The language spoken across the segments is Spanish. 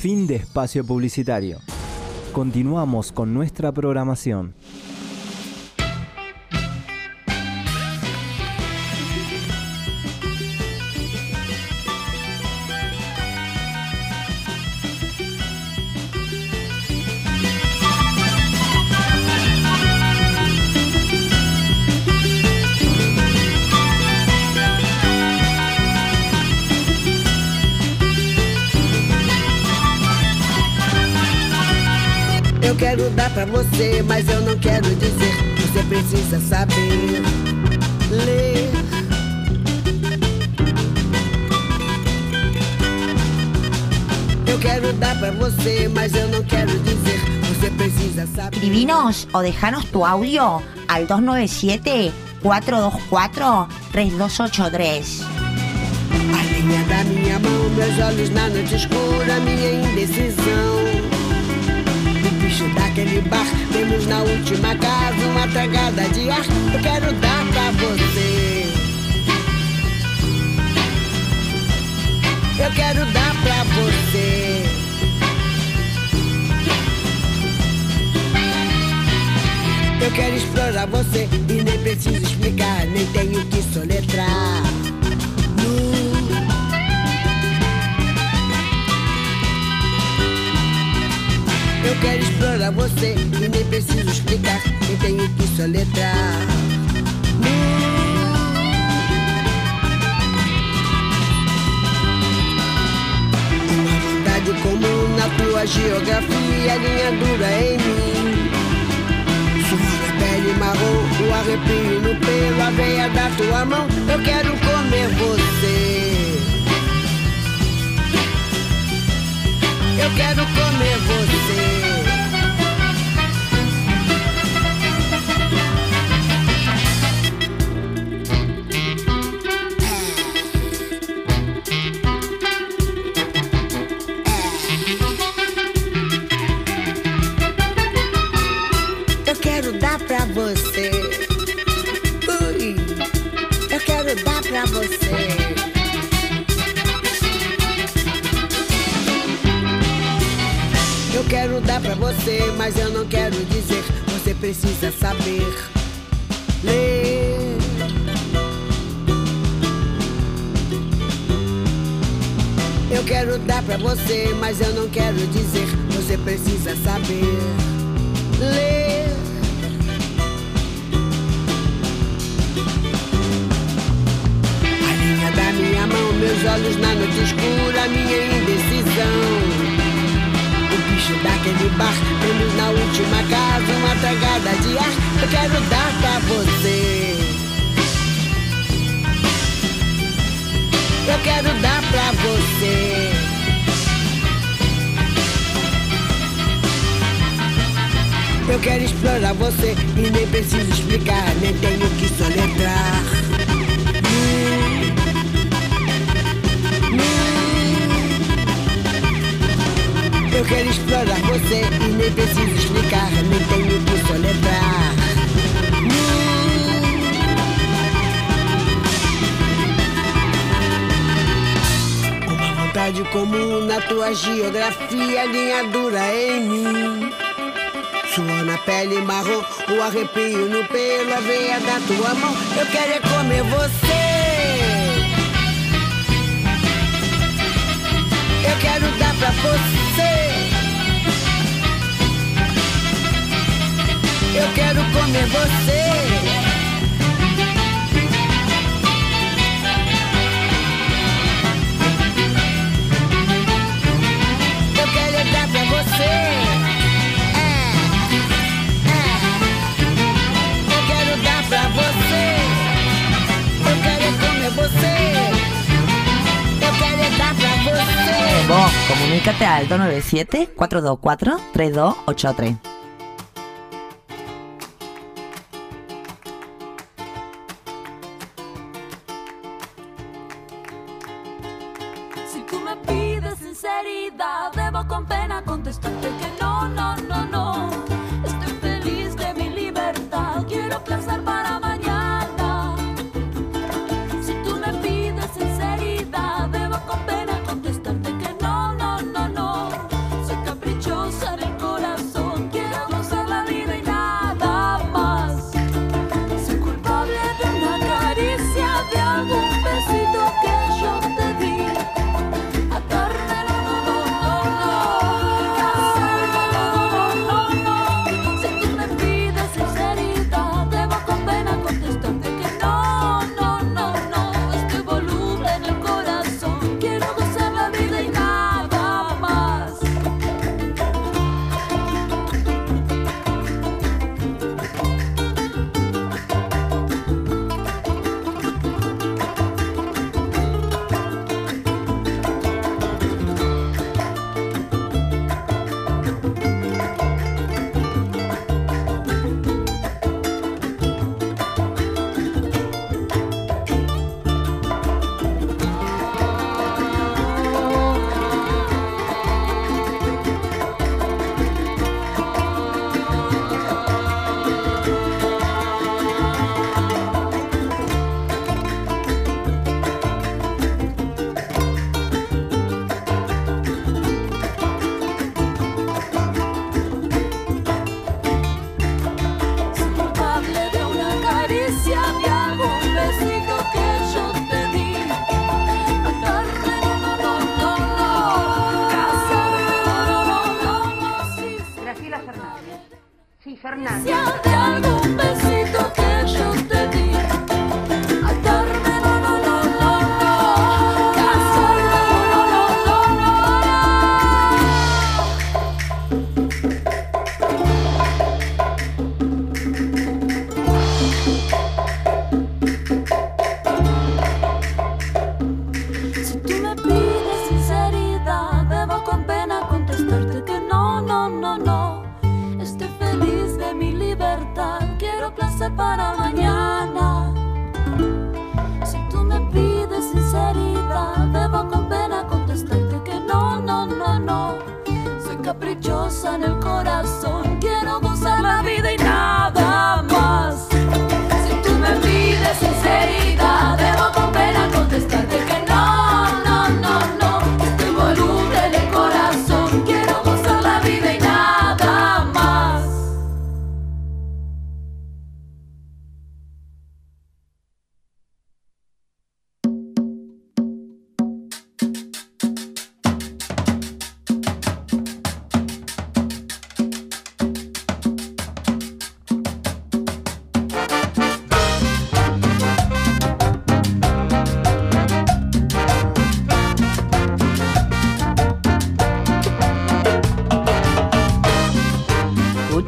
Fin de espacio publicitario. Continuamos con nuestra programación. Você, mas eu não quero dizer. Você precisa saber ler. Eu quero dar pra você, mas eu não quero dizer. Você precisa saber. Escribinos o dejanos tu audio al 297 424 3283. A linha da minha mão, meus olhos na noite escura, minha indecisão bicho daquele bar. Temos na última casa uma tragada de ar. Eu quero dar pra você. Eu quero dar pra você. Eu quero explorar você e nem preciso explicar, nem tenho que soletrar. Eu quero explorar você e nem preciso explicar. Nem tenho que soletrar. Uma vontade comum na tua geografia, linha dura em mim. Sua pele marrom, o arrepio no pelo, a veia da tua mão. Eu quero comer você. Eu quero comer você. Precisa saber ler. Eu quero dar pra você, mas eu não quero dizer. Você precisa saber ler. A linha da minha mão, meus olhos na noite escura, minha. O bicho daquele bar, temos na última casa uma tragada de ar. Eu quero dar pra você. Eu quero dar pra você. Eu quero explorar você e nem preciso explicar, nem tenho que soletrar. Quero explorar você e nem preciso explicar, nem tenho que soletrar. Hum. Uma vontade comum na tua geografia, linha dura em mim. Suor na pele marrom, o arrepio no pelo, a veia da tua mão. Eu quero é comer você. Al 297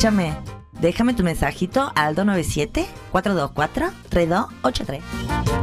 Escúchame, déjame tu mensajito al 297 424 3283.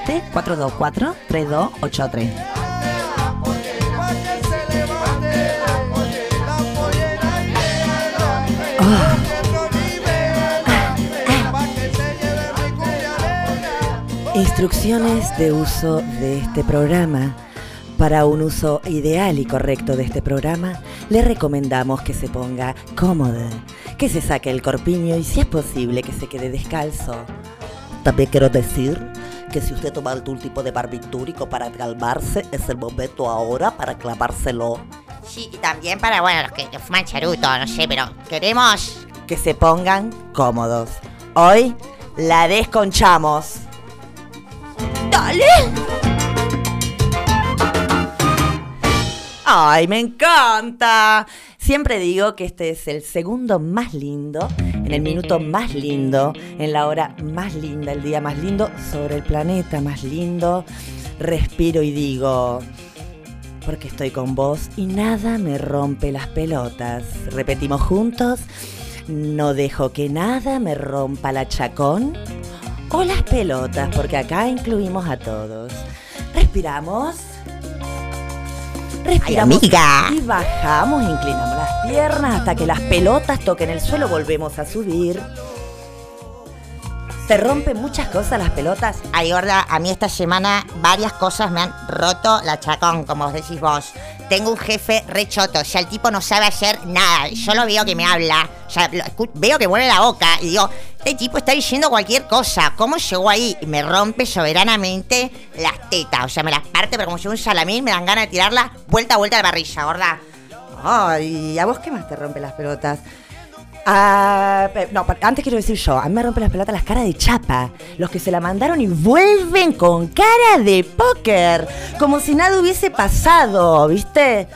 424-3283 Instrucciones de uso de este programa. Para un uso ideal y correcto de este programa, le recomendamos que se ponga cómoda, que se saque el corpiño y si es posible que se quede descalzo. También quiero decir que si usted toma algún tipo de barbitúrico para calmarse, es el momento ahora para clavárselo. Sí, y también para, bueno, los que fuman charuto, no sé, pero queremos... Que se pongan cómodos. Hoy la desconchamos. ¡Dale! ¡Ay, me encanta! Siempre digo que este es el segundo más lindo, en el minuto más lindo, en la hora más linda, el día más lindo, sobre el planeta más lindo. Respiro y digo, porque estoy con vos y nada me rompe las pelotas. Repetimos juntos, no dejo que nada me rompa la chacón o las pelotas, porque acá incluimos a todos. Respiramos. Respiramos amiga. y bajamos, inclinamos las piernas hasta que las pelotas toquen el suelo, volvemos a subir. ¿Te rompen muchas cosas las pelotas? Ay, gorda, a mí esta semana varias cosas me han roto la chacón, como decís vos. Tengo un jefe re choto, o sea, el tipo no sabe hacer nada. Yo lo veo que me habla, o sea, veo que mueve la boca y digo, Este tipo está diciendo cualquier cosa. ¿Cómo llegó ahí? Y me rompe soberanamente las tetas. O sea, me las parte, pero como si un salamín, me dan ganas de tirarla vuelta a vuelta la parrilla, gorda. Ay, ¿a vos qué más te rompe las pelotas? Ah, no, antes quiero decir yo, a mí me rompe las pelotas las caras de chapa. Los que se la mandaron y vuelven con cara de póker. Como si nada hubiese pasado, ¿viste?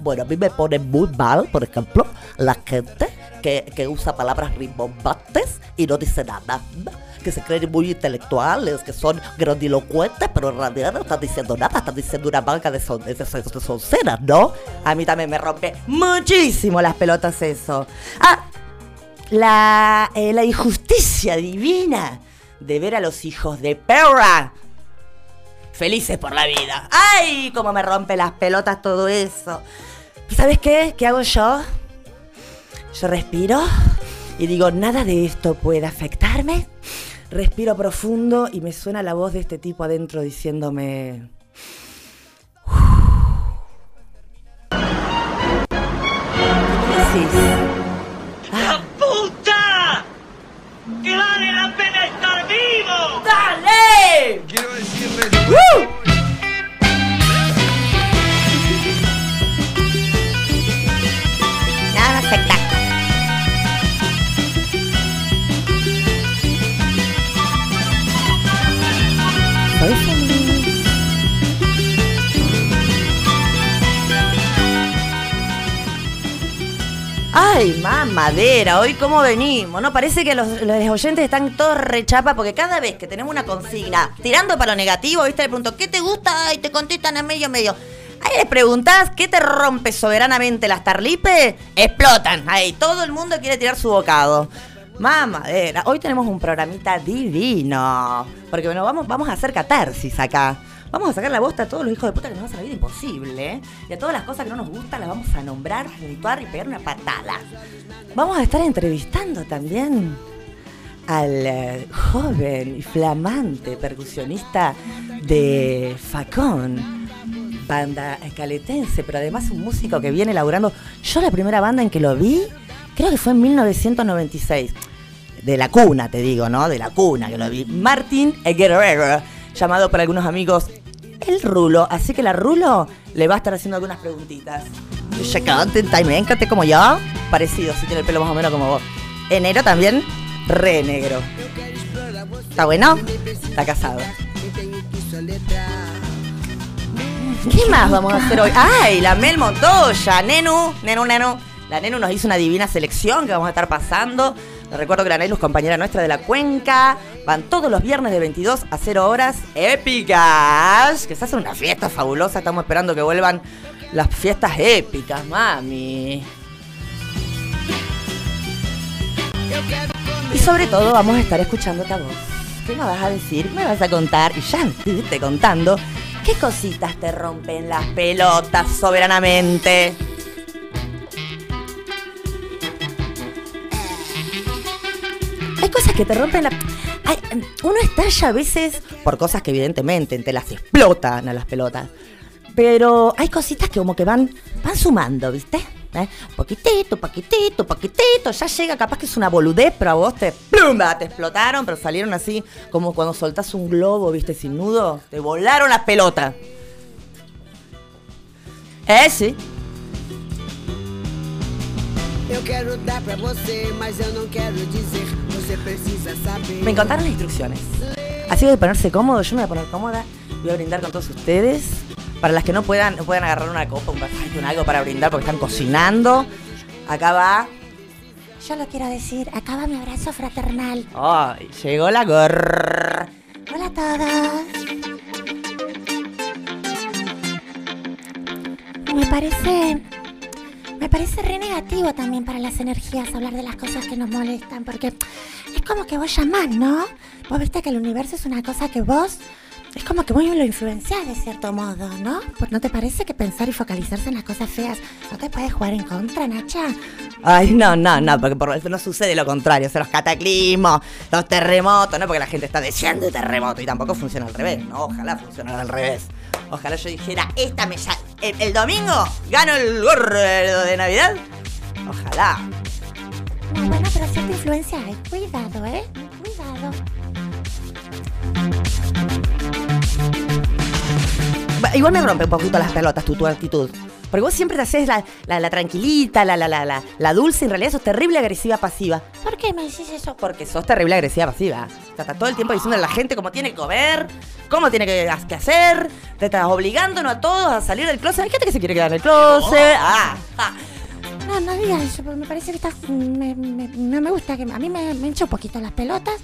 Bueno, a mí me pone muy mal, por ejemplo, la gente que, que usa palabras rimbombantes y no dice nada. Que se creen muy intelectuales, que son grandilocuentes, pero en realidad no están diciendo nada, están diciendo una banca de, son, de, de- de ¿no? A mí también me rompe muchísimo las pelotas eso. Ah, la, eh, la injusticia divina de ver a los hijos de perra felices por la vida. ¡Ay! Cómo me rompe las pelotas todo eso. ¿Sabes qué? ¿Qué hago yo? Yo respiro y digo, nada de esto puede afectarme. Respiro profundo y me suena la voz de este tipo adentro diciéndome... ¿Qué? ¡Dale! Quiero Ay, mamadera, hoy cómo venimos, ¿no? Parece que los, los oyentes están todos rechapa porque cada vez que tenemos una consigna tirando para lo negativo, ¿viste? Le pregunto, ¿qué te gusta? Y te contestan a medio medio. Ahí les preguntás, ¿qué te rompe soberanamente las tarlipes? Explotan. Ahí, todo el mundo quiere tirar su bocado. Mamadera, hoy tenemos un programita divino. Porque bueno, vamos, vamos a hacer catarsis acá. Vamos a sacar la bosta a todos los hijos de puta que nos hacen la vida imposible. ¿eh? Y a todas las cosas que no nos gustan las vamos a nombrar, puntuar y pegar una patada. Vamos a estar entrevistando también al eh, joven y flamante percusionista de Facón, banda caletense, pero además un músico que viene laburando. Yo la primera banda en que lo vi, creo que fue en 1996. De la cuna, te digo, ¿no? De la cuna que lo vi. Martín Guerrero, llamado por algunos amigos el Rulo. Así que la Rulo le va a estar haciendo algunas preguntitas. También, cante como yo. Parecido, si tiene el pelo más o menos como vos. Enero también, re negro. ¿Está bueno? Está casado. ¿Qué más vamos a hacer hoy? ¡Ay! La Mel Montoya, Nenu, Nenu, Nenu. La Nenu nos hizo una divina selección que vamos a estar pasando. Les recuerdo que la Nelu es compañera nuestra de la cuenca. Van todos los viernes de 22 a 0 horas épicas. Que se hace una fiesta fabulosa. Estamos esperando que vuelvan las fiestas épicas, mami. Y sobre todo vamos a estar escuchándote a vos. ¿Qué me vas a decir? ¿Qué me vas a contar? Y ya te contando. ¿Qué cositas te rompen las pelotas soberanamente? Hay cosas que te rompen la... Uno estalla a veces por cosas que evidentemente te las explotan a las pelotas. Pero hay cositas que como que van, van sumando, ¿viste? ¿Eh? Poquitito, poquitito, poquitito. Ya llega, capaz que es una boludez, pero a vos te plumba, te explotaron, pero salieron así como cuando soltás un globo, ¿viste? Sin nudo. Te volaron las pelotas. É, sim. Eu quero dar pra você, mas eu não quero dizer. Você precisa saber. Me encantaron las instrucciones. Así que de ponerse cómodo, yo me voy a poner cómoda. Voy a brindar con todos ustedes. Para las que no puedan, no puedan agarrar una copa, un vasito, un algo para brindar porque están cocinando. Acá va. Yo lo quiero decir, acaba mi abrazo fraternal. Ay, llegó la gorra. Hola a todos. Me parece. Me parece re negativo también para las energías hablar de las cosas que nos molestan, porque es como que vos llamás, ¿no? Vos viste que el universo es una cosa que vos. Es como que vos lo influenciás de cierto modo, ¿no? Pues ¿No te parece que pensar y focalizarse en las cosas feas no te puede jugar en contra, Nacha? Ay, no, no, no, porque por eso no sucede lo contrario. O sea, los cataclismos, los terremotos, no porque la gente está deseando terremoto y tampoco funciona al revés, ¿no? Ojalá funcionara al revés. Ojalá yo dijera, esta me el, el domingo gano el gorro de Navidad. Ojalá. No, bueno, pero cierta influencia hay. Cuidado, ¿eh? Cuidado. Igual me rompe un poquito las pelotas tu, tu actitud. Porque vos siempre te haces la, la, la tranquilita, la, la, la, la, la dulce, en realidad sos terrible agresiva pasiva. ¿Por qué me decís eso? Porque sos terrible agresiva pasiva. O sea, estás todo el tiempo diciendo a la gente cómo tiene que comer, cómo tiene que, que hacer. Te estás obligándonos a todos a salir del closet. Hay gente que se quiere quedar en el closet. Ah, ah. No, no digas eso, porque me parece que estás. me- me- no me gusta que. A mí me, me hincha un poquito las pelotas.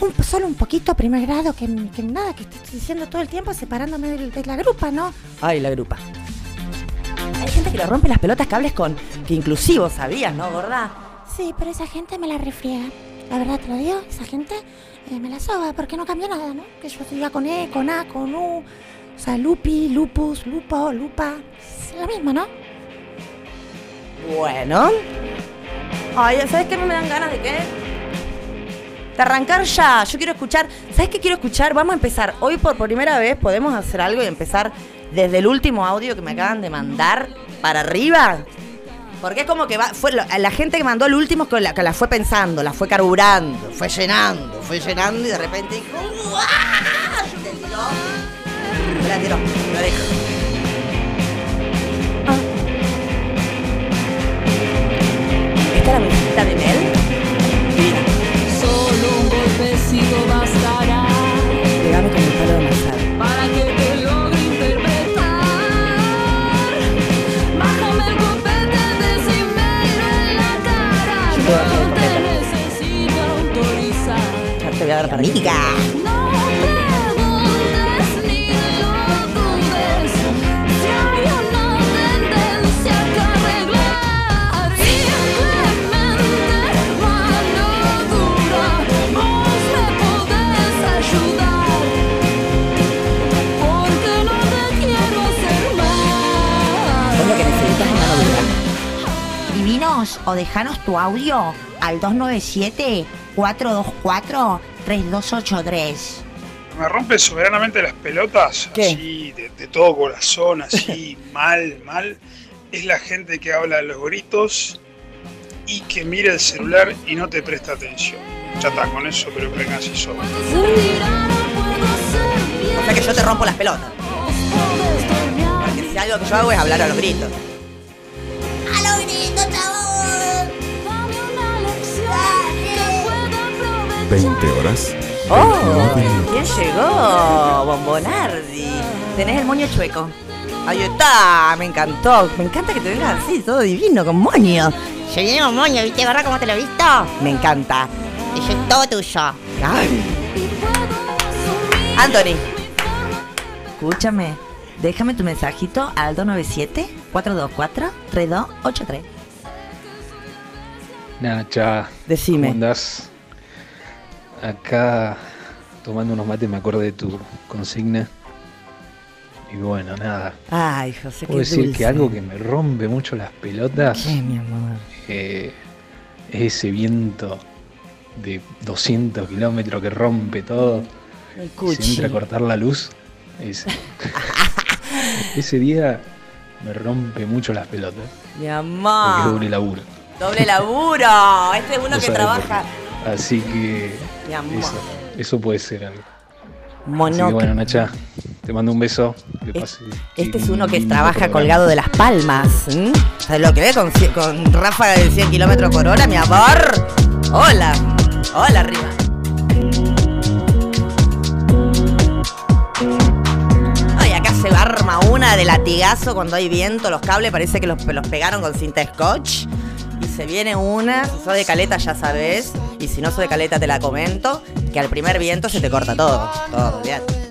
Un, solo un poquito, primer grado, que, que nada, que estoy diciendo todo el tiempo separándome de, la grupa, ¿no? Ay, la grupa. Hay gente que le rompe las pelotas que hables con. Que inclusivo sabías, ¿no, gorda? Sí, pero esa gente me la refriega. La verdad te lo digo, esa gente eh, me la soba porque no cambió nada, ¿no? Que yo diga con E, con A, con U. O sea, lupi, lupus, lupo, lupa. Es lo mismo, ¿no? Bueno. Ay, ¿sabes qué me dan ganas de qué? De arrancar ya. Yo quiero escuchar. ¿Sabes qué quiero escuchar? Vamos a empezar. Hoy por primera vez podemos hacer algo y empezar desde el último audio que me acaban de mandar para arriba. Porque es como que va, fue la gente que mandó el último que la, que la fue pensando, la fue carburando, fue llenando, fue llenando y de repente dijo. Dejo. ¿Esta es la de? Golpecito bastará con el palo de manzana. para que te logre interpretar. Bájame el copete, decímelo en la cara. Yo te necesito autorizar. Ya te voy a dar para Amiga. Dejanos tu audio al 297-424-3283. Me rompe soberanamente las pelotas, ¿Qué? así, de, de todo corazón, así, mal, mal. Es la gente que habla a los gritos y que mira el celular y no te presta atención. Ya está, con eso creo que casi sobra. O sea que yo te rompo las pelotas. Porque si algo que yo hago es hablar a los gritos. ¡A lo grito, chabón! 20 horas. ¡Oh! ¿Quién llegó? Bombonardi. Tenés el moño chueco. Ahí está, me encantó. Me encanta que te vengas así, todo divino, con moño. Se viene un moño, ¿viste, gorra, cómo te lo he visto? Me encanta. Eso es todo tuyo. Ay. Anthony. Escúchame. Déjame tu mensajito al 297-424-3283. Nacha, Decime. ¿cómo andás? Acá tomando unos mates me acordé de tu consigna. Y bueno, nada. Ay, José, Puedo decir dulce. que algo que me rompe mucho las pelotas ¿Qué, mi amor? eh, es ese viento de 200 kilómetros que rompe todo. Y. Se entra a cortar la luz. Ese, ese día me rompe mucho las pelotas. Mi Porque es amor. doble laburo. Doble laburo. Este es uno que trabaja. Así que eso, eso puede ser algo. Así que bueno, Nacha, te mando un beso. Que pase Este es un uno que trabaja programa. colgado de las palmas. ¿Sabes lo que ve con, con ráfaga de 100 kilómetros por hora, mi amor? Hola. Hola, arriba. Ay, acá se arma una de latigazo cuando hay viento. Los cables parece que los, los pegaron con cinta scotch. Y se viene una, si sos de caleta ya sabes, y si no sos de caleta te la comento, que al primer viento se te corta todo. Todo, olvidate.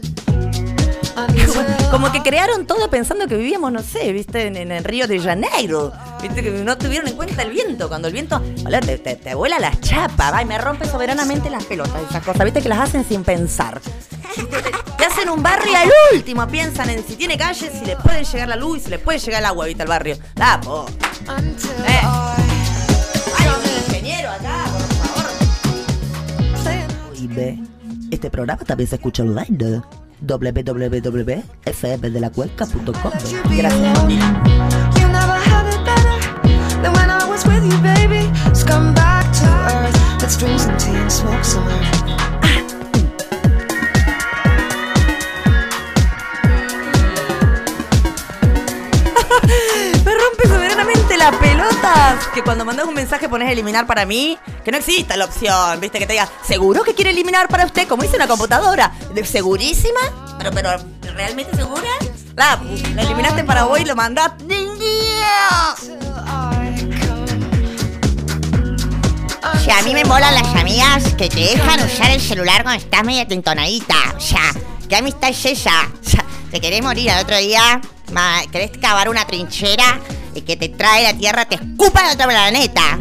Como, que crearon todo pensando que vivíamos, no sé, viste, en, el Río de Janeiro. Viste, que no tuvieron en cuenta el viento. Cuando el viento, te, te, te vuela la chapa, va, y me rompe soberanamente las pelotas, esas cosas, viste, que las hacen sin pensar. Te, hacen un barrio al último, piensan en si tiene calles, si le puede llegar la luz si le puede llegar el agua, viste, al barrio. La po. Eh. Este programa también se escucha online. www.fmdelacuenca.com Gracias. Las pelotas. Que cuando mandas un mensaje pones eliminar para mí, que no exista la opción, viste, que te diga, ¿seguro que quiere eliminar para usted? Como dice una computadora. ¿De- ¿Segurísima? Pero, pero, ¿realmente segura? La, la eliminaste para vos y lo mandaste. O a mí me molan las amigas que te dejan usar el celular cuando estás media tentonadita. O sea, ¿qué amistad es esa? O te querés morir al otro día, querés cavar una trinchera y que te trae la tierra, te escupa de otro planeta.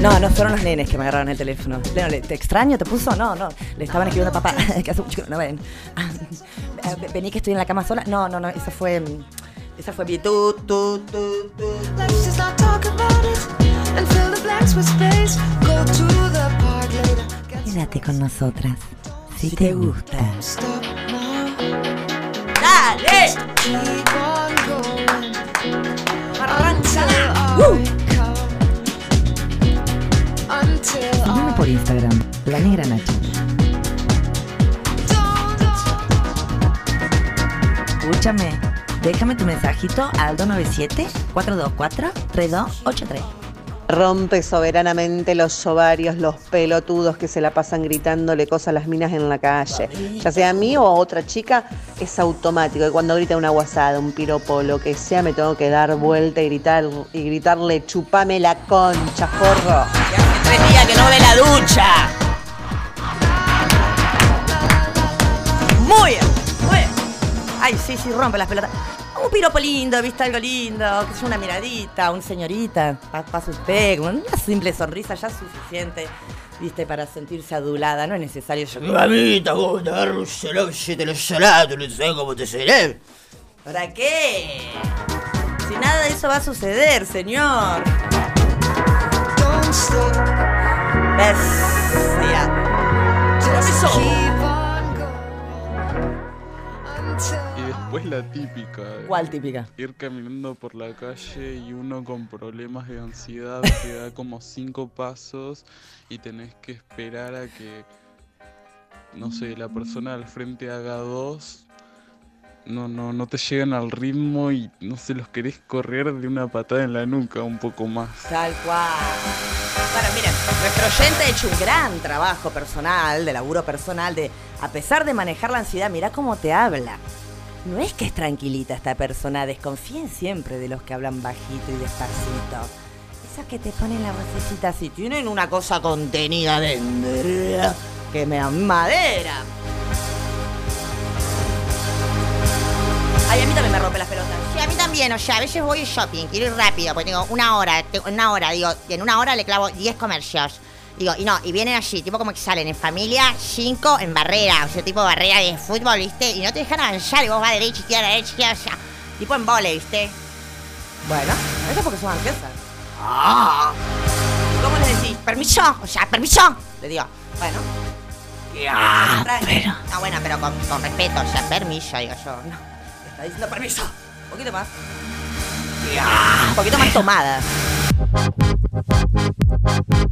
No, no, fueron los nenes que me agarraron el teléfono. Leo, le- ¿te extraño? ¿Te puso? No, no. Le estaban escribiendo a papá, que hace mucho que no ven. Ah, Vení que estoy en la cama sola. No, no, no, esa fue. Esa fue mi tu, tu, tu, tu. Let's just not talk about it and fill the blanks with space. Go to the park later. Quédate con nosotras. Si te gusta. Sígueme por Instagram, La Negra Nacha. Escúchame, déjame tu mensajito al 297-424-3283. Rompe soberanamente los ovarios, los pelotudos que se la pasan gritándole cosas a las minas en la calle. Ya sea a mí o a otra chica, es automático. Y cuando grita una guasada, un piropo, lo que sea, me tengo que dar vuelta y gritar y gritarle, chupame la concha, forro. Tres días que no ve la ducha. Muy bien, muy bien. Ay, sí, sí, rompe las pelotas. Un piropo lindo, viste algo lindo, que es una miradita, una señorita, pa- pasa usted, una simple sonrisa ya es suficiente, viste, para sentirse adulada, no es necesario yo. Mamita, ¿cómo te agarro un? Si te lo salato, no sé cómo te seré. ¿Para qué? Si nada de eso va a suceder, señor. Bestia. Eso. Después la típica. eh, ¿Cuál típica? Ir caminando por la calle y uno con problemas de ansiedad que da como cinco pasos y tenés que esperar a que, no sé, la persona al frente haga dos. No, no, no te llegan al ritmo y no sé, los querés correr de una patada en la nuca un poco más. Tal cual. Bueno, miren, nuestro oyente ha hecho un gran trabajo personal, de laburo personal, de, a pesar de manejar la ansiedad, mira cómo te habla. No es que es tranquilita esta persona, desconfíen siempre de los que hablan bajito y despacito. Esos que te ponen la vocecita así, tienen una cosa contenida dentro que me dan madera. Ay, a mí también me rompe las pelotas. Sí, a mí también, o sea, a veces voy shopping, quiero ir rápido, porque tengo una hora, tengo una hora, digo, en una hora le clavo 10 comercios. Digo, y no, y vienen allí, tipo como que salen en familia, 5 en barrera, o sea, tipo barrera de fútbol, ¿viste? Y no te dejan avanzar, y vos vas derecha, izquierda, derecha, izquierda, o sea, tipo en vole, ¿viste? Bueno, eso es porque son ansiosas. Ah. ¿Cómo le decís? ¿Permiso? O sea, ¿permiso? Le digo, bueno. Ah, pero... No, bueno, pero con, con respeto, o sea, permiso, digo yo. No. Está diciendo permiso. Un poquito más. Un poquito más tomada.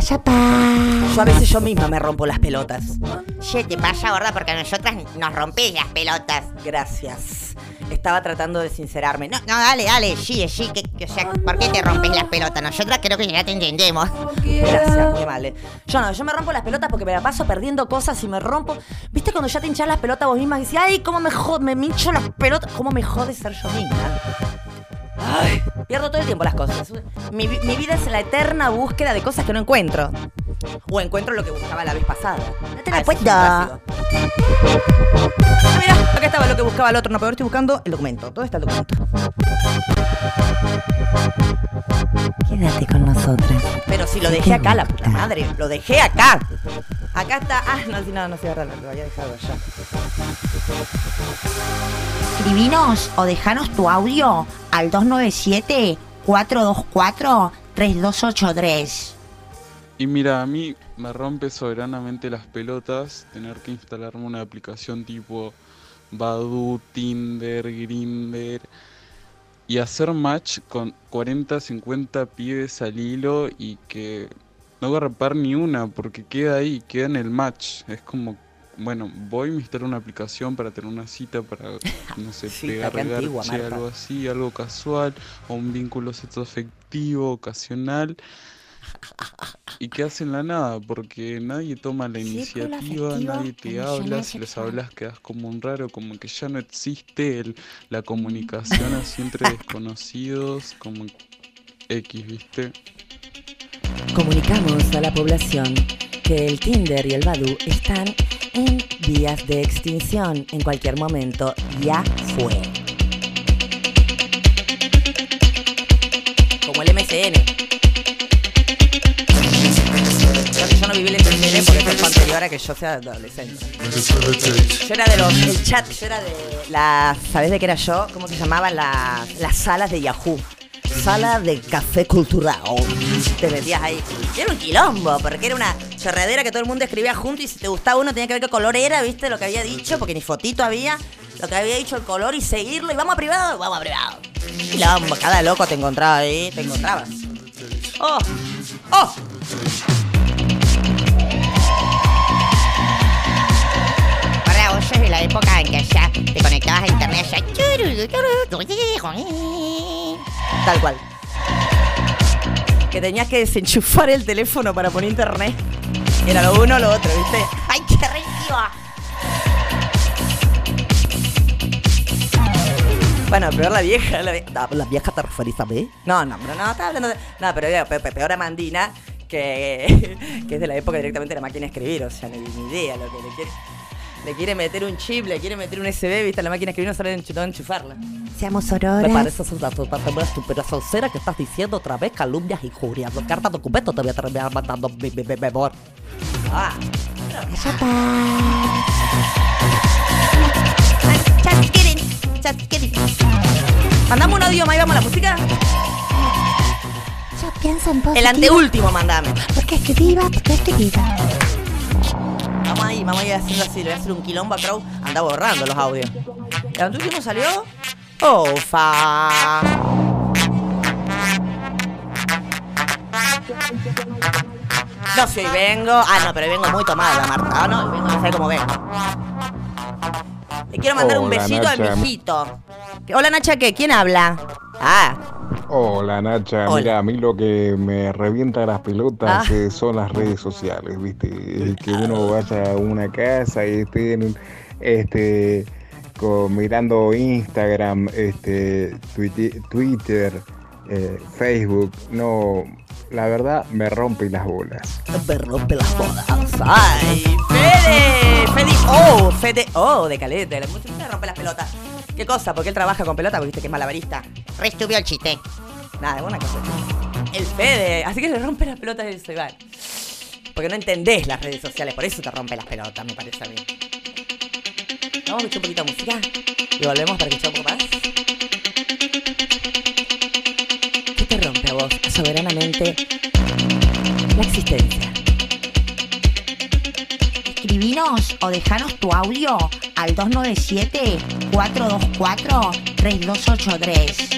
Yo a veces yo misma me rompo las pelotas. Che, te pasa, gorda, porque a nosotras nos rompés las pelotas. Gracias. Estaba tratando de sincerarme. No, No, dale, dale, sí, sí, que, que- o sea, ¿por qué te rompes las pelotas? Nosotras creo que ya te entendemos. Gracias, muy amable. Yo no, yo me rompo las pelotas porque me la paso perdiendo cosas y me rompo. ¿Viste cuando ya te hinchas las pelotas vos misma y decís, ay, cómo me jode, me hincho las pelotas? ¿Cómo me jode ser yo misma? Ay, pierdo todo el tiempo las cosas. Mi, mi vida es la eterna búsqueda de cosas que no encuentro. O encuentro lo que buscaba la vez pasada. No te la puedo. Ah, mira, acá estaba lo que buscaba el otro. No, pero estoy buscando el documento. ¿Dónde está el documento? Quédate con nosotras. Pero si lo dejé acá, la puta madre. Lo dejé acá. Acá está. Ah, no, sí, no, no sé, verdad, lo había dejado allá. Escribinos o dejanos tu audio al 297-424-3283. Y mira, a mí me rompe soberanamente las pelotas tener que instalarme una aplicación tipo Badu, Tinder, Grinder y hacer match con 40, 50 pibes al hilo y que no agarrar ni una porque queda ahí, queda en el match. Es como, bueno, voy a instalar una aplicación para tener una cita para, no sé, Cita, pegar antigua, garche, algo así, algo casual, o un vínculo sexoafectivo, ocasional. Y que hacen la nada, porque nadie toma la iniciativa, afectivo, nadie te habla, si les hablas quedas como un raro, como que ya no existe el- la comunicación así entre desconocidos, como X, ¿viste? Comunicamos a la población que el Tinder y el Badu están en vías de extinción. En cualquier momento ya fue. Como el MCN. Yo no viví el MCN porque fue anterior a que yo sea adolescente. Yo era de los. El chat, yo era de las. ¿Sabés de qué era yo? ¿Cómo se llamaban las, las salas de Yahoo? Sala de café cultural. Te metías ahí. Era un quilombo, porque era una chorradera que todo el mundo escribía junto y si te gustaba uno tenía que ver qué color era, ¿viste? Lo que había dicho, porque ni fotito había. Lo que había dicho el color y seguirlo. Y vamos a privado, vamos a privado. Quilombo, cada loco te encontraba ahí, te encontrabas. ¡Oh! ¡Oh! Sos de la época en que ya te conectabas a internet ya. Tal cual. Que tenías que desenchufar el teléfono para poner internet. Era lo uno o lo otro, ¿viste? ¡Ay, qué rico! Bueno, peor la vieja. La, vie- Ah, la vieja te referís a mí. No, no, pero no, estaba hablando de. No, pero pe- pe- peor a Mandina, que, que es de la época directamente de la máquina de escribir. O sea, ni, ni idea lo que le quiere. Le quiere meter un chip, le quiere meter un USB, viste, a la máquina de escribir no sabe enchu- no enchufarla. Seamos Me auroras. parece una soncera que estás diciendo otra vez calumnias y injurias. Cartas documentos te voy a terminar mandando mi, mi, mi, amor. Ah. Just kidding, just kidding. mandame un audio más y vamos a la música. Yo pienso en positivo. El anteúltimo, mandame. Porque es que viva, porque es que viva. Vamos ahí, vamos a ir haciendo así. Le voy a hacer un quilombo a Crow. Anda borrando los audios. ¿El anteúltimo salió? ¡Ofa! No, si hoy vengo. Ah, no, pero vengo muy tomada, Marta. Ah, no, hoy vengo, no sé cómo vengo. Le quiero mandar un besito Nacha. al mijito. Hola, Nacha, ¿qué? ¿Quién habla? Ah, Hola Nacha, Hola. mira, a mí lo que me revienta las pelotas Ah. eh, son las redes sociales, ¿viste? El que uno vaya a una casa y esté en este mirando Instagram, este Twitter, Twitter eh, Facebook, no, la verdad me rompe las bolas. me rompe las bolas. ¡Ay, Fede! Fede, oh, Fede, oh, de caleta. La música me rompe las pelotas. ¿Qué cosa? Porque él trabaja con pelota, porque viste que es malabarista. Re estúpido el chiste. Nada, es una cosa. El Fede, así que le rompe las pelotas a eso, Iván. Porque no entendés las redes sociales, por eso te rompe las pelotas, me parece a mí. Vamos a escuchar un poquito de música y volvemos para escuchar un poco más. Soberanamente la existencia? Escribinos o dejanos tu audio al 297-424-3283.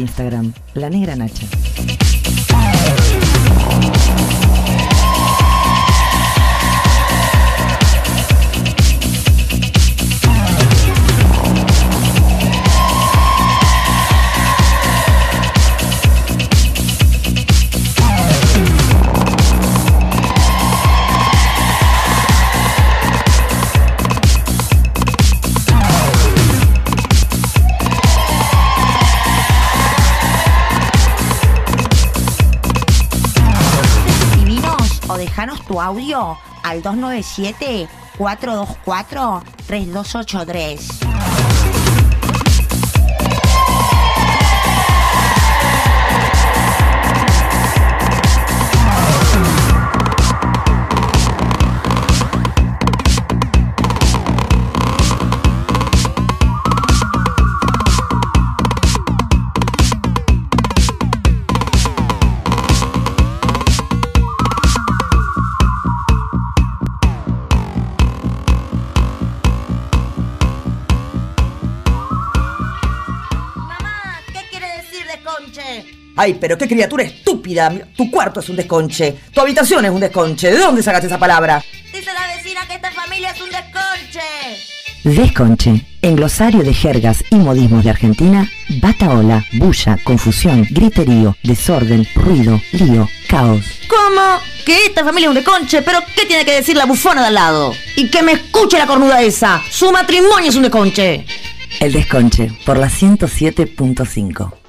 Instagram, La Negra Nacha. audio al 297 424 3283. Ay, pero qué criatura estúpida. Tu cuarto es un desconche. Tu habitación es un desconche. ¿De dónde sacaste esa palabra? Dice la vecina que esta familia es un desconche. Desconche. En glosario de jergas y modismos de Argentina, bataola, bulla, confusión, griterío, desorden, ruido, lío, caos. ¿Cómo? Que esta familia es un desconche, pero ¿qué tiene que decir la bufona de al lado? Y que me escuche la cornuda esa. Su matrimonio es un desconche. El desconche, por la 107.5.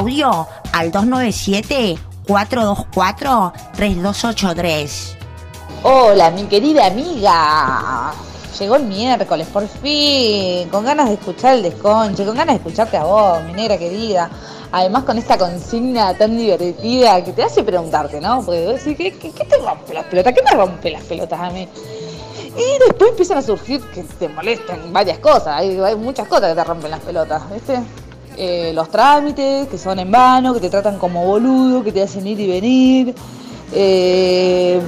audio al 297-424-3283. Hola, mi querida amiga. Llegó el miércoles, por fin, con ganas de escuchar el desconche, con ganas de escucharte a vos, mi negra querida. Además con esta consigna tan divertida que te hace preguntarte, ¿no? Porque ¿qué, te rompe las pelotas? ¿Qué me rompe las pelotas a mí? Y después empiezan a surgir que te molestan varias cosas, hay muchas cosas que te rompen las pelotas, ¿viste? Eh, los trámites, que son en vano, que te tratan como boludo, que te hacen ir y venir. eh,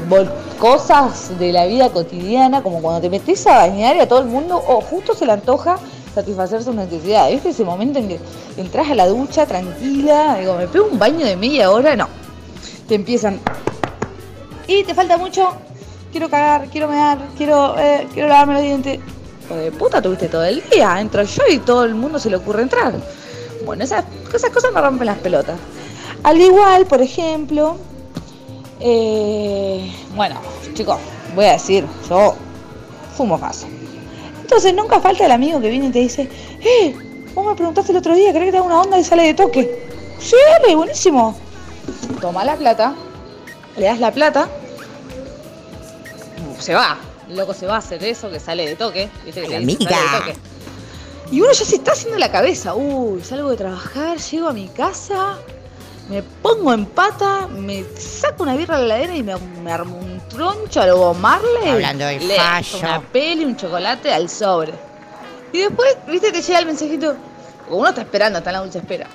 cosas de la vida cotidiana, como cuando te metes a bañar y a todo el mundo, o justo se le antoja satisfacer sus necesidades. ¿Viste ese momento en que entras a la ducha tranquila? Digo, me pego un baño de media hora, no. Te empiezan. Y te falta mucho. Quiero cagar, quiero mear, quiero, eh, quiero lavarme los dientes. Hijo de puta, tuviste todo el día. Entro yo y todo el mundo se le ocurre entrar. Bueno, esas, esas cosas me rompen las pelotas. Al igual, por ejemplo, eh, bueno, chicos, voy a decir, yo fumo fácil. Entonces nunca falta el amigo que viene y te dice, eh, vos me preguntaste el otro día, ¿querés que te haga una onda y sale de toque? Sí, dale, buenísimo. Toma la plata, le das la plata, se va. El loco se va a hacer eso que sale de toque. ¿viste? Que te dice, sale de toque. Y uno ya se está haciendo la cabeza. Uy, salgo de trabajar, llego a mi casa, me pongo en pata, me saco una birra de la heladera y me, me armo un troncho a lo Marley. Hablando de Le fallo. Una peli, un chocolate al sobre. Y después, viste, te llega el mensajito. Uno está esperando, está en la dulce espera.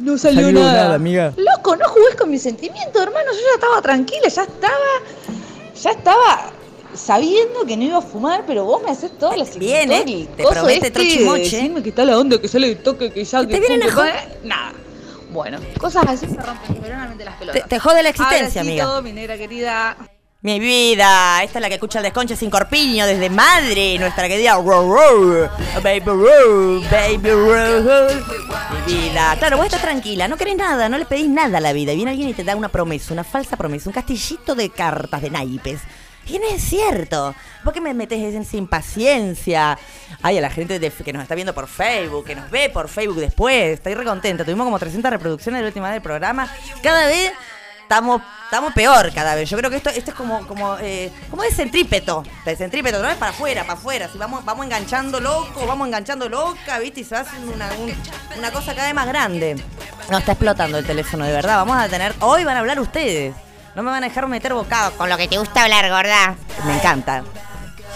No salió, Salió nada. nada, amiga. Loco, no jugués con mis sentimientos, hermano. Yo ya estaba tranquila, ya estaba. Ya estaba sabiendo que no iba a fumar, pero vos me haces todas las Bien, ¿eh? Te promete este trochimoche. de Decirme que está la onda, que sale de toque, que ya. Que te vienen a Nada. Bueno, cosas así me rompen verdaderamente las pelotas. Te- te jode la existencia, amiga. mi negra querida. Mi vida, esta es la que escucha el desconche sin corpiño desde madre, nuestra querida Baby Ro, Baby Ro. Mi vida, claro, vos estás tranquila, no querés nada, no le pedís nada a la vida. Y viene alguien y te da una promesa, una falsa promesa, un castillito de cartas, de naipes. Y no es cierto. ¿Por qué me metes en esa impaciencia? Ay, a la gente que nos está viendo por Facebook, que nos ve por Facebook después. Estoy re contenta. Tuvimos como 300 reproducciones de la última vez del programa. Cada vez estamos estamos peor cada vez. Yo creo que esto, esto es como, como, eh, como de centrípeto. De centrípeto, no es para afuera, para afuera. Si vamos, vamos enganchando loco, vamos enganchando loca, ¿viste? Y se haciendo una, un- una cosa cada vez más grande. No, está explotando el teléfono, de verdad. Vamos a tener. Hoy van a hablar ustedes. No me van a dejar meter bocado. Con lo que te gusta hablar, gorda. Me encanta.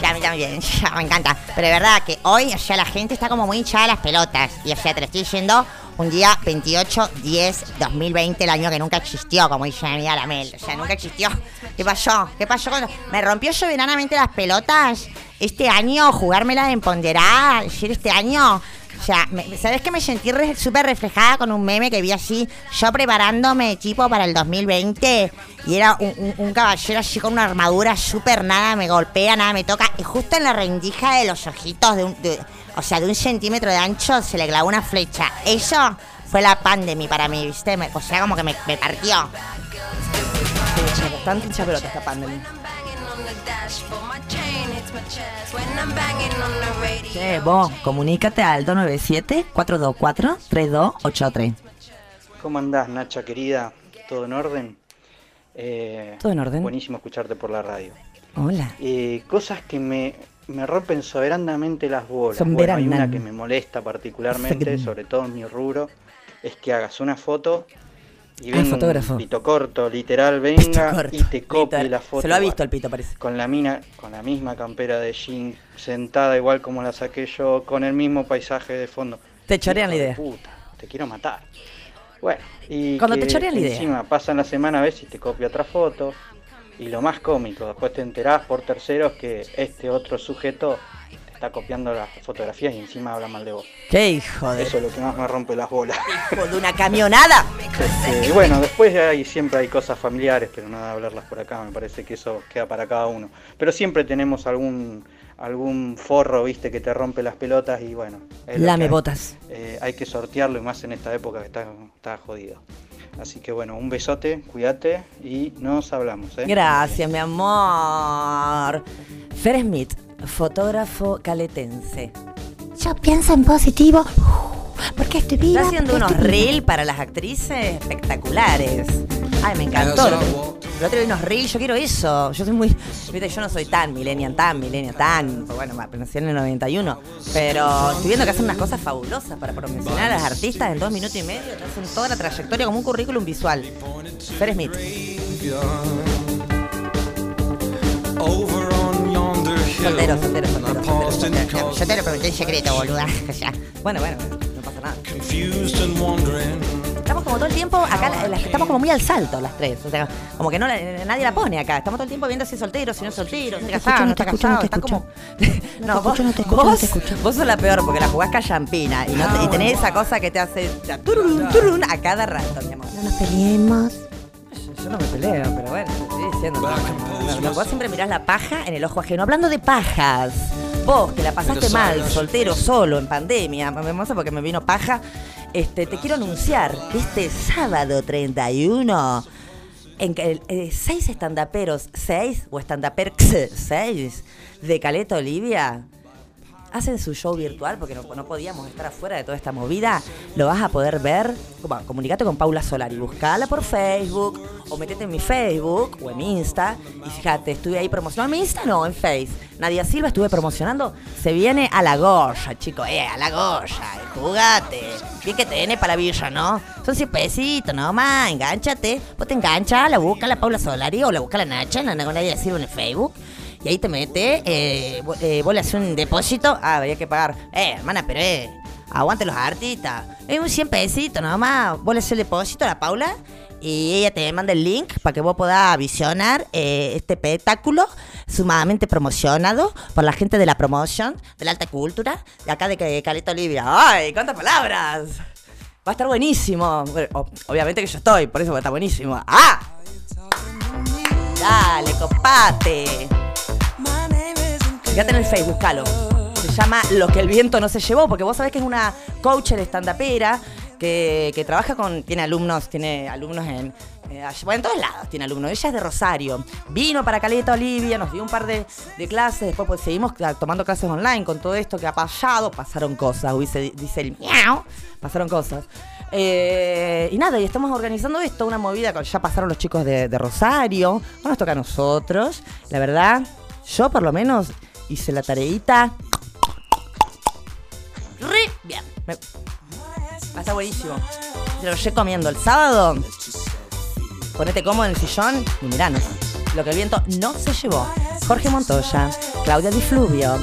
Ya, a mí también, ya, me encanta. Pero de verdad que hoy, o sea, la gente está como muy hinchada a las pelotas. Y o sea, te lo estoy diciendo un día 28, 10, 2020, el año que nunca existió, como dice mi amiga Lamel. O sea, nunca existió. ¿Qué pasó? ¿Qué pasó con.? Me rompió soberanamente las pelotas este año, jugármela de empoderada, decir este año. O sea, me- ¿sabes que me sentí re- súper reflejada con un meme que vi así? Yo preparándome tipo para el 2020 y era un, caballero así con una armadura súper nada me golpea, nada me toca. Y justo en la rendija de los ojitos, de un, de- o sea, de un centímetro de ancho, se le clavó una flecha. Eso fue la pandemia para mí, ¿viste? Me- o sea, como que me, me partió. Bastante esta pandemia. Che, vos, comunícate al 297-424-3283. ¿Cómo andás, Nacha querida? ¿Todo en orden? Eh, Todo en orden. Buenísimo escucharte por la radio. Hola. Eh, cosas que me, me rompen soberanamente las bolas. Bueno, hay una que me molesta particularmente, sobre todo en mi rubro, es que hagas una foto y venga fotógrafo. un pito corto, literal, venga corto, y te copie literal. la foto. Se lo ha visto el pito, parece. Con la mina, con la misma campera de jean, sentada igual como la saqué yo, con el mismo paisaje de fondo. Te chorean la idea. Puta, te quiero matar. Bueno, y Cuando te chorean la idea. Encima pasan la semana a ver si te copia otra foto. Y lo más cómico, después te enterás por terceros que este otro sujeto está copiando las fotografías y encima habla mal de vos. Qué hijo de... Eso es lo que más me rompe las bolas. Hijo de una camionada. Este, y bueno, después hay, siempre hay cosas familiares, pero no de hablarlas por acá, me parece que eso queda para cada uno. Pero siempre tenemos algún algún forro, viste, que te rompe las pelotas y bueno. Lame hay. botas. Eh, hay que sortearlo y más en esta época que está, está jodido. Así que bueno, un besote, cuídate y nos hablamos. ¿eh? Gracias, mi amor. Fer Smith, fotógrafo caletense. Yo pienso en positivo Porque estoy viva. Está haciendo unos reels para las actrices espectaculares. Ay, me encantó. El otro día unos reels, yo quiero eso. Yo soy muy. Viste, yo no soy tan millennial, tan millennial, tan. pues Bueno, me nací en el 91. Pero estoy viendo que hacen unas cosas fabulosas para promocionar a las artistas en dos minutos y medio. Te hacen toda la trayectoria como un currículum visual. Fer Smith. Soltero, soltero, soltero, soltero, soltero. Yo te lo pregunté en secreto, boluda. Ya. Bueno, bueno, no pasa nada. Estamos como todo el tiempo acá, estamos como muy al salto las tres. O sea, como que no la- nadie la pone acá. Estamos todo el tiempo viendo si es soltero, si no es soltero, si está escucho, casado, no no te está escucho, no casado. te Está como. No, te vos, escucho, no te escucho, no vos, te escucho. vos sos la peor porque la jugás callampina y, no te- y tenés esa cosa que te hace ya, tururún, tururún a cada rato, mi amor. No nos peleemos. Yo no me peleo, pero bueno, diciendo. No, no, vos siempre mirás la paja en el ojo ajeno. Hablando de pajas, vos que la pasaste mal, soltero, solo, en pandemia, hermoso porque me vino paja, este, te quiero anunciar que este sábado 31, en que eh, seis estandaperos, seis o estandaper seis de Caleta Olivia hacen su show virtual porque no, no podíamos estar afuera de toda esta movida. Lo vas a poder ver. Bueno, comunicate con Paula Solari. Buscala por Facebook o metete en mi Facebook o en Insta. Y fíjate, estuve ahí promocionando. En mi Insta no, en Face. Nadia Silva estuve promocionando. Se viene a la Goya, chico. Eh, a la Goya. eh, jugate. Bien que tiene para la villa, ¿no? Son 100 pesitos, nomás. Engánchate. Vos te enganchas, la busca la Paula Solari o la busca la Nacha, la Nadia Silva en el Facebook. Y ahí te metes, eh, eh, vos le haces un depósito. Ah, habría que pagar. Eh, hermana, pero eh, aguante los artistas. Es un 100 pesitos nomás. Vos le haces el depósito a la Paula y ella te manda el link para que vos puedas visionar eh, este espectáculo sumamente promocionado por la gente de la promoción, de la alta cultura, de acá de Ca- Caleta Olivia. ¡Ay, cuántas palabras! Va a estar buenísimo. Obviamente que yo estoy, por eso va a estar buenísimo. ¡Ah! Dale, copate. Fíjate en el Facebook, buscalo. Se llama Lo que el viento no se llevó, porque vos sabés que es una coach de estandapera que, que trabaja con. Tiene alumnos, tiene alumnos en. eh, bueno, en todos lados tiene alumnos. Ella es de Rosario. Vino para Caleta Olivia, nos dio un par de, de clases. Después pues, seguimos cla- tomando clases online con todo esto que ha pasado. Pasaron cosas, dice, dice el miau. Pasaron cosas. Eh, y nada, y estamos organizando esto, una movida. con- Ya pasaron los chicos de, Rosario. Ahora nos toca a nosotros. La verdad, yo por lo menos hice la tareita. Re bien. Me- va a estar buenísimo. Te lo llegué comiendo el sábado. Ponete cómodo en el sillón y miranos. Lo que el viento no se llevó. Jorge Montoya, Claudia Di Fluvio,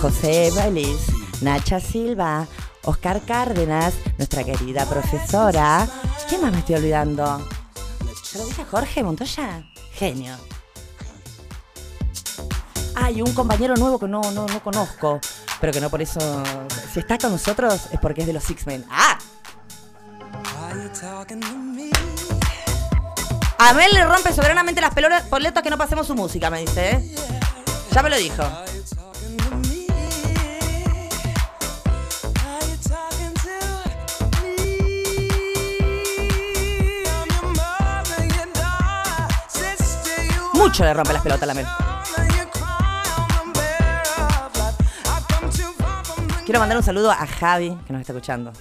José Bailis, Nacha Silva, Oscar Cárdenas, nuestra querida profesora. ¿Quién más me estoy olvidando? ¿Se lo dije Jorge Montoya? Genio. Hay un compañero nuevo que no, no, no conozco, pero que no por eso. Si está con nosotros es porque es de los X-Men. ¡Ah! A Mel le rompe soberanamente las poletas que no pasemos su música, me dice, ¿eh? Ya me lo dijo. Mucho le rompe las pelotas a la Mel. Quiero mandar un saludo a Javi, que nos está escuchando.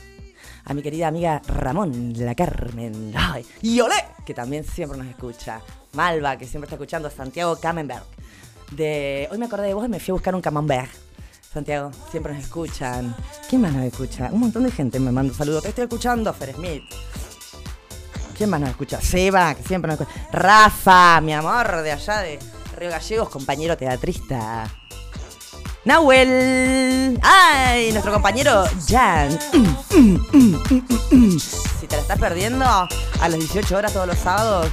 A mi querida amiga Ramón, la Carmen. Y Olé, que también siempre nos escucha. Malva, que siempre está escuchando. Santiago Camembert. De, hoy me acordé de vos y me fui a buscar un camembert. Santiago, siempre nos escuchan. ¿Quién más nos escucha? Un montón de gente me manda saludos. Te estoy escuchando, Fer Smith. ¿Quién más nos escucha? Seba, que siempre nos escucha. Rafa, mi amor, de allá de Río Gallegos, compañero teatrista. Nahuel. ¡Ay! Nuestro compañero Jan. Si te la estás perdiendo, a las 18 horas todos los sábados,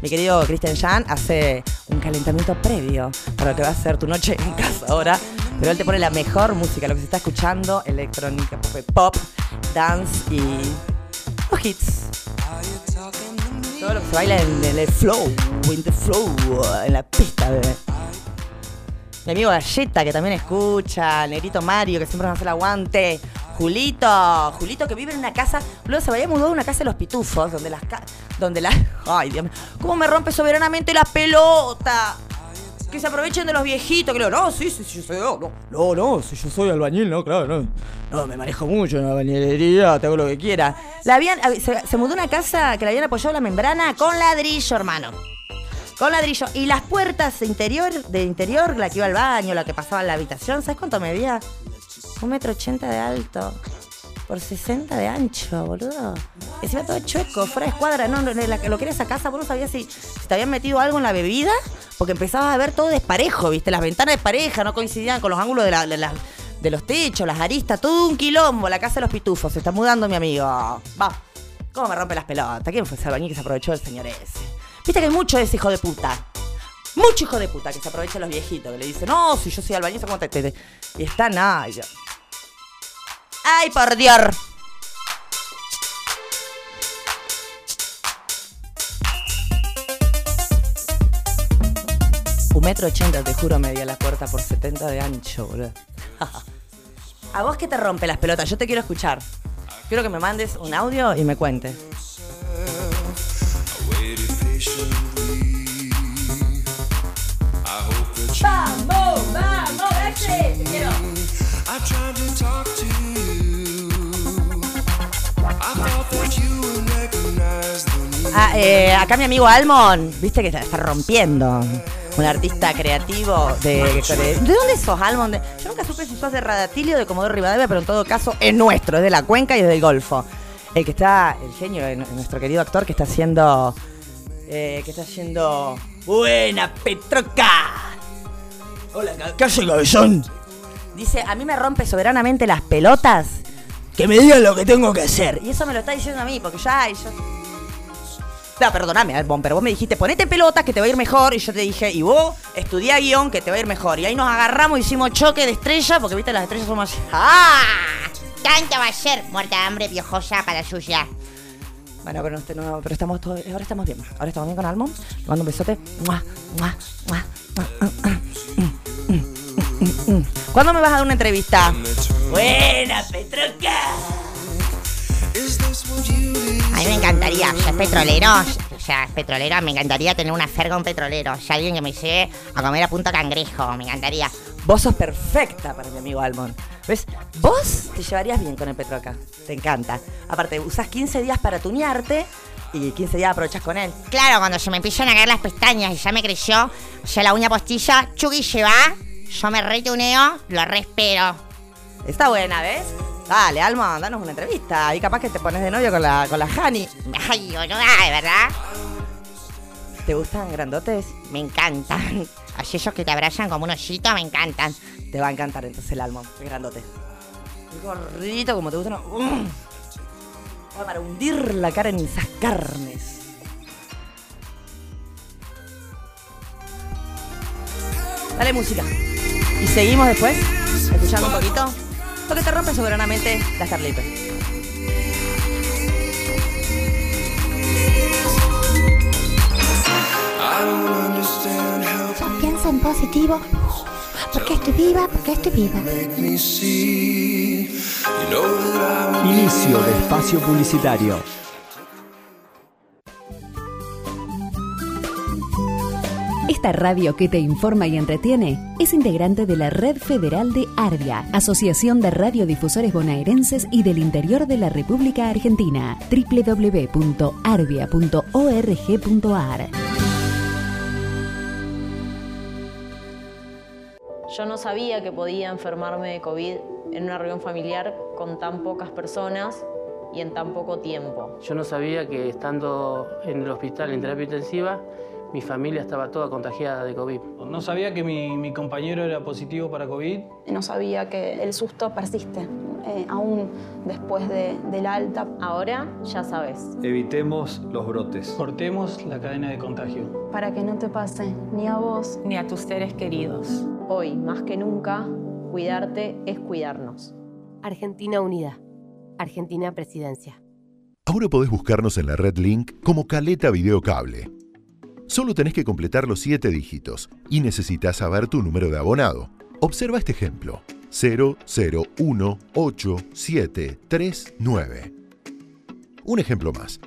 mi querido Christian Jan hace un calentamiento previo para lo que va a ser tu noche en casa ahora. Pero él te pone la mejor música, lo que se está escuchando, electrónica, pop, dance y los hits. Todo lo que se baila en, en el flow, in the flow, en la pista, bebé. Mi amigo Galleta, que también escucha. Negrito Mario, que siempre nos hace el aguante. Julito, Julito que vive en una casa. Luego se había mudado a una casa de los pitufos, donde las. donde las. Ay, Dios mío. ¿Cómo me rompe soberanamente la pelota? Que se aprovechen de los viejitos, lo, no, sí, sí, sí, yo soy, no, no, no, si yo soy albañil, no, claro, no. No, me manejo mucho en la albañilería, te hago lo que quiera. La habían, se, se mudó a una casa que le habían apoyado la membrana con ladrillo, hermano. Con ladrillo. Y las puertas interior, de interior, la que iba al baño, la que pasaba a la habitación, ¿sabes cuánto medía? Un metro ochenta de alto. Por 60 de ancho, boludo. Encima todo chueco, fuera de escuadra. No, no, la- lo que era esa casa, vos no sabías si, si te habían metido algo en la bebida, porque empezabas a ver todo desparejo, ¿viste? Las ventanas desparejas no coincidían con los ángulos de, la- de los techos, las aristas, todo un quilombo. La casa de los pitufos. Se está mudando mi amigo. Va. ¿Cómo me rompe las pelotas? ¿Quién fue ese albañil que se aprovechó del señor ese? Viste que hay mucho de ese hijo de puta. Mucho hijo de puta que se aprovecha de los viejitos, que le dicen, no, si yo soy albañil, ¿cómo te, te- te-?" Y está nada. y yo- ¡Ay, por Dios! Un metro ochenta, te juro, media la puerta por 70 de ancho, boludo. ¿A vos qué te rompe las pelotas? Yo te quiero escuchar. Quiero que me mandes un audio y me cuentes. ¡Vamos, vamos, ese! Te quiero. Ah, eh, acá mi amigo Almon, viste que está, está rompiendo. Un artista creativo de, de- ¿De dónde sos, Almon? Yo nunca supe si sos de Radatilio o de Comodoro Rivadavia, pero en todo caso es nuestro, es de la cuenca y es del Golfo. El que está, el genio, nuestro querido actor que está haciendo. Eh, que está haciendo. ¡Buena Petroca! Hola, ¿qué hace, cabezón? Dice, a mí me rompe soberanamente las pelotas que me digan lo que tengo que hacer. Y eso me lo está diciendo a mí, porque ya y yo. No, perdóname, Albon, pero vos me dijiste, ponete pelotas que te va a ir mejor. Y yo te dije, y vos estudiá guion que te va a ir mejor. Y ahí nos agarramos, hicimos choque de estrella, porque viste, las estrellas somos así. ¡Ah! Tanto va a ser muerta de hambre piojosa para suya. Bueno, pero, no, no, pero estamos todo- ahora estamos bien. Ahora estamos bien con Almon. Le mando un besote. Mua, mua, mua, mua. ¿Cuándo me vas a dar una entrevista? Buena, Petroca. A mí me encantaría, es petrolero, sea, es petrolero, me encantaría tener una fer con petrolero. Si alguien que me lleve a comer a punto cangrejo, me encantaría. Vos sos perfecta para mi amigo Almon. ¿Ves? Vos te llevarías bien con el Petroca. Te encanta. Aparte, usás 15 días para tunearte y 15 días aprovechás con él. Claro, cuando se me empiezan a caer las pestañas y ya me creció, ya la uña postilla, Chucky se va, yo me retuneo, lo respero. Está buena, ¿ves? Dale, Almon, danos una entrevista. Ahí capaz que te pones de novio con la, con la Hani. Ay, boluda, de verdad. ¿Te gustan grandotes? Me encantan. Así esos que te abrazan como un osito, me encantan. Te va a encantar entonces el Almon, el grandote. El gordito como te gustan. ¡um! Va para hundir la cara en esas carnes. Dale música. Y seguimos después, escuchando un poquito. Lo que te rompe soberanamente la Starlipe. Yo pienso en positivo. Porque estoy viva, porque estoy viva. Inicio de espacio publicitario. Esta radio que te informa y entretiene es integrante de la Red Federal de Arbia, Asociación de Radiodifusores Bonaerenses y del Interior de la República Argentina, www.arbia.org.ar. Yo no sabía que podía enfermarme de COVID en una reunión familiar con tan pocas personas y en tan poco tiempo. Yo no sabía que estando en el hospital en terapia intensiva, mi familia estaba toda contagiada de COVID. No sabía que mi, mi compañero era positivo para COVID. No sabía que el susto persiste, eh, aún después de- del alta. Ahora ya sabes. Evitemos los brotes. Cortemos la cadena de contagio. Para que no te pase ni a vos Ni a tus seres queridos. Hoy, más que nunca, cuidarte es cuidarnos. Argentina Unida. Argentina Presidencia. Ahora podés buscarnos en la red Link como Caleta Videocable. Solo tenés que completar los 7 dígitos y necesitas saber tu número de abonado. Observa este ejemplo. 00187739. Un ejemplo más.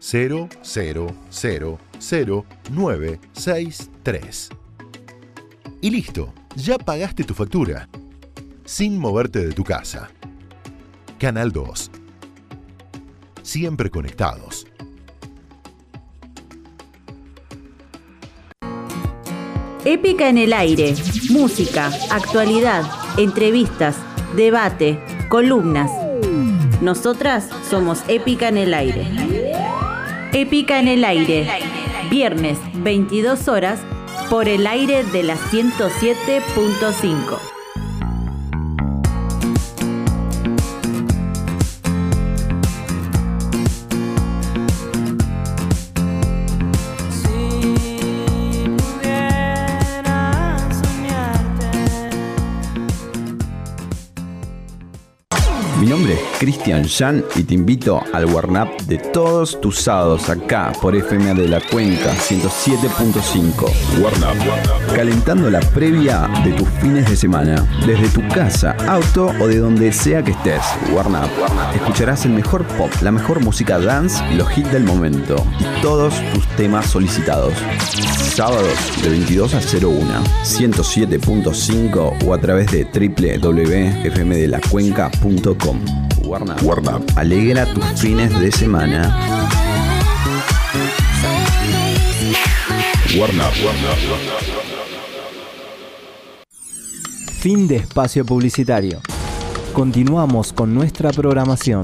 0000963. Y listo, ya pagaste tu factura. Sin moverte de tu casa. Canal 2. Siempre conectados. Épica en el aire. Música, actualidad, entrevistas, debate, columnas. Nosotras somos Épica en el aire. Épica en el aire. Viernes, 22 horas, por el aire de la 107.5. Cristian Jan y te invito al Warm Up de todos tus sábados acá por FM de la Cuenca 107.5. Warm Up. Calentando la previa de tus fines de semana. Desde tu casa, auto o de donde sea que estés. Warm Up. Escucharás el mejor pop, la mejor música dance y los hits del momento. Y todos tus temas solicitados. Sábados de 22 a 01. 107.5 o a través de www.fmdelacuenca.com. Warm Up. Warm Up. Alegra tus fines de semana. Warm Up. Fin de espacio publicitario. Continuamos con nuestra programación.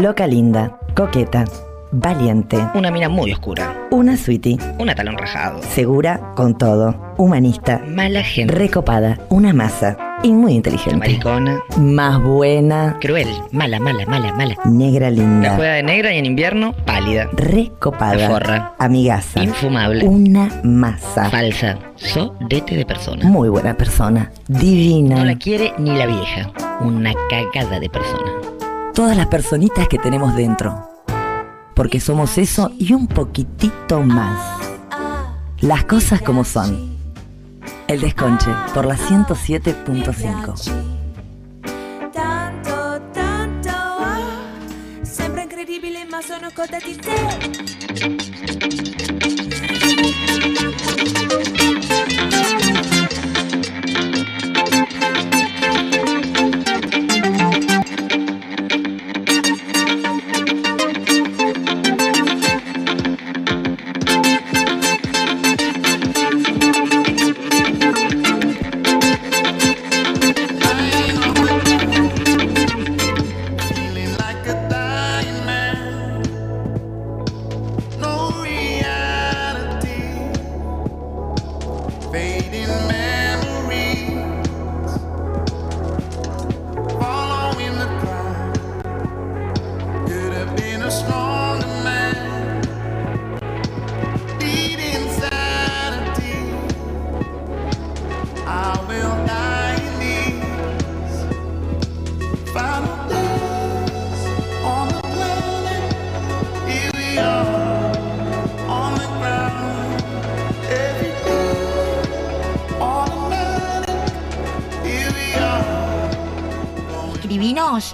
Loca linda, coqueta, valiente. Una mina muy oscura. Una sweetie. Una talón rajado. Segura con todo. Humanista. Mala gente. Recopada. Una masa. Y muy inteligente. Maricona. Más buena. Cruel. Mala, mala, mala, mala. Negra La linda. juega de negra y en invierno, pálida. Recopada. La forra. Amigaza. Infumable. Una masa. Falsa. Sodete de persona. Muy buena persona. Divina. No la quiere ni la vieja. Una cagada de persona. Todas las personitas que tenemos dentro. Porque somos eso y un poquitito más. Las cosas como son. El desconche por la 107.5. Tanto, tanto, ah, sembra incredibile ma sono coda di te.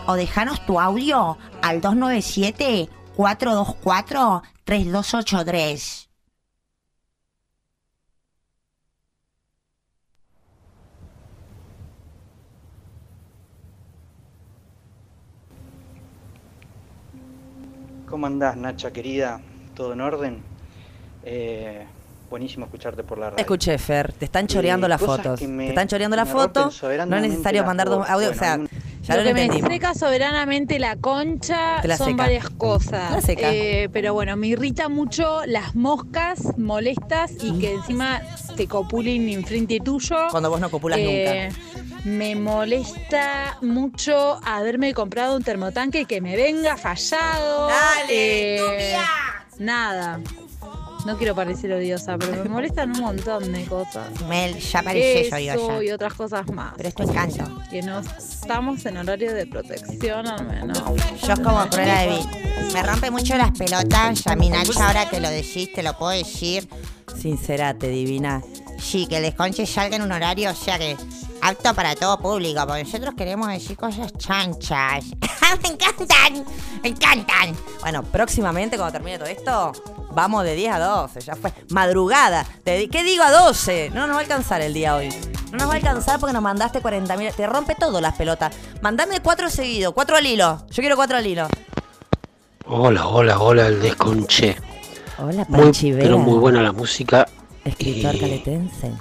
O dejanos tu audio al 297-424-3283. ¿Cómo andás, Nacha querida? ¿Todo en orden? Eh, buenísimo escucharte por la radio. Escuché, Fer, te están choreando Eh, las fotos. me- Te están choreando la foto. No es necesario mandar dos audios. Bueno, o sea, ya lo lo que me seca soberanamente la concha la son seca. varias cosas. La seca. Eh, pero bueno, me irrita mucho las moscas molestas y que encima te copulen enfrente tuyo. Cuando vos no copulas Eh, Me molesta mucho haberme comprado un termotanque que me venga fallado. Dale, Eh, Nada. No quiero parecer odiosa, pero me molestan un montón de cosas. Mel, ya pareces Eso odiosa. y otras cosas más. Pero es tu encanto. Que no estamos en horario de protección al menos. Yo es como Cruella de Vil. Me rompe mucho las pelotas. A mi Nacha, ahora que lo decís, te lo puedo decir. Sincerate, divina. Sí, que el desconche salga en un horario, o sea que apto para todo público, porque nosotros queremos decir cosas chanchas. me encantan, me encantan. Bueno, próximamente, cuando termine todo esto, vamos de 10 a 12. Ya fue. Madrugada. Te- ¿Qué digo a 12? No nos va a alcanzar el día hoy. No nos va a alcanzar porque nos mandaste 40 mil. Te rompe todo las pelotas. Mandame cuatro seguidos, cuatro al hilo. Yo quiero cuatro al hilo. Hola, hola, hola, el desconche. Hola, Muy, Panchi pero Vera, muy buena la música. Escritor caletense.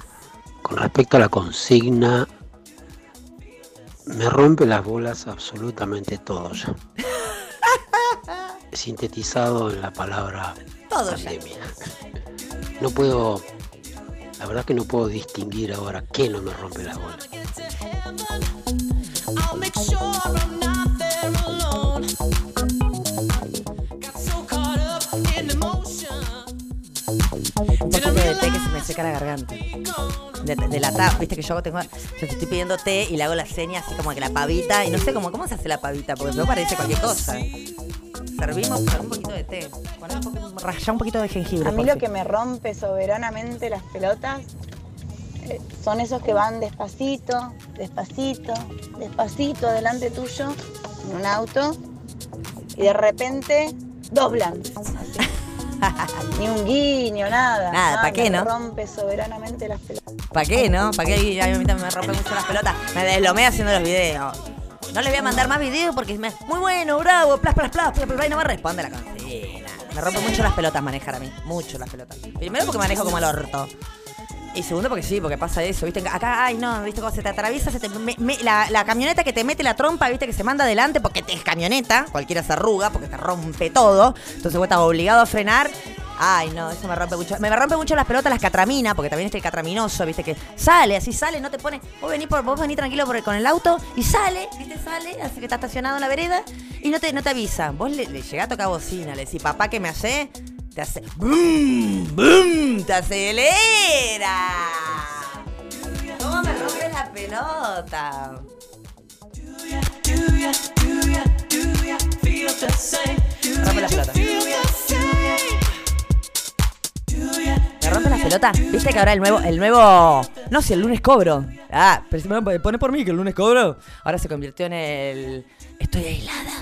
con respecto a la consigna, me rompe las bolas absolutamente todo ya. Sintetizado en la palabra Todo ya. pandemia. No puedo, la verdad que no puedo distinguir ahora qué no me rompe las bolas. Me seca la garganta. De, de la tapa, viste que yo tengo. Yo te estoy pidiendo té y le hago la seña así como que la pavita. Y no sé cómo, cómo se hace la pavita, porque me parece cualquier cosa. Servimos con un poquito de té. Un poquito, rayá un poquito de jengibre. A mí lo que me rompe soberanamente las pelotas eh, son esos que van despacito, despacito, despacito delante tuyo en un auto y de repente doblan. Ni un guiño, nada. Nada, ¿pa' qué, me no? rompe soberanamente las pelotas. ¿Para qué, no? ¿Para qué? A mí también me rompen mucho las pelotas. Me deslomé haciendo los videos. No le voy a mandar más videos porque me. Muy bueno, bravo, plas, plas, plas, plas, plas, y no me responde la consigna. Me rompe mucho las pelotas manejar a mí. Mucho las pelotas. Primero porque manejo como el orto. Y segundo porque sí, porque pasa eso, ¿viste? Acá, ay, no, ¿viste? Cuando se te atraviesa, se te la, la camioneta que te mete la trompa, ¿viste? Que se manda adelante porque te es camioneta, cualquiera se arruga porque te rompe todo. Entonces vos estás obligado a frenar. Ay, no, eso me rompe mucho. Me, rompe mucho las pelotas las catramina, porque también está el catraminoso, ¿viste? Que sale, así sale, no te pone. Vos venís, tranquilo por, con el auto y sale, ¿viste? Sale, así que está estacionado en la vereda y no te, no te avisa. Vos le, le llegás a tocar bocina, le decís, papá, ¿qué me hace? Te hace. ¡Bum! ¡Bum! ¡Te acelera! ¿Cómo me? Rompe la pelota. Pelota. ¿Viste que ahora el nuevo, el nuevo. No, si el lunes cobro. Ah, pero si me pone por mí que el lunes cobro. Ahora se convirtió en el. Estoy aislada.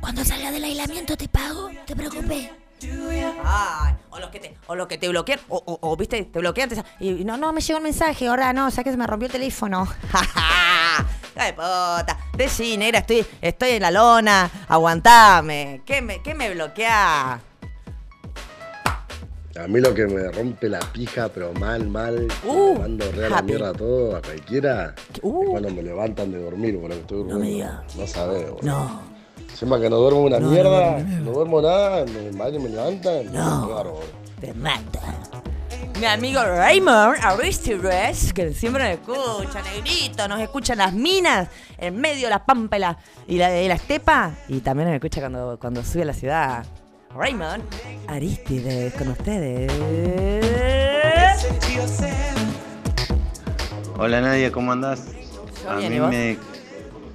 Cuando salga del aislamiento te pago, te preocupes. Ay, o los que te, o los que te bloquean, o, viste, te bloquean, te- y no, no, me llegó un mensaje, ahora no, o sea que se me rompió el teléfono. ¡Ay, puta! Decí, negra, estoy, estoy en la lona, aguantame. ¿Qué me, qué me bloquea? A mí lo que me rompe la pija, pero mal, mal, Uh, mando re a la mierda a todo, a cualquiera, Uh. es cuando me levantan de dormir, porque estoy durmiendo. No, sabés, boludo. No. Encima que no duermo una No, no mierda, no, duermo nada, me baño y me levantan. No. bárbaro. Te mata. Mi amigo Raymond Aristides, que siempre nos escucha, negrito, nos escucha en las minas, en medio de la pampa y la, y la, y la estepa, y también nos escucha cuando, cuando sube a la ciudad. Raymond Aristides, con ustedes. Hola Nadia, ¿cómo andás? A mí me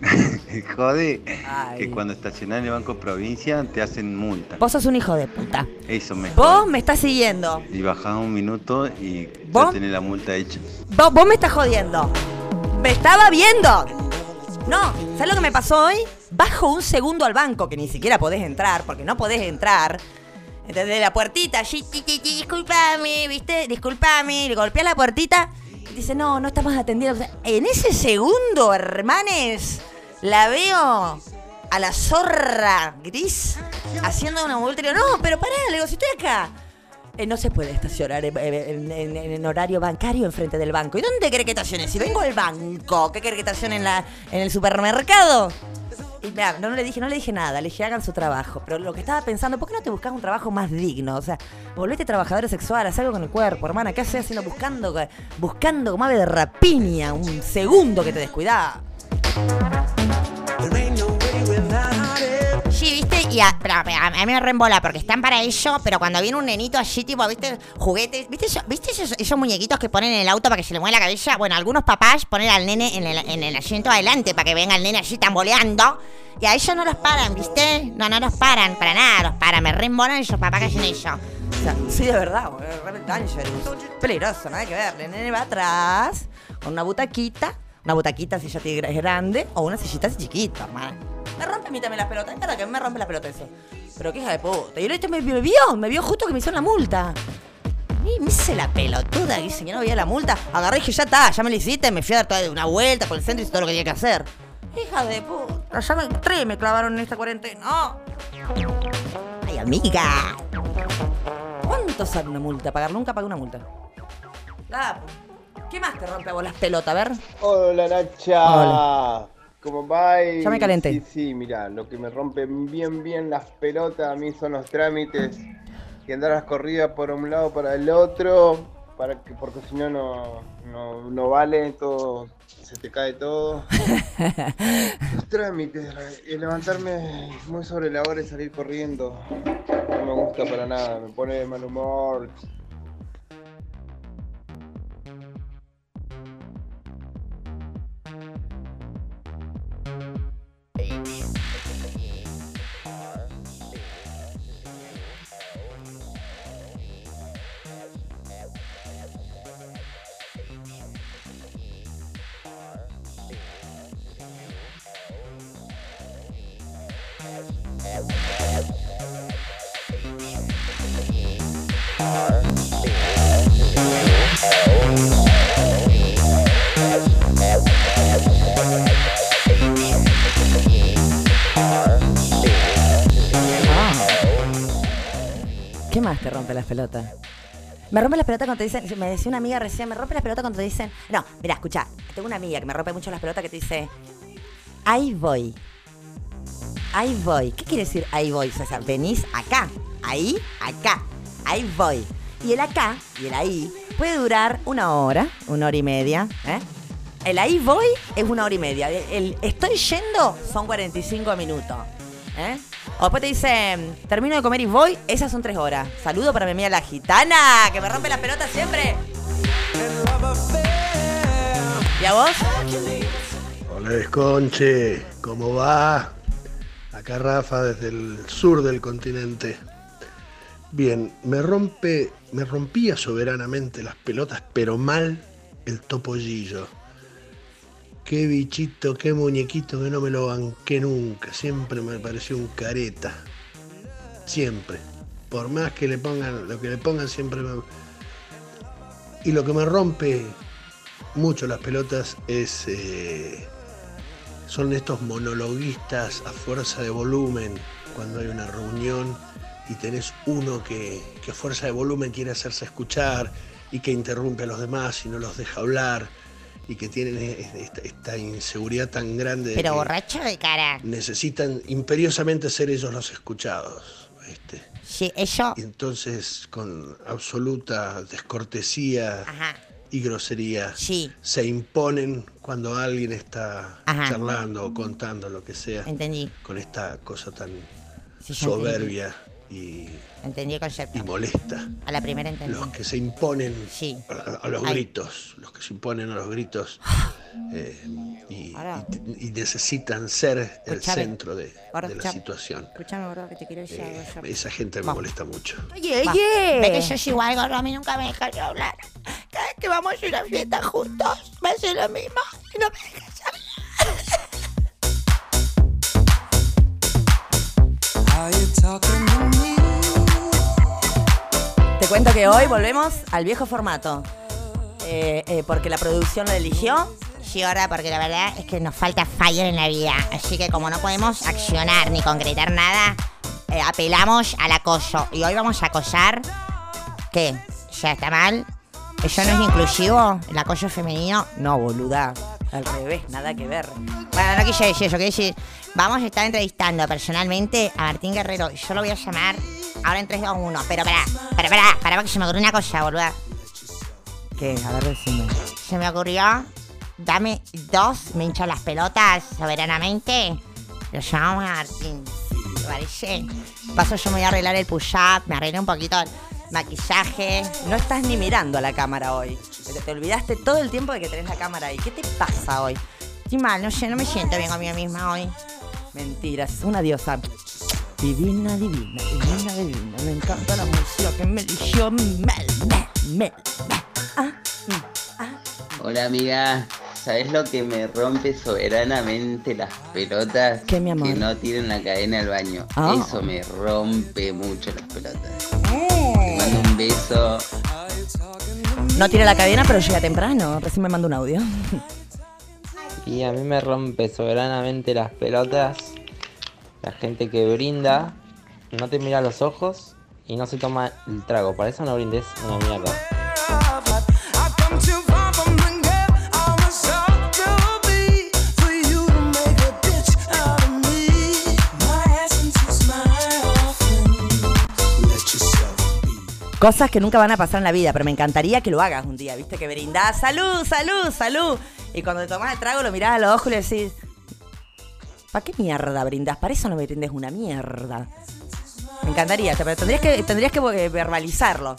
jode Ay. que cuando estacionás en el Banco Provincia te hacen multa. Vos sos un hijo de puta. Eso me Vos me estás siguiendo. Y bajás un minuto y ¿Vos? ya tenés la multa hecha. Vos, vos me estás jodiendo. Me estaba viendo. No, ¿sabes lo que me pasó hoy? Bajo un segundo al banco, que ni siquiera podés entrar, porque no podés entrar. Desde la puertita, disculpame, ¿viste? Disculpame. Le golpea la puertita y dice, no, no estamos atendiendo. En ese segundo, hermanes, la veo a la zorra gris haciendo una vuelta no, pero pará, le digo, si estoy acá. Eh, no se puede estacionar en, en- en- en horario bancario enfrente del banco. ¿Y dónde cree que estacione? Si vengo al banco, ¿qué cree que estacione en, la, en el supermercado? Y no, no le dije, no le dije nada, le dije hagan su trabajo. Pero lo que estaba pensando, ¿por qué no te buscas un trabajo más digno? O sea, volvete trabajadora sexual, haz algo con el cuerpo, hermana. ¿Qué haces haciendo buscando, buscando como ave de rapiña un segundo que te descuidás? Sí, viste, y a, a- mí me reembola porque están para ello, pero cuando viene un nenito allí, tipo, viste, juguetes, viste, viste esos, muñequitos que ponen en el auto para que se le mueva la cabeza. Bueno, algunos papás ponen al nene en el, en el asiento adelante para que venga el nene allí tamboleando. Y a ellos no los paran, ¿viste? No, no los paran, para nada los paran. Me reembolan esos papás que hacen eso. Sí, de verdad, es. Peligroso, nada que ver. El nene va atrás con una butaquita, una butaquita si ya es grande, o una sillita así chiquita, hermano. Me rompe a mí también las pelotas, es que me rompe la pelota eso. Pero qué hija de puta. Y el este me, vio, me vio justo que me hicieron la multa. Me hice la pelotuda, dice que no veía la multa. Agarré y dije, ya está, ya me la hiciste, me fui a dar toda una vuelta por el centro y hice todo lo que tenía que hacer. Hija de puta, ya me, tres me clavaron en esta cuarentena. Ay, amiga. ¿Cuánto sale una multa? Pagar nunca pagué una multa. La- ¿Qué más te rompe a vos las pelotas? A ver. Hola Nacha. Hola. ¿Cómo va? Y- Ya me calenté. Sí, sí, mira, lo que me rompe bien, bien las pelotas a mí son los trámites. Que andar las corridas por un lado para el otro, para que, porque si no, no, no, vale, todo, se te cae todo. los trámites, y levantarme muy sobre la hora y salir corriendo. No me gusta para nada, me pone de mal humor. Rompe las pelotas? Me rompe las pelotas cuando te dicen, me decía una amiga recién, me rompe las pelotas cuando te dicen, no, mira, escucha, tengo una amiga que me rompe mucho las pelotas que te dice, ahí voy, ahí voy. ¿Qué quiere decir ahí voy? O sea, venís acá, ahí, acá, ahí voy. Y el acá y el ahí puede durar una hora, una hora y media, ¿eh? El ahí voy es una hora y media. El, el estoy yendo son 45 minutos. ¿eh? O después te dicen, termino de comer y voy, esas son tres horas. Saludo para mi amiga la gitana, que me rompe las pelotas siempre. ¿Y a vos? Hola Desconche, ¿cómo va? Acá Rafa desde el sur del continente. Bien, me rompe, me rompía soberanamente las pelotas, pero mal el topollillo. Qué bichito, qué muñequito que no me lo banqué nunca. Siempre me pareció un careta. Siempre. Por más que le pongan, lo que le pongan siempre me... Y lo que me rompe mucho las pelotas es eh, son estos monologuistas a fuerza de volumen cuando hay una reunión y tenés uno que, que a fuerza de volumen quiere hacerse escuchar y que interrumpe a los demás y no los deja hablar y que tienen esta, esta inseguridad tan grande de Pero borracho de cara. necesitan imperiosamente ser ellos los escuchados. Sí, eso. Y entonces con absoluta descortesía Ajá. y grosería Sí. se imponen cuando alguien está Ajá. charlando o contando lo que sea. Entendí. Con esta cosa tan Sí, soberbia y, Entendí el concepto. y molesta. A la primera entendí. Los que se imponen Sí. a, a los Ay. gritos, los que se imponen a los gritos eh, y, y- y necesitan ser el Escuchame. cada de, Ahora, de la escuchame. situación. Escúchame, gordo, que te quiero decir algo yo. Esa gente me Vamos. molesta mucho. Oye, Va. oye. Ve que yo soy igual, gordo, a mí nunca me dejan yo hablar. Cada vez que vamos a una fiesta juntos, me hace lo mismo y no me dejas hablar. Te cuento que hoy volvemos al viejo formato. Eh, eh, porque la producción lo eligió. Sí, ahora, porque la verdad es que nos falta fire en la vida. Así que como no podemos accionar ni concretar nada, eh, apelamos al acoso. Y hoy vamos a acosar. ¿Qué? ¿Ya está mal? ¿Eso no es inclusivo? ¿El acoso femenino? No, boluda. Al revés, nada que ver. Bueno, no quise decir eso, quise decir. Vamos a estar entrevistando personalmente a Martín Guerrero. Yo lo voy a llamar ahora en 3, 2, 1. Pero pará, pará, pará, pará, porque se me ocurrió una cosa, boluda. ¿Qué? A ver, decime. Se me ocurrió. Dame dos, me hincho las pelotas soberanamente. Lo llamamos a Martín. ¿Te parece? Paso, yo me voy a arreglar el push-up, me arreglé un poquito maquillaje. No estás ni mirando a la cámara hoy. Te, te olvidaste todo el tiempo de que tenés la cámara ahí. ¿Qué te pasa hoy? Estoy mal, no no me siento bien conmigo misma hoy. Mentiras, una diosa. Divina, divina, divina, divina. Me encanta la música que me eligió Mel, Mel, Mel. Hola amiga, ¿sabes lo que me rompe soberanamente las pelotas? ¿Qué, mi amor? Que no tienen la cadena al baño. Ah. Eso me rompe mucho las pelotas. Te mando un beso. No tiene la cadena, pero llega temprano. Recién me mandó un audio. Y a mí me rompe soberanamente las pelotas la gente que brinda, no te mira a los ojos y no se toma el trago. Para eso no brindes una mierda. Cosas que nunca van a pasar en la vida, pero me encantaría que lo hagas un día, ¿viste? Que brindás, salud, salud, salud. Y cuando te tomás el trago lo mirás a los ojos y le decís, ¿para qué mierda brindás? Para eso no me brindes una mierda. Me encantaría, pero tendrías que, tendrías que eh, verbalizarlo.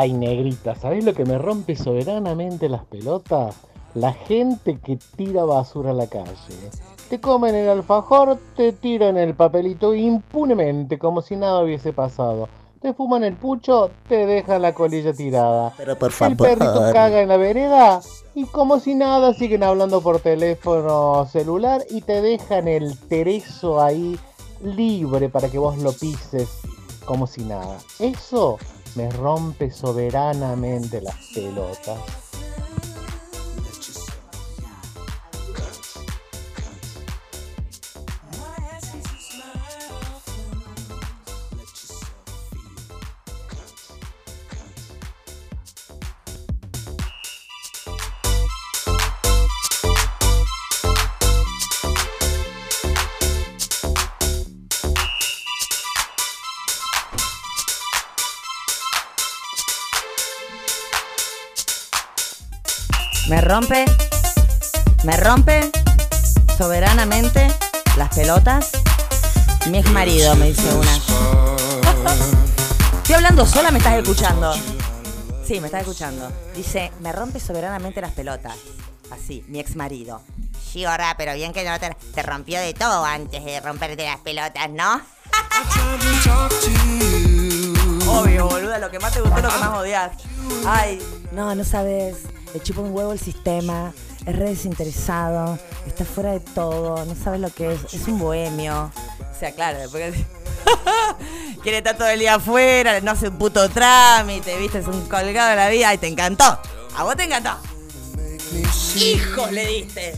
Ay, negrita, ¿sabés lo que me rompe soberanamente las pelotas? La gente que tira basura a la calle. Te comen el alfajor, te tiran el papelito impunemente, como si nada hubiese pasado. Te fuman el pucho, te dejan la colilla tirada. Pero por El favor. perrito caga en la vereda y como si nada siguen hablando por teléfono celular y te dejan el tereso ahí libre para que vos lo pises como si nada. Eso me rompe soberanamente las pelotas. Rompe, me rompe soberanamente las pelotas. Mi ex marido me dice una. Estoy hablando sola, me estás escuchando. Sí, me estás escuchando. Dice, me rompe soberanamente las pelotas. Así, mi ex marido. Sí, ahora, pero bien que no te, te rompió de todo antes de romperte las pelotas, ¿no? Obvio, boluda, lo que más te gustó, lo que más odias. Ay, no, no sabes. Le chupa un huevo el sistema. Es re desinteresado. Está fuera de todo. No sabes lo que es. Es un bohemio. O sea, claro, después quiere estar todo el día afuera, no hace un puto trámite, viste, es un colgado de la vida y te encantó. A vos te encantó. Hijo, le diste.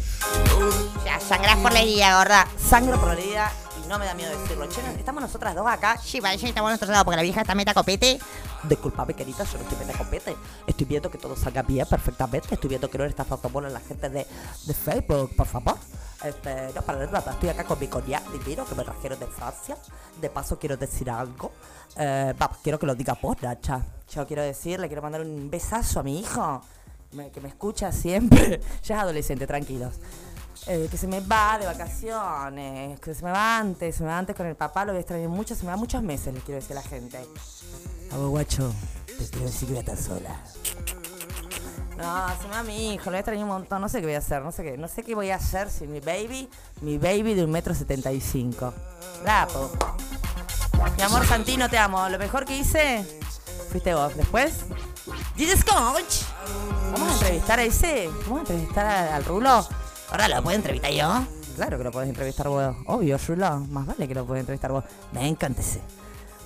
Ya, sangrás por la herida, gorda. Sangro por la herida no me da miedo decirlo. Che, estamos nosotras dos acá. Sí, que estamos nosotros dos porque la vieja está meta copete. Disculpame, querida, yo no estoy meta copete. Estoy viendo que todo salga bien perfectamente. Estoy viendo que no le estás fotobola a la gente de, de Facebook, por favor. Este, no, para nada, estoy acá con mi cognac divino que me trajeron de Francia. De paso, quiero decir algo. Eh, va, quiero que lo diga vos, Nacha. Yo quiero decir, le quiero mandar un besazo a mi hijo, que me escucha siempre. ya es adolescente, tranquilos. Eh, que se me va de vacaciones, que se me va antes, se me va antes con el papá, lo voy a extrañar mucho, se me va muchos meses, les quiero decir a la gente. A vos, guacho, te quiero decir que voy a estar sola. No, se me va mi hijo, lo voy a extrañar un montón, no sé qué voy a hacer, no sé qué, no sé qué voy a hacer si mi baby, mi baby de un metro setenta y cinco. Bravo. Mi amor Santino, te amo. Lo mejor que hice fuiste vos. Después, Jesus Coach. Vamos a entrevistar a ese. Vamos a entrevistar al Rulo. Ahora lo puedo entrevistar yo. Claro que lo podés entrevistar vos. Obvio, Rulo. Más vale que lo podés entrevistar vos. Me encanta ese.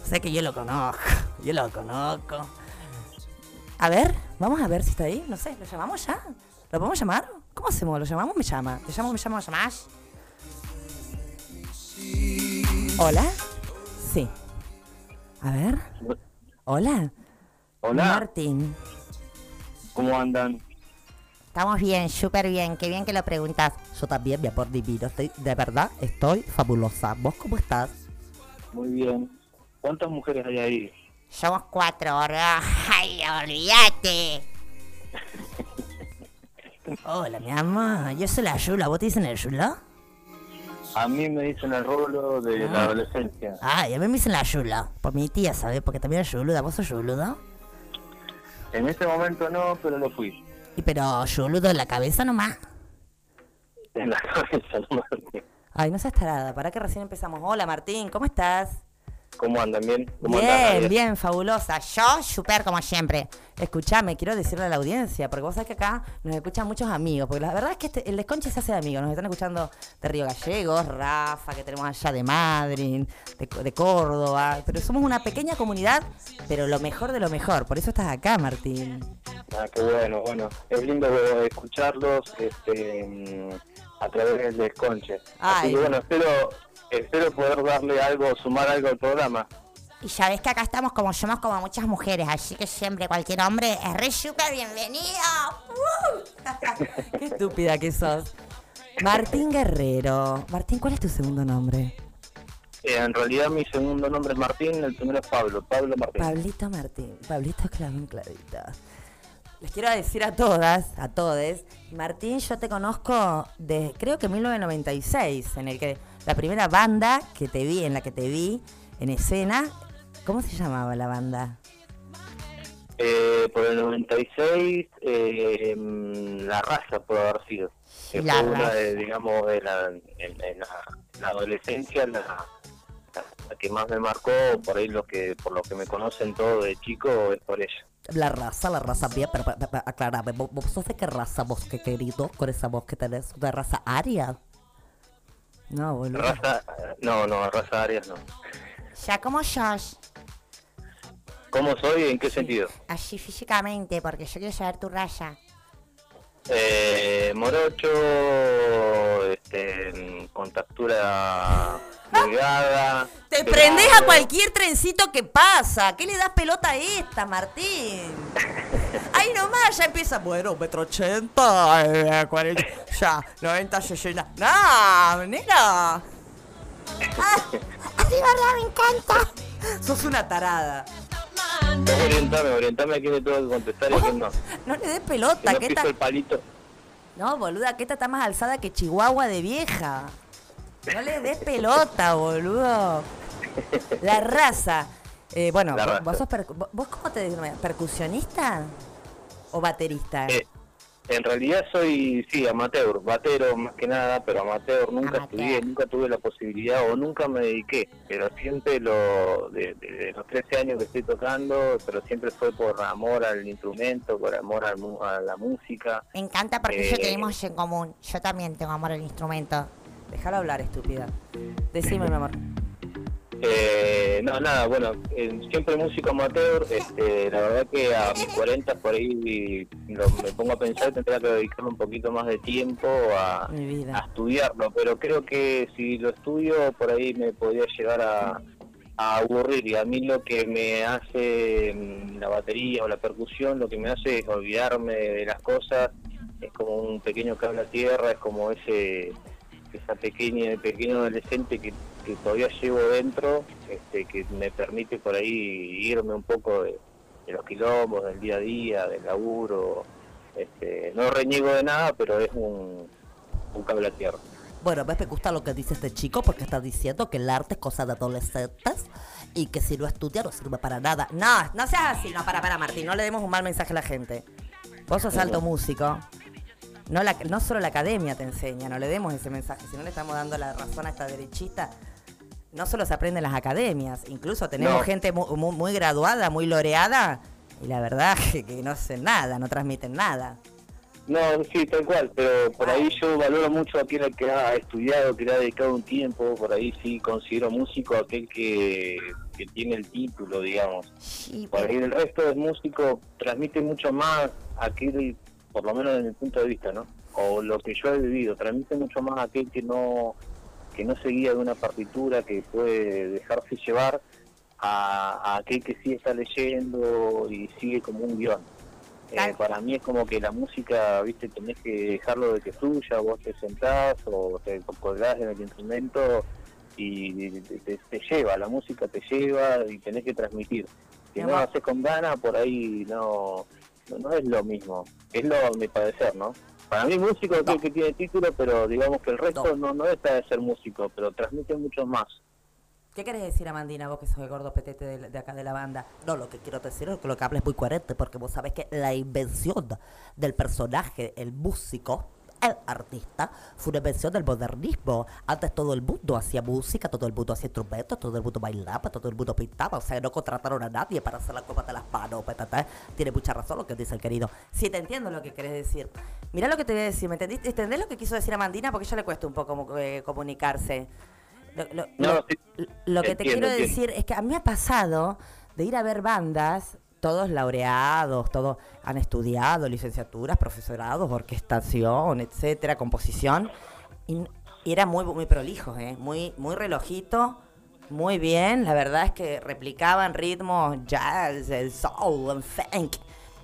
O sea que yo lo conozco. Yo lo conozco. A ver, vamos a ver si está ahí. No sé, ¿lo llamamos ya? ¿Lo podemos llamar? ¿Cómo hacemos? ¿Lo llamamos? ¿Me llama? ¿Te llamo? ¿Me llamo? ¿Me llamás? ¿Hola? Sí. A ver. Hola. Hola. Martín. ¿Cómo andan? Estamos bien, súper bien. Qué bien que lo preguntas. Yo también, mi amor divino. Estoy, de verdad, estoy fabulosa. ¿Vos cómo estás? Muy bien. ¿Cuántas mujeres hay ahí? Somos cuatro, ¿verdad? Ay, olvídate. Hola, mi amor. Yo soy la Yula. ¿Vos te dicen el Yula? A mí me dicen el rolo de la Ah. adolescencia. Ay, a mí me dicen la Yula. Por mi tía, ¿sabes? Porque también es Yuluda. ¿Vos sos Yuluda? En este momento no, pero lo fui. Y pero Yuludo en la cabeza nomás. En la cabeza, no Ay, no seas tarada. Para que recién empezamos. Hola, Martín. ¿Cómo estás? ¿Cómo andan? ¿Bien? ¿Cómo andan, Bien, Nadia? bien, fabulosa. Yo, súper como siempre. Escuchame, quiero decirle a la audiencia, porque vos sabés que acá nos escuchan muchos amigos, porque la verdad es que este- el desconche se hace de amigos. Nos están escuchando de Río Gallegos, Rafa, que tenemos allá de Madrid, de, de Córdoba, pero somos una pequeña comunidad, pero lo mejor de lo mejor. Por eso estás acá, Martín. Ah, qué bueno, bueno. Es lindo escucharlos este, mm, a través del desconche. Así que bueno, espero, espero poder darle algo, sumar algo al programa. Y ya ves que acá estamos como somos como muchas mujeres, así que siempre cualquier hombre es re súper bienvenido. Qué estúpida que sos. Martín Guerrero. Martín, ¿cuál es tu segundo nombre? Eh, en realidad mi segundo nombre es Martín, el primero es Pablo, Pablo Martín. Pablito Martín, Pablito Clavín Clavita. Les quiero decir a todas, a todes, Martín, yo te conozco de creo que 1996, en el que la primera banda que te vi, en la que te vi en escena, ¿cómo se llamaba la banda? Eh, por el 96, eh, la raza puede haber sido. Que La fue una de, digamos, de la, en, en la, la adolescencia, la, que más me marcó, por ahí lo que, por lo que me conocen todo de chico, es por ella. La raza, la raza, bien, pero, pero, pero, aclarame, ¿vos, vos sos de qué raza, vos, qué querido, con esa voz que tenés? ¿De raza aria? No, boludo. Raza, no, no, raza Arias no. Ya como sos, ¿Cómo soy? ¿En qué sentido? así físicamente, porque yo quiero saber tu raza. Eh, morocho, este, con textura delgada. Te delgado. prendés a cualquier trencito que pasa. ¿Qué le das pelota a esta, Martín? Ahí nomás ya empieza, bueno, metro ochenta, eh, 40, ya, 90, 60. No, nena. Así, verdad, me encanta. Sos una tarada. Orientame, orientame a quién le tengo que contestar y a quién no. No le des Que pelota, no que esta... el palito. No, boluda, que esta está más alzada que Chihuahua de vieja. No le des pelota, boludo. La raza. Eh, bueno, vos, raza. vos sos percu- vos- ¿vos cómo te denominas? ¿Percusionista? ¿O baterista? Eh, En realidad soy, sí, amateur, batero más que nada, pero amateur nunca estudié, nunca tuve la posibilidad o nunca me dediqué, pero siempre lo, de, de- de los 13 años que estoy tocando, pero siempre fue por amor al instrumento, por amor al mu- a la música. Me encanta porque Eh, eso tenemos en común. Yo también tengo amor al instrumento. Déjalo hablar, estúpida. Decime, mi amor. Eh, no, nada, bueno, eh, siempre músico amateur, este, la verdad que a mis 40 por ahí lo- me pongo a pensar tendría que dedicarle un poquito más de tiempo a estudiarlo, pero creo que si lo estudio por ahí me podría llegar a, a aburrir y a mí lo que me hace mm, la batería o la percusión, lo que me hace es olvidarme de las cosas, es como un pequeño cable a tierra, es como ese esa pequeña pequeño adolescente que, que todavía llevo dentro, este, que me permite por ahí irme un poco de, de los quilombos, del día a día, del laburo, este, no reniego de nada, pero es un un cable a tierra. Bueno, me gusta lo que dice este chico porque está diciendo que el arte es cosa de adolescentes y que si no estudia no sirve para nada. No, no seas así, no, para, para, Martín, no le demos un mal mensaje a la gente. Vos sos alto músico. No, la, no solo la academia te enseña, no le demos ese mensaje, si no le estamos dando la razón a esta derechista. No solo se aprende en las academias, incluso tenemos No. gente mu- mu- muy, graduada, muy loreada, y la verdad que, que no hacen nada, no transmiten nada. No, sí, tal cual, pero por ahí yo valoro mucho a aquel que ha estudiado, que le ha dedicado un tiempo, por ahí sí considero músico a aquel que, que tiene el título, digamos. por ahí el resto del músico transmite mucho más aquel, por lo menos desde mi punto de vista, ¿no? O lo que yo he vivido, transmite mucho más aquel que no que no se guía de una partitura, que puede dejarse llevar a, a aquel que sí está leyendo y sigue como un guion. Eh, para mí es como que la música, viste, tenés que dejarlo de que fluya, vos te sentás o te colgás en el instrumento y te, te- te lleva, la música te lleva y tenés que transmitir. Si no lo haces con ganas, por ahí no, no, no es lo mismo. Es lo mi parecer, ¿no? Para mí músico es aquel que tiene título, pero digamos que el resto no, no está de ser músico, pero transmite mucho más. ¿Qué querés decir, Amandina, vos que sos el gordo petete de, de acá de la banda? No, lo que quiero decir es que lo que hablas es muy coherente, porque vos sabés que la invención del personaje, el músico, el artista, fue una invención del modernismo. Antes todo el mundo hacía música, todo el mundo hacía instrumentos, todo el mundo bailaba, todo el mundo pintaba. O sea, no contrataron a nadie para hacer la copa de las manos. Tiene mucha razón lo que dice el querido. Sí, te entiendo lo que querés decir. Mirá lo que te voy a decir, ¿me entendiste? ¿Entendés lo que quiso decir Amandina? Porque a ella le cuesta un poco eh, comunicarse. Lo, lo- No, lo- sí. lo que te Entiendo, quiero entiendo. decir es que a mí me ha pasado de ir a ver bandas, todos laureados, todos han estudiado licenciaturas, profesorados, orquestación, etcétera, composición, y, era muy, muy prolijos, ¿eh? muy, muy relojito, muy bien. La verdad es que replicaban ritmos jazz, el soul, el funk,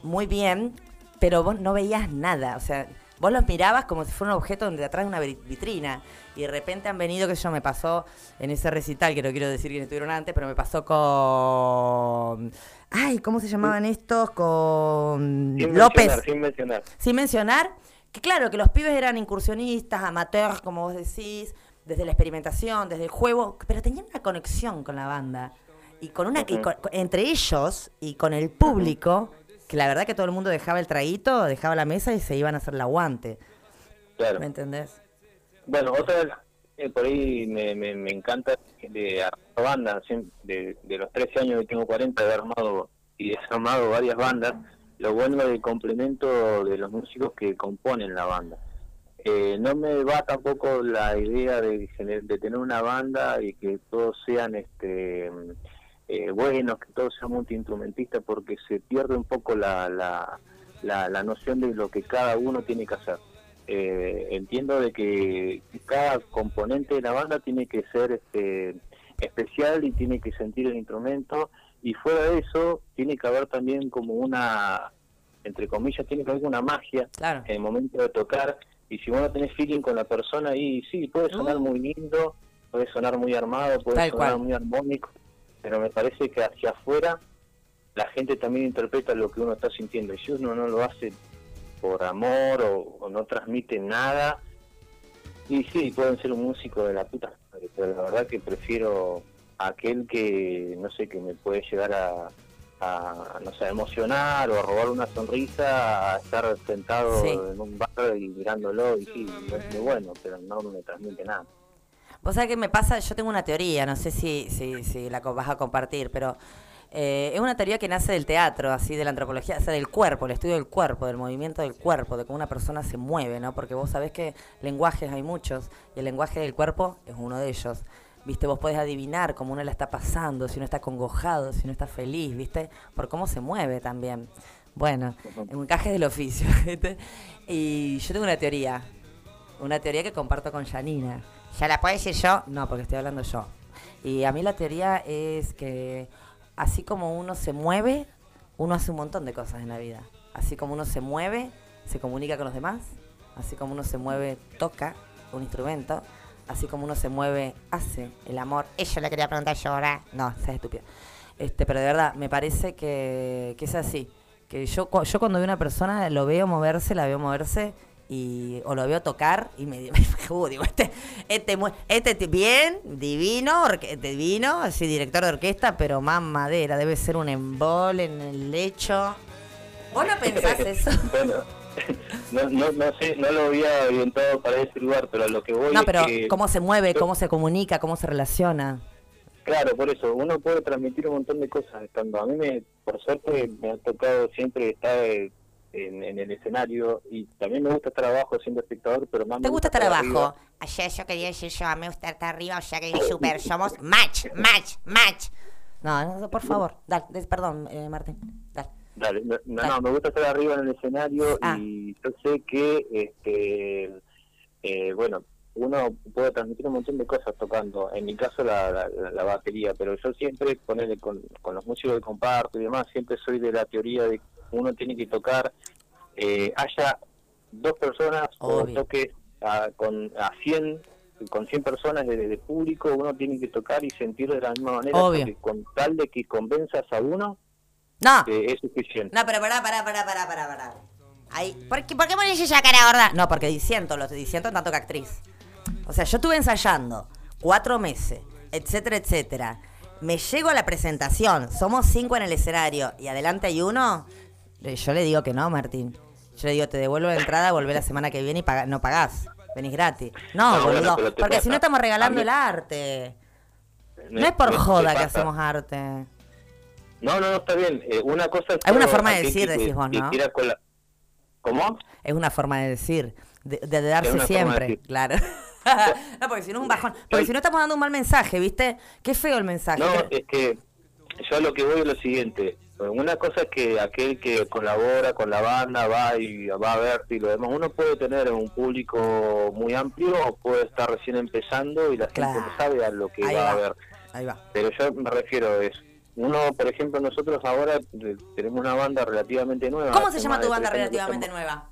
muy bien, pero vos no veías nada, o sea, vos los mirabas como si fuera un objeto de atrás de una vi- vitrina y de repente han venido, que yo me pasó en ese recital, que no quiero decir quiénes estuvieron antes, pero me pasó con... Ay, ¿cómo se llamaban estos? Con Sin López. mencionar, sin mencionar. Sin mencionar que claro, que los pibes eran incursionistas, amateurs, como vos decís, desde la experimentación, desde el juego, pero tenían una conexión con la banda. Y con una con- entre ellos y con el público, que la verdad que todo el mundo dejaba el traguito, dejaba la mesa y se iban a hacer el aguante. Claro. ¿Me entendés? Bueno, otra por ahí me, me, encanta de armar bandas, de, los 13 años que tengo 40, de armado y desarmado varias bandas, lo bueno del complemento de los músicos que componen la banda. Eh, no me va tampoco la idea de tener una banda y que todos sean este eh, buenos, que todos sean multiinstrumentistas, porque se pierde un poco la, la, la, la noción de lo que cada uno tiene que hacer. Eh, entiendo de que cada componente de la banda tiene que ser este, especial y tiene que sentir el instrumento y fuera de eso tiene que haber también como una entre comillas tiene que haber una magia Claro. en el momento de tocar y si vos no tenés feeling con la persona y sí puede sonar muy lindo puede sonar muy armado puede Tal sonar cual. muy armónico pero me parece que hacia afuera la gente también interpreta lo que uno está sintiendo y si uno no lo hace por amor o, o no transmite nada y sí pueden ser un músico de la puta madre, pero la verdad que prefiero aquel que no sé que me puede llegar a, a, no sé a emocionar o a robar una sonrisa a estar sentado Sí. en un bar y mirándolo y sí es muy bueno pero no me transmite nada Vos sabés qué me pasa, yo tengo una teoría, no sé si, si, si la vas a compartir, pero eh, es una teoría que nace del teatro, así de la antropología, o sea, del cuerpo, el estudio del cuerpo, del movimiento del cuerpo, de cómo una persona se mueve, ¿no? Porque vos sabés que lenguajes hay muchos, y el lenguaje del cuerpo es uno de ellos. ¿Viste? Vos podés adivinar cómo uno la está pasando, si uno está congojado, si uno está feliz, ¿viste? Por cómo se mueve también. Bueno, encaje del oficio, ¿viste? Y yo tengo una teoría, una teoría que comparto con Janina. ¿Ya la puedo decir yo? No, porque estoy hablando yo. Y a mí la teoría es que así como uno se mueve, uno hace un montón de cosas en la vida. Así como uno se mueve, se comunica con los demás. Así como uno se mueve, toca un instrumento. Así como uno se mueve, hace el amor. Eso le quería preguntar yo ahora. No, seas estúpido. Este, pero de verdad, me parece que, que es así. Que yo, yo cuando veo una persona lo veo moverse, la veo moverse y o lo veo tocar y me, uh, digo, este, este, este bien, divino, orque- divino, así director de orquesta, pero más madera, debe ser un embol en el lecho. ¿Vos no pensás eso? Bueno, no, no, no sé, no lo había orientado para ese lugar, pero a lo que voy No, es pero que, cómo se mueve, cómo se comunica, cómo se relaciona. claro, por eso, uno puede transmitir un montón de cosas estando. A mí, me, por suerte, me ha tocado siempre estar eh, en, en el escenario y también me gusta estar abajo siendo espectador, pero más ¿Te me gusta estar abajo? Ayer yo quería decir yo, a mí me gusta estar arriba, o sea que super, somos match, match, match. No, no, por favor, dale, perdón, eh, Martín. Dale. Dale, no, no, no, me gusta estar arriba en el escenario Ah. y yo sé que, este, eh, bueno, uno puede transmitir un montón de cosas tocando, en mi caso la, la, la- batería, pero yo siempre, ponele con, con los músicos que comparto y demás, siempre soy de la teoría de que uno tiene que tocar, eh, haya dos personas o toque a, con, a 100 con 100 personas de, de público, uno tiene que tocar y sentir de la misma manera, Obvio. porque con tal de que convenzas a uno, No. eh, es suficiente. No, pero pará, pará, pará, pará, pará, pará. Ahí. ¿Por qué, ¿Por qué pones esa cara gorda? No, porque disiento, lo disiento tanto que actriz. O sea, yo estuve ensayando cuatro meses, etcétera, etcétera. Me llego a la presentación, somos cinco en el escenario y adelante hay uno. Yo le digo que no, Martín. Yo le digo, te devuelvo la entrada, volvé la semana que viene y paga- no pagás. Venís gratis. No, No, bueno, boludo. porque si no estamos regalando mí- el arte. No es por me- joda me que hacemos arte. No, no, no, está bien. Eh, una cosa es... Hay una forma de decir, que- decís vos, ¿no? ¿Cómo? Es una forma de decir, de, de Es darse de siempre, claro. no, porque si no es un bajón. Porque si no estamos dando un mal mensaje, ¿viste? Qué feo el mensaje. No, es que yo a lo que voy es lo siguiente. Una cosa es que aquel que colabora con la banda va y va a verte y lo demás. Uno puede tener un público muy amplio o puede estar recién empezando y la gente Claro. no sabe a lo que va, va. a ver. Ahí va. Pero yo me refiero es uno, por ejemplo, nosotros ahora tenemos una banda relativamente nueva. ¿Cómo se llama tu banda relativamente nueva?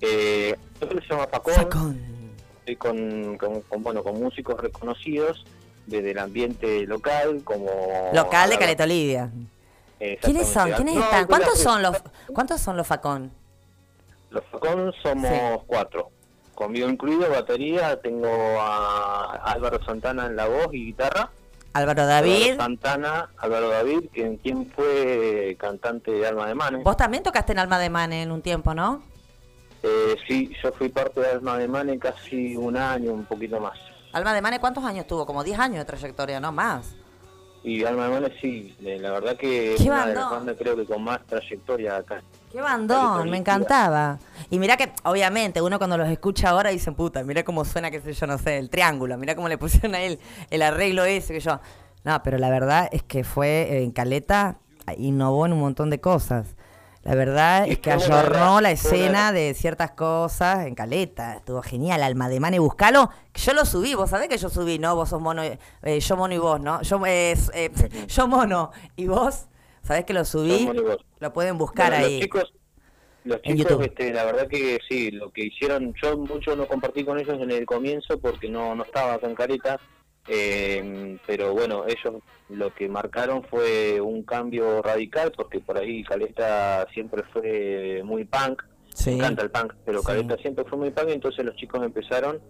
Eh, se llama Facón. Estoy con, con, con, bueno, con músicos reconocidos desde el ambiente local, como... Local de Caleta Olivia. ¿Quiénes son? ¿Quiénes No, están? con ¿Cuántos son los cuántos son los Facón? Los Facón somos Sí. cuatro. Conmigo incluido, batería, tengo a Álvaro Santana en la voz y guitarra. Álvaro David. Álvaro Santana, Álvaro David, quien, quien fue cantante de Alma de Manes. Vos también tocaste en Alma de Mane en un tiempo, ¿no? Eh, sí, yo fui parte de Alma de Manes casi un año, un poquito más. Alma de Mane, ¿cuántos años tuvo? Como 10 años de trayectoria, no más. Y Alma de Manes sí, eh, la verdad que es una de las bandas creo que con más trayectoria acá. Qué bandón, me encantaba. Y mira que, obviamente, uno cuando los escucha ahora dicen, puta, mira cómo suena, qué sé yo, no sé, el triángulo, mira cómo le pusieron a él el arreglo ese, que yo. No, pero la verdad es que fue eh, en Caleta, innovó en un montón de cosas. La verdad Y es que ayornó la escena de ciertas cosas en Caleta. Estuvo genial, Alma de Mane, buscalo. Yo lo subí, vos sabés que yo subí, ¿no? Vos sos mono, eh, yo mono y vos, ¿no? Yo, eh, eh, yo mono y vos, ¿sabés que lo subí? Yo mono y vos. Lo pueden buscar Bueno, ahí. Los chicos, los chicos este, la verdad que sí, lo que hicieron, yo mucho no compartí con ellos en el comienzo porque no, no estaba acá en Careta, eh, pero bueno, ellos lo que marcaron fue un cambio radical porque por ahí Caleta siempre fue muy punk, Sí. me encanta el punk, pero Sí. Caleta siempre fue muy punk, entonces los chicos empezaron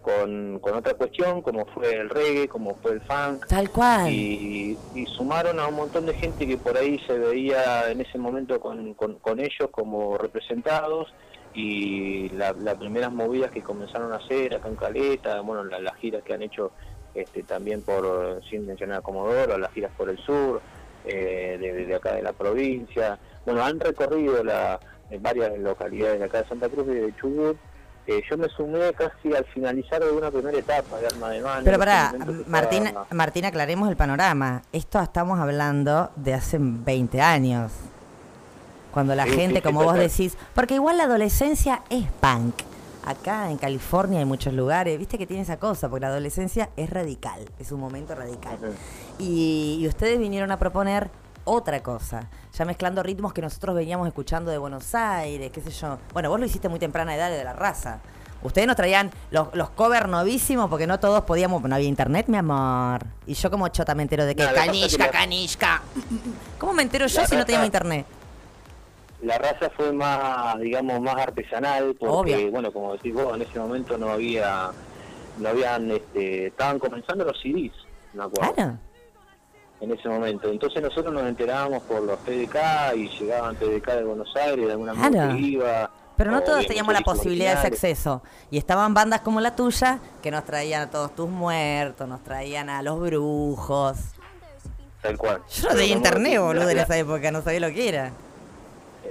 con, con otra cuestión, como fue el reggae, como fue el funk. Tal cual. Y, y sumaron a un montón de gente que por ahí se veía en ese momento con, con, con ellos como representados y la- las primeras movidas que comenzaron a hacer acá en Caleta, bueno, la- las giras que han hecho este, también por, sin mencionar a Comodoro, las giras por el sur, eh, de, de acá de la provincia, bueno, han recorrido la, en varias localidades de acá de Santa Cruz y de Chubut, eh, yo me sumé casi al finalizar de una primera etapa de Arma de Mano. Pero pará, Martín, estaba- Martín, aclaremos el panorama. Esto estamos hablando de hace 20 años. Cuando la Sí, gente, sí, como vos decís, porque igual la adolescencia es punk. Acá en California hay muchos lugares, viste que tiene esa cosa, porque la adolescencia es radical, es un momento radical. Y, y ustedes vinieron a proponer otra cosa, ya mezclando ritmos que nosotros veníamos escuchando de Buenos Aires, qué sé yo. Bueno, vos lo hiciste muy temprana edad de la raza. Ustedes nos traían los, los covers novísimos porque no todos podíamos, no había internet, mi amor. Y yo como chota me entero de que No, canishka, que. ¿Cómo me entero yo La si no teníamos internet? La raza fue más, digamos, más artesanal, porque, Obvio. bueno, como decís vos, en ese momento no había, no habían, este, estaban comenzando los CDs, me acuerdo. Claro. En ese momento. Entonces nosotros nos enterábamos por los PDK y llegaban PDK de Buenos Aires, de alguna Claro. manera que iba. Pero no todos teníamos la posibilidad de ese acceso. Y estaban bandas como la tuya que nos traían a todos tus muertos, nos traían a los brujos. Tal cual. Yo no tenía internet, boludo, en esa época, no sabía lo que era.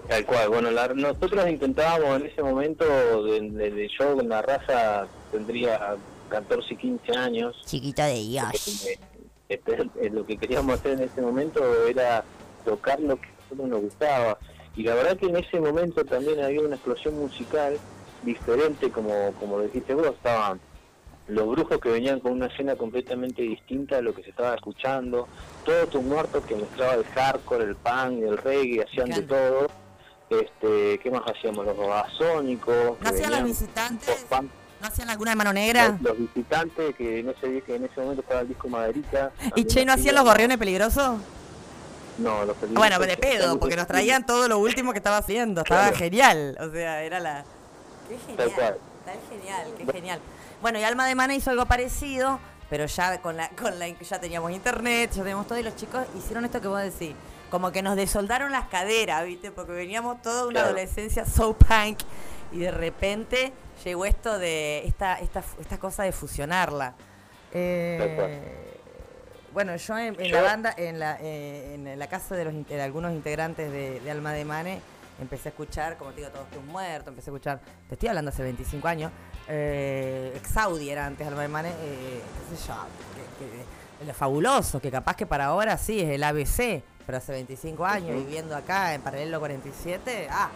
Tal cual, bueno, la- nosotros intentábamos en ese momento, de, de- yo con la raza tendría 14 y 15 años. Chiquito de Dios. Este, eh, lo que queríamos hacer en ese momento era tocar lo que a nosotros nos gustaba. Y la verdad que en ese momento también había una explosión musical diferente, como, como dijiste vos, estaban los brujos que venían con una escena completamente distinta a lo que se estaba escuchando, todos tus muertos que mezclaba el hardcore, el punk, el reggae, hacían de todo. Este, ¿Qué más hacíamos? Los babasónicos. ¿No hacían los visitantes? ¿No hacían alguna de mano negra? Los, los visitantes, que en ese, que en ese momento estaba el disco Maderica. ¿Y Che, no hacían los gorriones peligrosos? No, los peligrosos. Bueno, de pedo, porque nos traían todo lo último que estaba haciendo. Estaba Claro. genial. O sea, era la. Qué Tal genial. cual. Está genial, qué genial. Bueno, y Alma de Mana hizo algo parecido, pero ya con la, con la ya teníamos internet, ya teníamos todo, y los chicos hicieron esto que vos decís. Como que nos desoldaron las caderas, ¿viste? Porque veníamos toda una Claro. adolescencia so punk y de repente llegó esto de esta, esta, esta cosa de fusionarla. Eh, bueno, yo en, en la banda, en la, eh, en la casa de, los, de algunos integrantes de, de Alma de Mane, empecé a escuchar, como te digo, todos tus muertos, empecé a escuchar, te estoy hablando hace 25 años, eh, Exaudi era antes Alma de Mane, eh, qué sé yo, que- que- lo fabuloso, que capaz que para ahora sí es el ABC, pero hace 25 años viviendo acá en Paralelo 47, ah,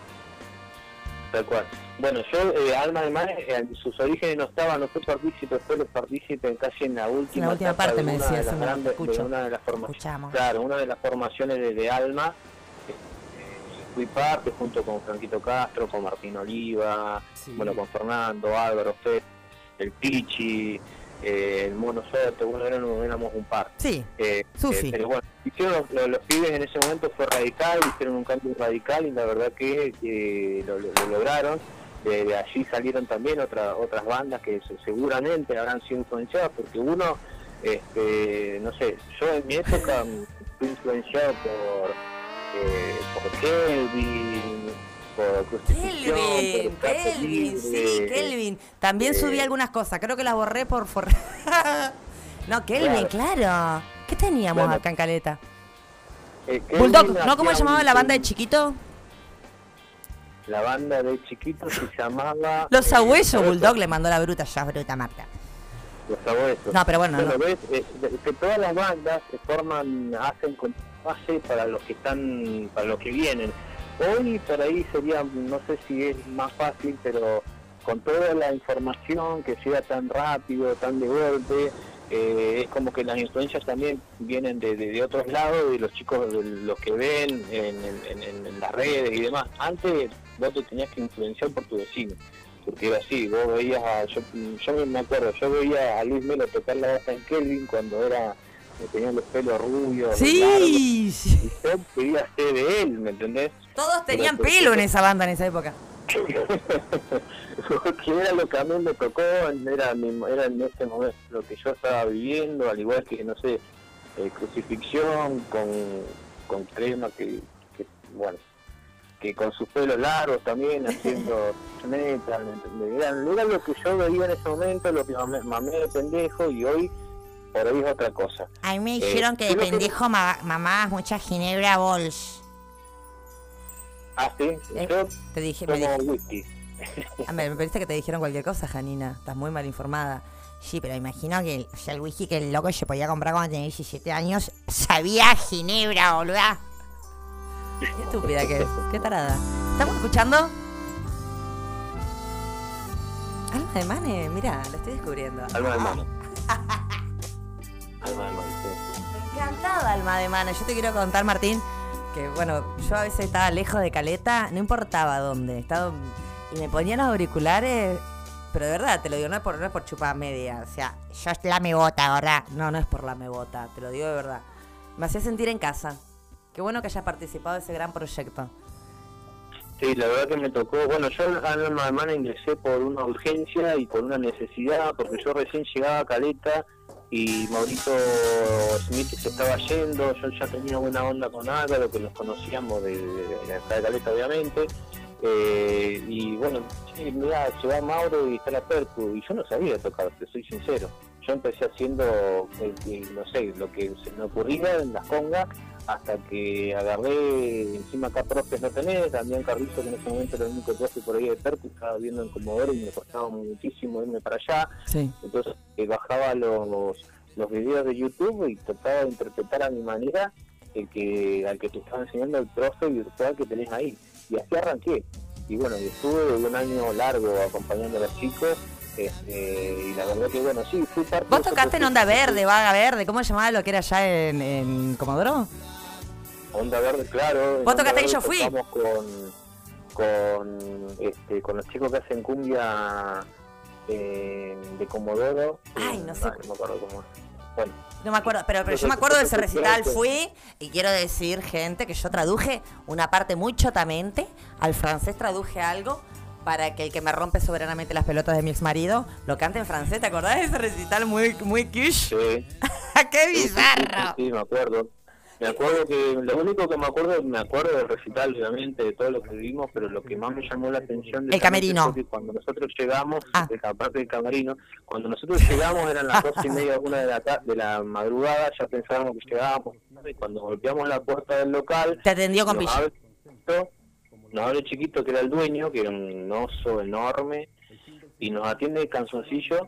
Tal cual. Bueno, yo, eh, Alma de Mar, eh, sus orígenes no estaba, no fui partícipe, fue los partícipe casi en la última, En la última parte de me una decías, de las grandes- de escucho. una de las formaciones. Escuchamos. Claro, una de las formaciones de, de Alma. eh, fui parte junto con Franquito Castro, con Martín Oliva, bueno, con Fernando, Álvaro, Fe, el Pichi, eh, el Mono Soto, bueno, éramos, éramos un par. Sí, Eh, Sufi. eh, pero bueno, hicieron los, los pibes en ese momento fue radical, hicieron un cambio radical y la verdad que, que lo, lo- lo lograron. De, de allí salieron también otra, otras bandas que se- seguramente habrán sido influenciadas porque uno, este, no sé, yo en mi época fui influenciado por, eh, por Kelvin, por Crucifixión, Kelvin, por Kelvin, sí, Kelvin. También eh, subí algunas cosas, creo que las borré por... for- no, Kelvin, claro. ¿Qué teníamos Bueno. acá en Caleta? eh, Bulldog, ¿no? ¿Cómo se llamaba la banda de chiquito? La banda de chiquitos se llamaba... Los eh, Sabuesos. Bulldog le mandó la bruta, ya bruta Marta. Los sabuesos. No, pero bueno, no. ves, eh, de- que todas las bandas se forman, hacen con base para los que están, para los que vienen. Hoy por ahí sería, no sé si es más fácil, pero con toda la información que llega tan rápido, tan de golpe, eh, es como que las influencias también vienen de, de- otros lados, de los chicos, los que ven en, en- en- en las redes y demás. Antes vos te tenías que influenciar por tu vecino porque era así, vos veías a, yo, yo me acuerdo, yo veía a Luis Melo tocar la bata en Kelvin cuando era, que tenía los pelos rubios, Sí, largos, y yo quería ser de él, ¿me entendés? Todos tenían Pero- pelo en esa banda en esa época. que era lo que a mí me tocó, era, era en ese momento lo que yo estaba viviendo, al igual que, no sé, eh, crucifixión con, con crema, que, que, bueno, que con sus pelos largos también haciendo metal. Era, era lo que yo veía en ese momento, lo que mamé, mamé de pendejo y hoy por ahí es otra cosa. A mí me Eh, dijeron que de que- pendejo ma- mamabas mucha ginebra bols. Ah, sí, Eh, yo te dije, me tomo dije- whisky. A ver, me parece que te dijeron cualquier cosa, Janina. Estás muy mal informada. Sí, pero imagino que el, o sea, el whisky que el loco se podía comprar cuando tenía 17 años sabía ginebra, boluda. Qué estúpida que es. Qué tarada. ¿Estamos escuchando? Alma de Mane, mira, lo estoy descubriendo. Alma de mano. Alma de mano, sí. Encantada Alma de Mane. Yo te quiero contar, Martín, que bueno, yo a veces estaba lejos de Caleta, no importaba dónde. Estaba, y me ponían los auriculares, pero de verdad, te lo digo, no es por, no es por chupar media. O sea, Yo la me bota, ¿verdad? no, no es por la mebota, te lo digo de verdad. Me hacía sentir en casa. Qué bueno que hayas participado de ese gran proyecto. Sí, la verdad que me tocó. Bueno, yo al alma alemana ingresé por una urgencia y por una necesidad, porque yo recién llegaba a Caleta y Maurito Smith se estaba yendo. Yo ya tenía buena onda con Álvaro, que nos conocíamos de, la de Caleta, obviamente. Eh, y bueno, sí, se va Mauro y está la Percu. Y yo no sabía tocar, te soy sincero. Yo empecé haciendo, eh, eh, no sé, lo que se me ocurría en las congas hasta que agarré, encima acá profes no tenés, también Carrizo que en ese momento era el único profe por ahí de Percu, estaba viendo en Comodoro y me costaba muchísimo irme para allá, Sí. entonces eh, bajaba los, los videos de YouTube y trataba de interpretar a mi manera el que, al que te estaba enseñando el profe virtual que tenés ahí, y así arranqué, y bueno, y estuve un año largo acompañando a los chicos, este, y la verdad que bueno, sí, fui parte ¿Vos tocaste en. Onda Verde, Vaga Verde? ¿Cómo se llamaba lo que era allá en, en Comodoro? Onda Verde, claro. Vos tocaste ahí, yo fui. con, con, este, con los chicos que hacen cumbia eh, de Comodoro. Ay, no sé. No me acuerdo cómo. Bueno, No me acuerdo, pero, pero yo me acuerdo de ese recital, fui y quiero decir, gente, que yo traduje una parte muy chotamente, al francés traduje algo para que el que me rompe soberanamente las pelotas de mi ex marido lo cante en francés, ¿te acordás de ese recital muy, muy quiche? sí. ¡Qué sí, bizarro! Sí, sí, me acuerdo. Me acuerdo que lo único que me acuerdo, me acuerdo del recital, obviamente, de todo lo que vivimos, pero lo que más me llamó la atención de El camerino. que cuando nosotros llegamos, Ah. aparte del camerino, cuando nosotros llegamos eran las dos y media, una de la, de la madrugada, ya pensábamos que llegábamos, y cuando golpeamos la puerta del local, Te atendió con chiquito, nos abre chiquito, que era el dueño, que era un oso enorme, y nos atiende el canzoncillo,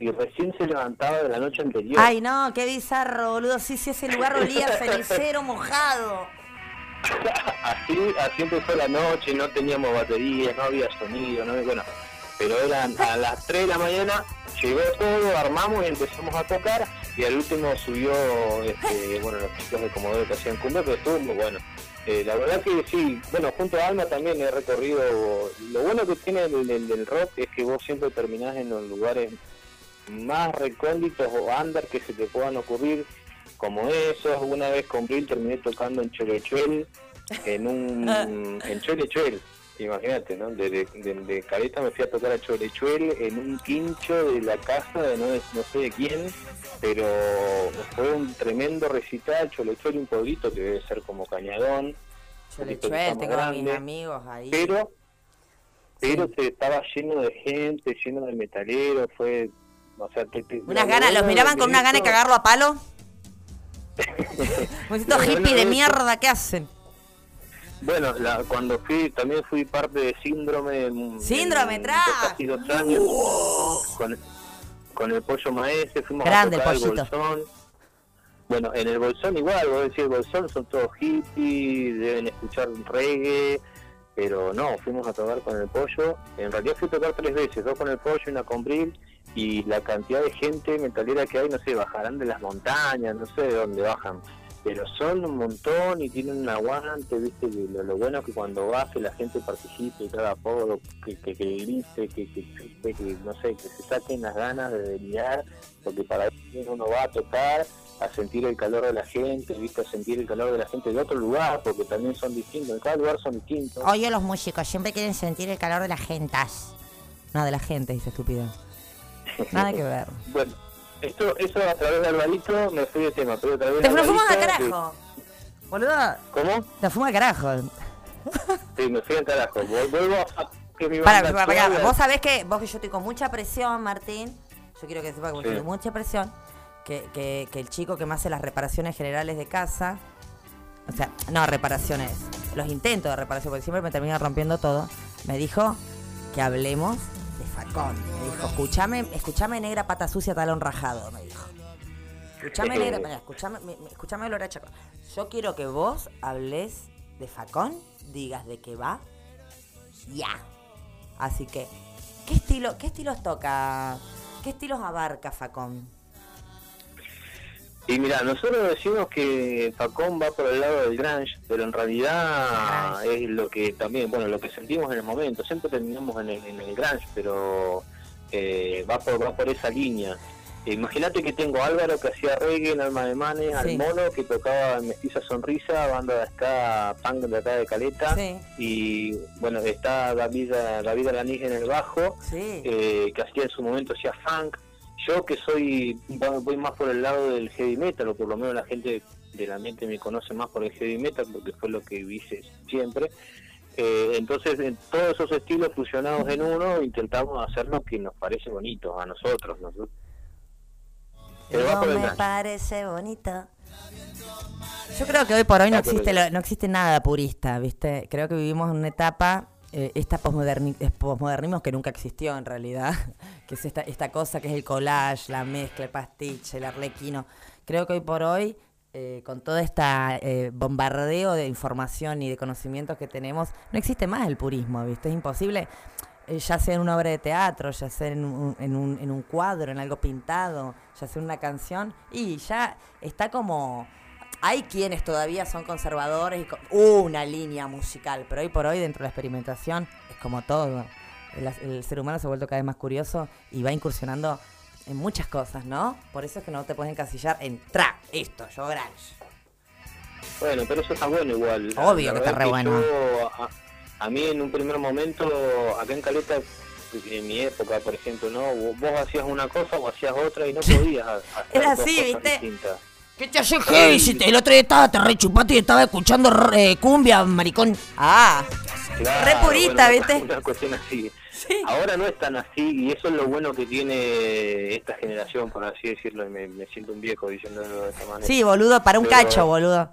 y recién se levantaba de la noche anterior. Ay, no, qué bizarro, boludo. Sí, sí, ese lugar olía a cenicero mojado. así, así empezó la noche, no teníamos batería, no había sonido, no bueno, pero eran a las 3 de la mañana, llegó todo, armamos y empezamos a tocar y al último subió, este, bueno, los chicos de Comodoro que hacían cumbia, pero estuvo muy bueno. Eh, la verdad que sí, bueno, junto a Alma también he recorrido, lo bueno que tiene el, el- el rock es que vos siempre terminás en los lugares más recónditos o under que se te puedan ocurrir, como esos. Una vez con Bill terminé tocando en Cholechuel, en un en Cholechuel, imagínate, ¿no? De, de, de- de Caleta me fui a tocar a Cholechuel en un quincho de la casa de no, no sé de quién, pero fue un tremendo recital. Cholechuel, un pueblito que debe ser como Cañadón. Más tengo a mis grande, amigos ahí. Pero pero se estaba lleno de gente, lleno de metaleros, fue... O sea, te- te- Unas ganas, los miraban con una gana de cagarlo a palo. Un Lo bueno hippie de mierda, ¿qué hacen? Bueno, la, cuando fui, también fui parte de Síndrome. Síndrome, en. Casi dos años. Con, con el Pollo Maese, fuimos Grande a tocar el. Bolsón. Bueno, en el Bolsón igual, vos decís el Bolsón, son todos hippies, deben escuchar reggae, pero no, fuimos a tocar con el Pollo. En realidad fui a tocar tres veces, dos con el Pollo y una con Brill, y la cantidad de gente metalera que hay, no sé, bajarán de las montañas, no sé de dónde bajan, pero son un montón y tienen un aguante, viste, lo, lo bueno que cuando vas que la gente participe, haga apodo, que, que, que grite, que, que- que, no sé, que se saquen las ganas de delirar, porque para eso uno va a tocar, a sentir el calor de la gente, viste, a sentir el calor de la gente de otro lugar, porque también son distintos, en cada lugar son distintos. Oye, los músicos siempre quieren sentir el calor de las gentas. No, de la gente, dice estúpido. Nada que ver. Bueno, esto, eso a través de Alvarito me fui de tema, pero a través Te de fumas al carajo. Boluda. ¿Cómo? Te fumas al carajo. Sí, me fui al carajo. Vuelvo a que mi Para, Vos sabés que, vos que yo estoy con mucha presión, Martín. Yo quiero que sepa que Sí. estoy con mucha presión. Que, que, que el chico que me hace las reparaciones generales de casa. O sea, no reparaciones. Los intentos de reparación, porque siempre me termina rompiendo todo. Me dijo que hablemos de Facón. Me dijo, escuchame, escuchame negra pata sucia talón rajado, me dijo. Negra, mira, escuchame, mi- mi- escuchame Lora Chaco. Yo quiero que vos hables de Facón, digas de qué va, ya. Así que, ¿qué estilo, qué estilos toca? ¿Qué estilos abarca Facón? Y mira, nosotros decimos que Facón va por el lado del grunge, pero en realidad es lo que también, bueno, lo que sentimos en el momento. Siempre terminamos en el, en el grunge, pero eh, va por va por esa línea. Imagínate que tengo a Álvaro que hacía reggae en Alma de Mane, Sí. al Mono que tocaba Mestiza Sonrisa, banda de acá, punk de acá de Caleta, Sí. y bueno, está David, David Alanís en el bajo, Sí. eh, que hacía en su momento hacía funk. Yo que soy, voy voy más por el lado del heavy metal, o por lo menos la gente de la mente me conoce más por el heavy metal, porque fue lo que hice siempre. Eh, entonces, en todos esos estilos fusionados en uno, intentamos hacer lo que nos parece bonito a nosotros. ¿no? Pero va No por el me parece bonito. Yo creo que hoy por hoy no existe, lo- no existe nada purista, ¿viste? Creo que vivimos en una etapa, eh, esta posmoderni- es posmodernismo que nunca existió en realidad, que es esta, esta cosa que es el collage, la mezcla, el pastiche, el arlequino. Creo que hoy por hoy, eh, con todo este bombardeo de información y de conocimientos que tenemos, no existe más el purismo, ¿viste? Es imposible eh, ya sea en una obra de teatro, ya sea en un, en, un, en un cuadro, en algo pintado, ya sea en una canción, y ya está como... Hay quienes todavía son conservadores y con una línea musical, pero hoy por hoy dentro de la experimentación es como todo. El, el ser humano se ha vuelto cada vez más curioso y va incursionando en muchas cosas, ¿no? Por eso es que no te puedes encasillar en trap, esto, yo grunge. Bueno, pero eso está bueno igual. Obvio la que está re bueno. yo, a, a mí en un primer momento, acá en Caleta, en mi época, por ejemplo, ¿no? Vos, hacías una cosa o hacías otra y no podías ha- hacer Era así, cosas ¿viste? distintas. ¿Qué te hace heavy? Si te- el otro día estaba, te rechupaste y estaba escuchando eh, cumbia, maricón. Ah, Claro, Re purista, bueno, ¿viste? Una cuestión así. Ahora no es tan así y eso es lo bueno que tiene esta generación, por así decirlo, y me, me siento un viejo diciéndolo de esta manera. sí, boludo, para un Pero- cacho, boludo.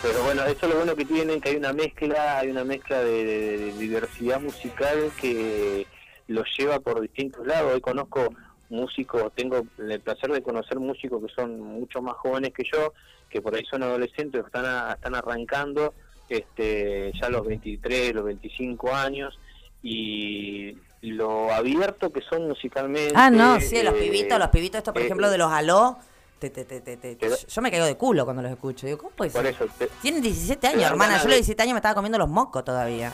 Pero bueno, eso es lo bueno que tienen, que hay una mezcla, hay una mezcla de, de- de diversidad musical que los lleva por distintos lados. Hoy conozco músicos, tengo el placer de conocer músicos que son mucho más jóvenes que yo, que por ahí son adolescentes, están, a- están arrancando este, ya los 23, los 25 años, y lo abierto que son musicalmente. Ah, no, sí, los eh, pibitos, los pibitos, esto por eh, ejemplo de los aló. te- te- te- te- te- yo me caigo de culo cuando los escucho. Digo, ¿cómo puede Por ser? eso, te- Tienen 17 te años, hermana. Yo a los de- 17 años me estaba comiendo los mocos todavía.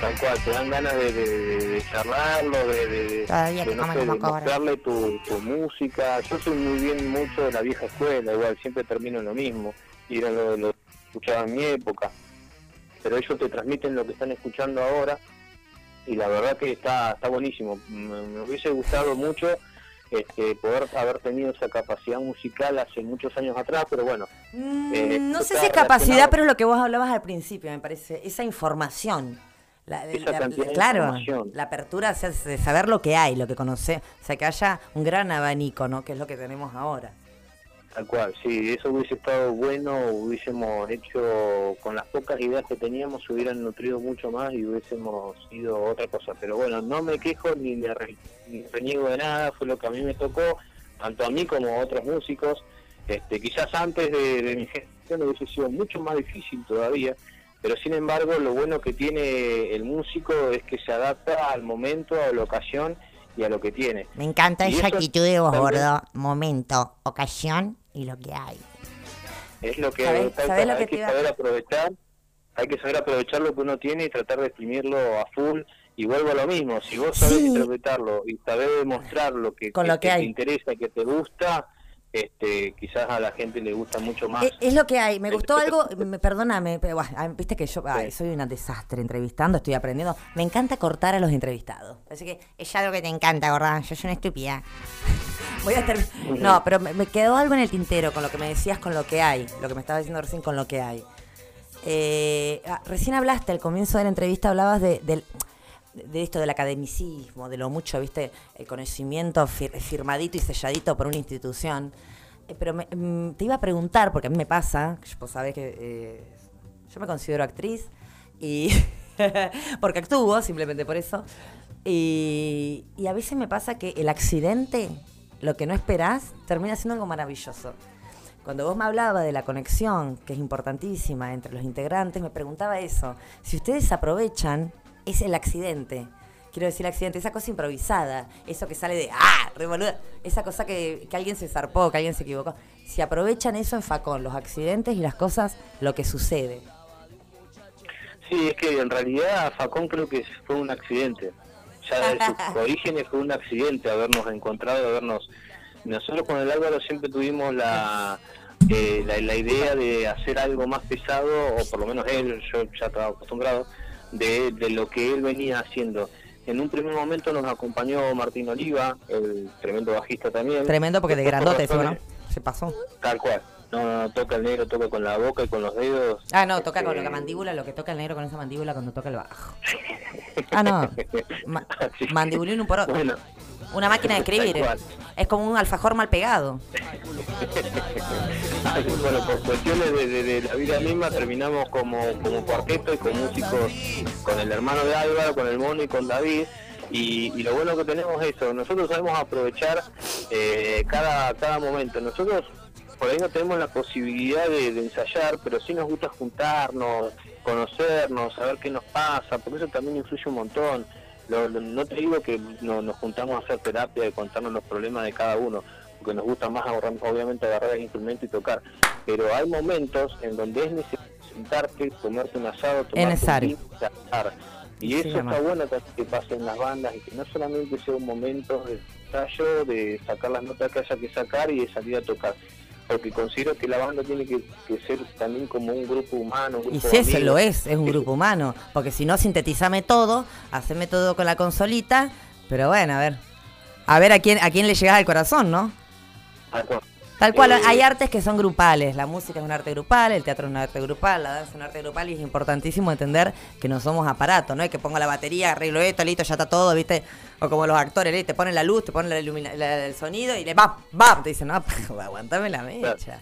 Tal cual, te dan ganas de, de, de- charlarlo, de, de, de- Todavía de, te no comen sé, como de cobra. mostrarle tu, tu música. Yo soy muy bien mucho de la vieja escuela, igual siempre termino en lo mismo. Y era lo, lo que escuchaba en mi época. Pero ellos te transmiten lo que están escuchando ahora y la verdad que está, está buenísimo. Me, me hubiese gustado mucho este, poder haber tenido esa capacidad musical hace muchos años atrás, pero bueno. eh, Mm, no sé si es capacidad, pero es lo que vos hablabas al principio, me parece. Esa información. La- la- la- claro, la apertura o sea, de saber lo que hay, lo que conoce, o sea, que haya un gran abanico, ¿no? Que es lo que tenemos ahora. Tal cual, sí, eso hubiese estado bueno, hubiésemos hecho con las pocas ideas que teníamos, se hubieran nutrido mucho más y hubiésemos ido otra cosa. Pero bueno, no me quejo ni me re- ni reniego de nada, fue lo que a mí me tocó, tanto a mí como a otros músicos. Este, quizás antes de, de mi gestión hubiese sido mucho más difícil todavía, pero sin embargo lo bueno que tiene el músico es que se adapta al momento, a la ocasión y a lo que tiene. Me encanta Y esa actitud de vos, también- gordo. Momento, ocasión y lo que hay. Es lo que ¿Sabés- tal sabés cual, lo hay que que, te iba- saber aprovechar, hay que saber aprovechar lo que uno tiene y tratar de exprimirlo a full. Y vuelvo a lo mismo, si vos sabés Sí. interpretarlo y sabés demostrar lo que, Con lo que te hay. interesa, que te gusta, este, quizás a la gente le gusta mucho más. Es, es lo que hay. Me El- gustó algo, me, perdóname, pero bueno, ah, viste que yo ay, soy una desastre entrevistando, estoy aprendiendo. Me encanta cortar a los entrevistados. Así que Es algo que te encanta, gorda. Yo soy una estúpida. voy a terminar. No, pero me, me quedó algo en el tintero con lo que me decías con lo que hay, lo que me estabas diciendo recién con lo que hay. Eh, ah, recién hablaste al comienzo de la entrevista, hablabas de, del- de esto del academicismo, de lo mucho, viste, el conocimiento fir- firmadito y selladito por una institución. Eh, pero me- mm, te iba a preguntar, porque a mí me pasa, vos sabés que eh, yo me considero actriz y porque actúo, simplemente por eso. Y, y a veces me pasa que el accidente, lo que no esperás, termina siendo algo maravilloso. Cuando vos me hablabas de la conexión, que es importantísima entre los integrantes, me preguntaba eso. Si ustedes aprovechan, es el accidente. Quiero decir accidente, esa cosa improvisada, eso que sale de ¡ah! re boluda", esa cosa que, que alguien se zarpó, que alguien se equivocó. Si aprovechan eso en Facón, los accidentes y las cosas, lo que sucede. Sí, es que en realidad Facón creo que fue un accidente. ya de sus orígenes fue un accidente habernos encontrado, habernos... Nosotros con el Álvaro siempre tuvimos la, eh, la, la idea de hacer algo más pesado, o por lo menos él, yo ya estaba acostumbrado, de, de lo que él venía haciendo. En un primer momento nos acompañó Martín Oliva, el tremendo bajista también. Tremendo porque de grandote, eso, ¿no? razones- Se pasó. Tal cual. No, no, no, toca el negro, toca con la boca y con los dedos. Ah, no, toca con Este, la mandíbula, lo que toca el negro con esa mandíbula cuando toca el bajo. Ah, no. Ma- mandibulín un por otro. Bueno. Una máquina de escribir. Es como un alfajor mal pegado. bueno, por cuestiones de, de- de la vida misma terminamos como, como cuarteto y con músicos, con el hermano de Álvaro, con el Mono y con David. Y, y lo bueno que tenemos es eso, nosotros sabemos aprovechar eh, cada, cada momento. Nosotros por ahí no tenemos la posibilidad de, de ensayar, pero sí nos gusta juntarnos, conocernos, saber qué nos pasa, porque eso también influye un montón. Lo- lo- no te digo que no- nos juntamos a hacer terapia y contarnos los problemas de cada uno, porque nos gusta más ahorrar- obviamente agarrar el instrumento y tocar, pero hay momentos en donde es necesario sentarte, comerte un asado, tomarte un vino y Sí, eso está bueno que, que pase en las bandas y que no solamente sea un momento de ensayo, de sacar las notas que haya que sacar y de salir a tocar. Porque considero que la banda tiene que, que ser también como un grupo humano. Un grupo Y si eso lo es, es un grupo humano. Porque si no, sintetizame todo, haceme todo con la consolita. Pero bueno, a ver. A ver a quién, a quién le llegas al corazón, ¿no? Tal cual. Tal cual, Eh, hay artes que son grupales. La música es un arte grupal, el teatro es un arte grupal, la danza es un arte grupal y es importantísimo entender que no somos aparatos, ¿no? Es que pongo la batería, arreglo esto, listo, ya está todo, ¿viste? O como los actores, ¿viste? Te ponen la luz, te ponen la ilumina- la- el sonido y le ¡bam! ¡bam! Te dicen, no, aguantame la mecha.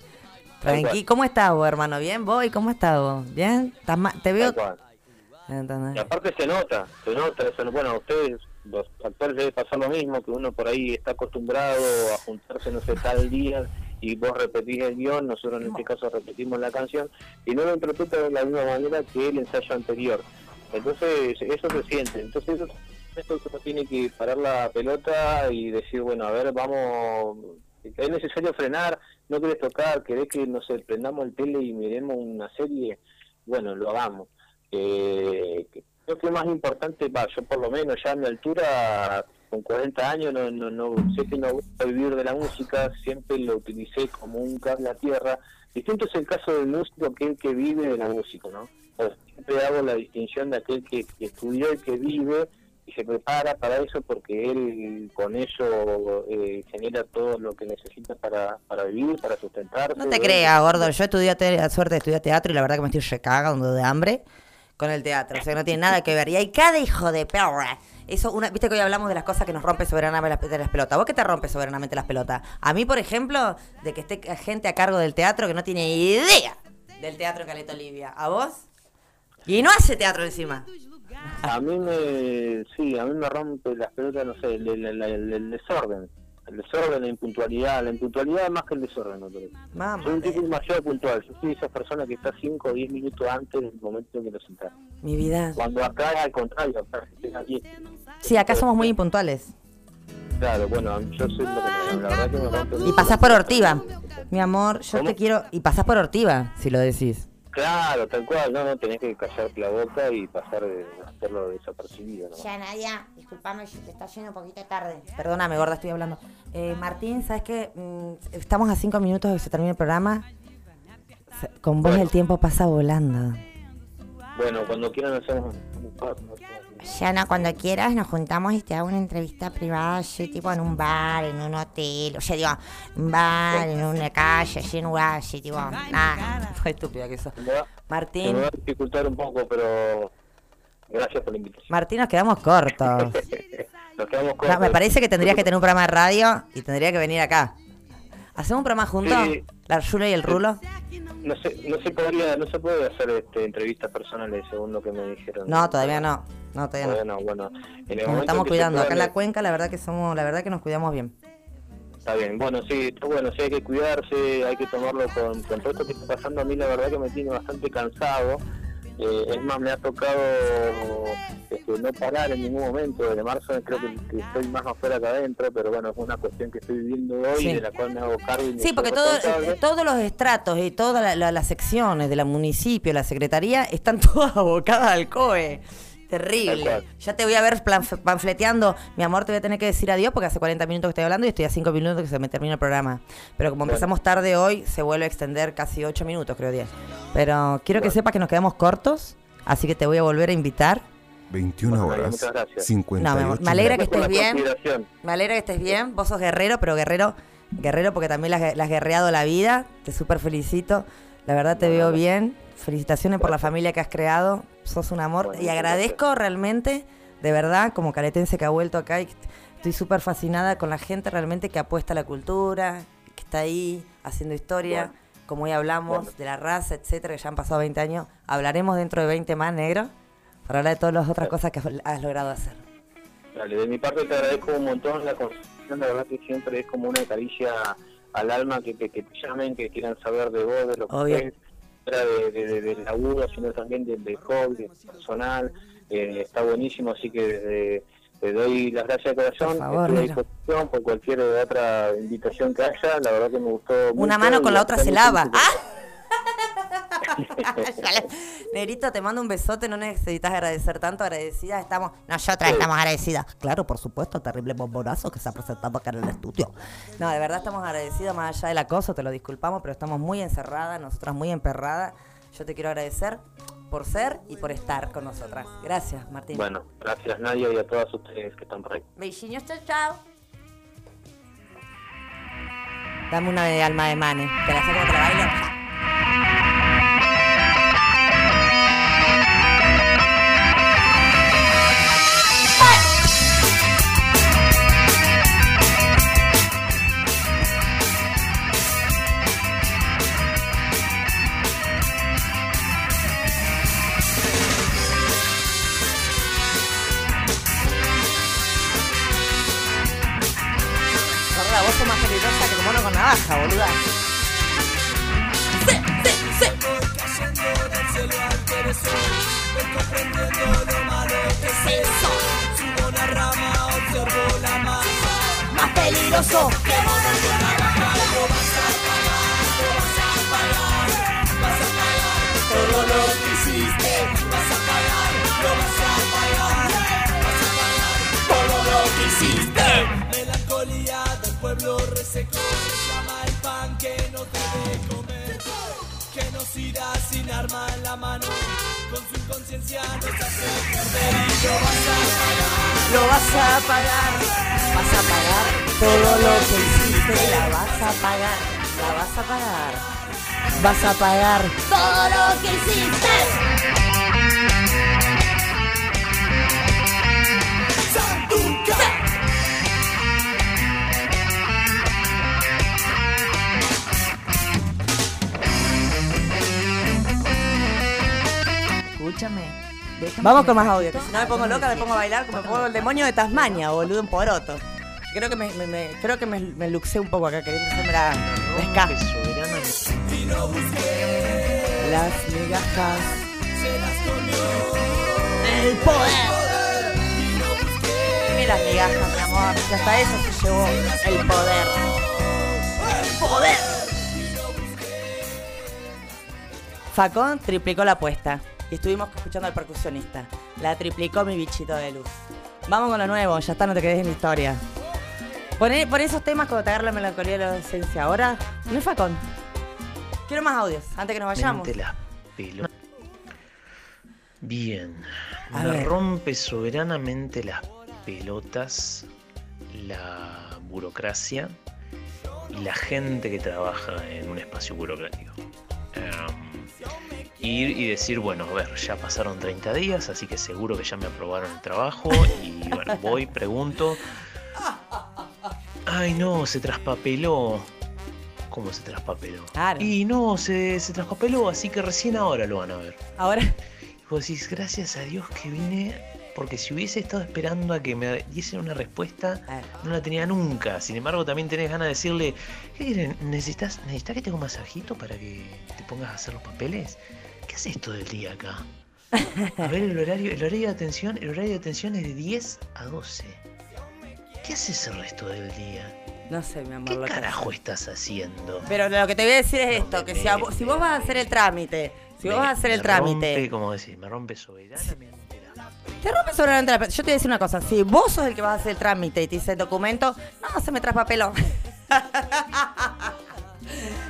Tranqui. ¿cómo estás vos, hermano? ¿Bien? ¿Vos? ¿Y cómo estás vos? ¿Bien? ¿Estás ma- Te veo... Y aparte se nota, se nota, bueno, a ustedes, los actores debe pasar lo mismo, que uno por ahí está acostumbrado a juntarse, no sé, tal día, y vos repetís el guion, nosotros en este caso repetimos la canción, y no lo interpreta de la misma manera que el ensayo anterior. Entonces, eso se siente. Entonces, eso, esto uno tiene que parar la pelota y decir, bueno, a ver, vamos, es necesario frenar, no querés tocar, querés que, no sé, prendamos el tele y miremos una serie, bueno, lo hagamos. Eh, creo que más importante, va, yo por lo menos ya a mi altura, con 40 años, no, no, no sé que no voy a vivir de la música, siempre lo utilicé como un cable a tierra. Distinto es el caso del músico que el que vive de la música, ¿no? Sea, siempre hago la distinción de aquel que, que estudió y que vive y se prepara para eso porque él con eso eh, genera todo lo que necesita para, para vivir, para sustentarse. No te creas, gordo. Yo estudié la suerte de estudiar teatro y la verdad que me estoy recagando de hambre con el teatro. O sea, no tiene nada que ver. Y hay cada hijo de perra. Eso, una, viste que hoy hablamos de las cosas que nos rompe soberanamente las, pelotas. ¿Vos qué te rompe soberanamente las pelotas? A mí, por ejemplo, de que esté gente a cargo del teatro que no tiene idea del teatro en Caleta Olivia. ¿A vos? Y no hace teatro encima. A mí me, sí, a mí me rompe las pelotas, no sé, el- el- el- el desorden. El desorden, la impuntualidad. La impuntualidad más que el desorden, no. Mamá, Soy un tipo demasiado puntual. Yo soy esa persona que está 5 o 10 minutos antes del momento en que lo sentar. Mi vida. Cuando acá es al contrario, acá 10. Sí, acá somos muy impuntuales. Claro, bueno, yo soy lo que la verdad que me Y pasás por. Ortiva. Mi amor, yo te quiero... Y pasás por Ortiva, si lo decís. Claro, tal cual, no, no, tenés que callarte la boca y pasar de hacerlo desapercibido, ¿no? Ya, Nadia, disculpame, te está yendo un poquito tarde. Perdóname, gorda, estoy hablando. Eh, Martín, ¿sabes qué? Mm, estamos a cinco minutos de que se termine el programa. Con vos el tiempo pasa volando. Bueno, cuando quieran hacemos Yana, cuando quieras nos juntamos y te hago una entrevista privada, así tipo en un bar, en un hotel, o sea, digo, un bar, en una calle, así en un lugar, así tipo, nada. Fue estúpida que sos. Se me va Martín, a dificultar un poco, pero gracias por la invitación. Martín, nos quedamos cortos. Nos quedamos No, cortos. me parece que tendrías que tener un programa de radio y tendría que venir acá. ¿Hacemos un programa juntos? Sí. ¿La Rulo y el Rulo? No se, no se podría, no se puede hacer este, entrevistas personales según lo que me dijeron. No, todavía no. No, todavía no. Bueno, bueno. En el Nos momento estamos cuidando. Acá en la cuenca, la verdad que somos, la verdad que nos cuidamos bien. Está bien, bueno, sí, bueno, sí hay que cuidarse, hay que tomarlo con, con todo esto que está pasando. A mí la verdad que me tiene bastante cansado. Eh, es más, me ha tocado este, no parar en ningún momento. Desde marzo creo que, que estoy más afuera que adentro, pero bueno, es una cuestión que estoy viviendo hoy Sí. de la cual me hago cargo. y Sí, porque todo, todos los estratos y todas la- la- las secciones de la municipio, la secretaría, están todas abocadas al COE. Terrible. Ya te voy a ver planf- panfleteando. Mi amor, te voy a tener que decir adiós porque hace 40 minutos que estoy hablando y estoy a 5 minutos que se me termina el programa. Pero como Bueno. empezamos tarde hoy, se vuelve a extender casi 8 minutos, creo 10. Pero quiero que sepas que nos quedamos cortos, así que te voy a volver a invitar. 21 Bueno, horas, muchas gracias. 58 No, me alegra que estés bien. Me alegra que estés bien. Vos sos guerrero, pero guerrero, guerrero porque también la has guerreado la vida. Te súper felicito. La verdad te veo bien. Felicitaciones por la familia que has creado. Sos un amor. Bueno, y agradezco realmente, de verdad, como caletense que ha vuelto acá. y estoy súper fascinada con la gente realmente que apuesta a la cultura, que está ahí haciendo historia. Como hoy hablamos Bueno. de la raza, etcétera, que ya han pasado 20 años. Hablaremos dentro de 20 más, negro, para hablar de todas las otras cosas que has- logrado hacer. Dale, de mi parte te agradezco un montón la conversación, la verdad que siempre es como una caricia al alma que, que, que te llamen, que quieran saber de vos, de lo que Obvio. es, fuera de, de, del laburo, sino también del de hobby, del personal, eh, está buenísimo, así que desde te doy las gracias de corazón, Por favor, estoy a disposición por cualquier otra invitación que haya, la verdad que me gustó Una mucho mano con la otra se lava. ¡Ah! Negrito, te mando un besote, no necesitas agradecer tanto, agradecidas estamos. Nosotras estamos agradecidas. Claro, por supuesto, terrible bombonazo que se ha presentado acá en el estudio. No, de verdad estamos agradecidas, más allá del acoso, te lo disculpamos, pero estamos muy encerradas, nosotras muy emperradas. Yo te quiero agradecer por ser y por estar con nosotras. Gracias, Martín. Bueno, gracias Nadia y a todas ustedes que están por ahí. Beijinhos, chao, chao. Dame una de alma de mane. ¿Te la saco, te la pagar todo lo que hiciste. Escúchame. Vamos con más audio, que si no me pongo loca, me pongo a bailar como me pongo el demonio de Tasmania, boludo, en poroto. Creo que me, me- me- creo que me, me luxé un poco acá, queriendo hacerme la, la ska. Las migajas. El poder. Las migajas, mi amor. Que hasta eso se llevó el poder. El poder. Facón triplicó la apuesta. Y estuvimos escuchando al percusionista. La triplicó mi bichito de luz. Vamos con lo nuevo, ya está, no te quedes en la historia. Poné, poné esos temas cuando te agarra la melancolía de la adolescencia. Ahora, no es Facón. Quiero más audios, antes que nos vayamos. Mente la pelo- Bien. A Me ver. rompe soberanamente las pelotas la burocracia y la gente que trabaja en un espacio burocrático. Em, ir y decir, bueno, a ver, ya pasaron 30 días, así que seguro que ya me aprobaron el trabajo y bueno, voy, pregunto. Ay, no, se traspapeló. ¿Cómo se traspapeló? Y no, se, se traspapeló, así que recién ahora lo van a ver. Ahora. Y vos decís, gracias a Dios que vine, porque si hubiese estado esperando a que me diesen una respuesta, no la tenía nunca. Sin embargo, también tenés ganas de decirle, ¿qué? ¿Necesitas, ¿necesitas que te haga un masajito para que te pongas a hacer los papeles? ¿Qué haces todo el día acá? A ver, el horario, el horario de atención, el horario de atención es de 10 a 12. ¿Qué haces el resto del día? No sé, mi amor. ¿Qué lo que- carajo estás haciendo? Pero lo que te voy a decir es esto, que si, a vos- si vos vas a hacer el trámite, si vos vas a hacer el trámite, Rompe, como decís, me rompe soberanamente. Te rompe soberanamente. Yo te voy a decir una cosa. Si vos sos el que vas a hacer el trámite y te dice el documento, no, se me traspapeló.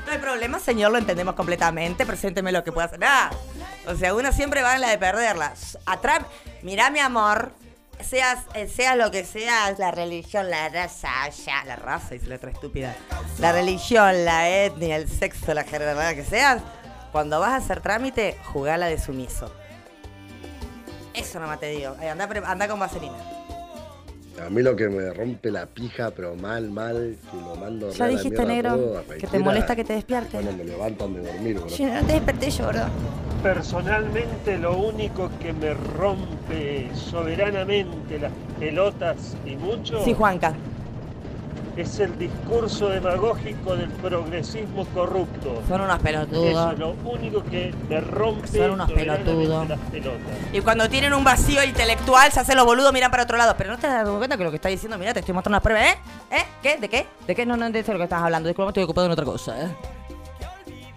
No hay problema, señor, lo entendemos completamente. Presénteme lo que pueda hacer. O sea, uno siempre va en la de perderla. Atrás, mira, mi amor, seas, eh, seas lo que seas, la religión, la raza, ya, la raza, dice la otra estúpida. La religión, la etnia, el sexo, la generalidad que seas, cuando vas a hacer trámite, jugala de sumiso. Eso nomás te digo. Anda, pre- anda con vaselina. A mí lo que me rompe la pija, pero mal, mal, que lo mando Ya dijiste, negro, todo, que te molesta que te despierten. Cuando me levantan de dormir, bro. Yo no te desperté yo, bro. Personalmente lo único que me rompe soberanamente las pelotas y mucho Sí, Juanca. es el discurso demagógico del progresismo corrupto. Son unos pelotudos. Eso es lo único que me rompe Son unos pelotudos. las pelotas. Y cuando tienen un vacío intelectual, se hacen los boludos, miran para otro lado. Pero no te das cuenta que lo que está diciendo, mira, te estoy mostrando una prueba, ¿eh? ¿Eh? ¿Qué? ¿De qué? ¿De qué? No, no entiendo lo que estás hablando. Disculpa, estoy ocupado en otra cosa, ¿eh?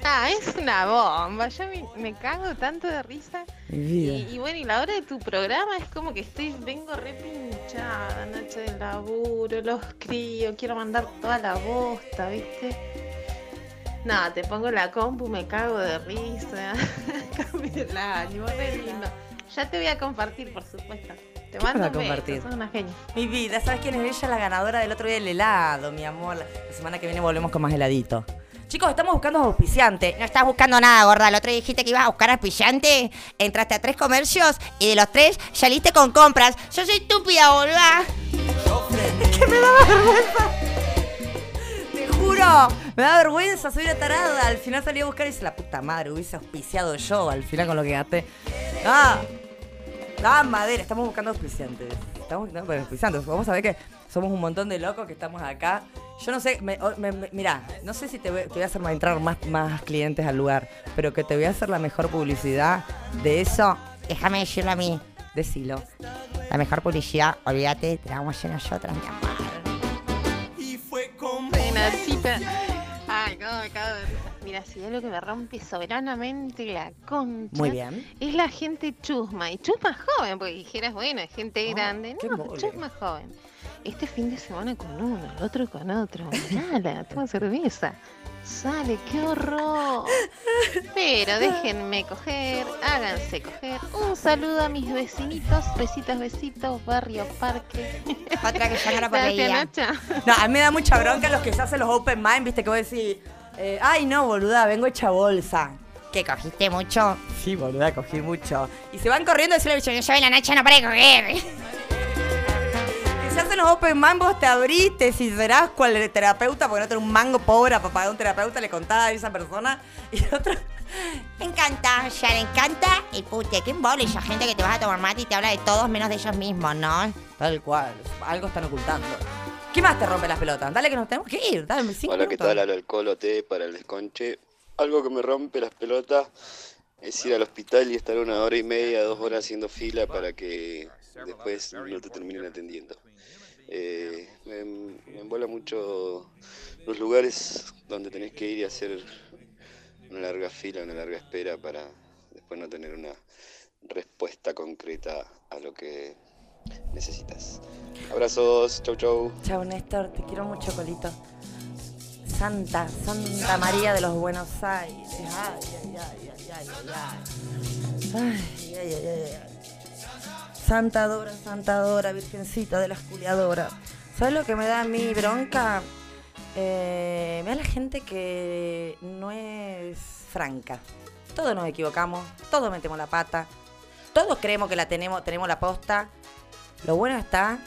Ah, es una bomba. Yo me, me cago tanto de risa. Mi vida. Y, y bueno, y la hora de tu programa es como que estoy, vengo re pinchada, noche de laburo, los crío, quiero mandar toda la bosta, ¿viste? No, te pongo la compu, me cago de risa. Cambio el ánimo, re lindo. Ya te voy a compartir, por supuesto. Te ¿Qué mando a beso, una genia. Mi vida, ¿sabes quién es ella? La ganadora del otro día del helado, mi amor. La semana que viene volvemos con más heladito. Chicos, estamos buscando auspiciante. No estás buscando nada, gorda. El otro día dijiste que ibas a buscar auspiciante. Entraste a tres comercios y de los tres saliste con compras. Yo soy estúpida, boluda. Es que me daba vergüenza. Te juro, me da vergüenza, soy una tarada. Al final salí a buscar y dice, la puta madre, hubiese auspiciado yo al final con lo que gasté. Ah, ah, madera, estamos buscando auspiciantes. Estamos buscando auspiciantes. Vamos a ver que somos un montón de locos que estamos acá. Yo no sé, me, me- me- mirá, no sé si te voy, te voy a hacer entrar más, más clientes al lugar, pero que te voy a hacer la mejor publicidad de eso. Déjame decirlo a mí. Decilo. La mejor publicidad, olvídate, te la vamos a hacer nosotras, mi amor. Buena cita. Ay, no, me cago de. Mira, si es lo que me rompe soberanamente la concha. Muy bien. Es la gente chusma. Y chusma joven, porque dijeras, bueno, es gente grande. No, chusma joven. Este fin de semana con uno, el otro con otro. Nada, toma cerveza. Sale, qué horror. Pero déjenme coger, háganse coger. Un saludo a mis vecinitos, besitos, besitos, barrio, parque. Otra que ya no la. No, a mí me da mucha bronca los que se hacen los open mind, viste, que vos decís, eh, ay no, boluda, vengo hecha bolsa. ¿Que cogiste mucho? Sí, boluda, cogí mucho. Y se van corriendo y decirle al bicho, Yo soy la Nacha, no para de coger. Se hacen los open vos te abriste, si serás cual terapeuta, porque no tenés un mango pobre para pagar un terapeuta, le contás a esa persona, y el otro... Me encanta, ya le encanta. Y puta, qué embole esa gente que te vas a tomar mate y te habla de todos menos de ellos mismos, ¿no? Tal cual, algo están ocultando. ¿Qué más te rompe las pelotas? Dale que nos tenemos que ir, dale cinco Hola, ¿qué minutos. tal? Habla el Colo T para el desconche. Algo que me rompe las pelotas es ir al hospital y estar una hora y media, dos horas haciendo fila para que después no te terminen atendiendo. Eh, me, me embola mucho los lugares donde tenés que ir y hacer una larga fila, una larga espera para después no tener una respuesta concreta a lo que necesitas. Abrazos, chau chau. Chao, Néstor, te quiero mucho, Colito. Santa, Santa María de los Buenos Aires. Ay, ay, ay, ay, ay. Ay, ay, ay, ay, ay. Santa Dora, Santa Dora, Virgencita de las culiadoras. ¿Sabes lo que me da a mí bronca? Eh, me da la gente que no es franca. Todos nos equivocamos, todos metemos la pata, todos creemos que la tenemos, tenemos la posta. Lo bueno está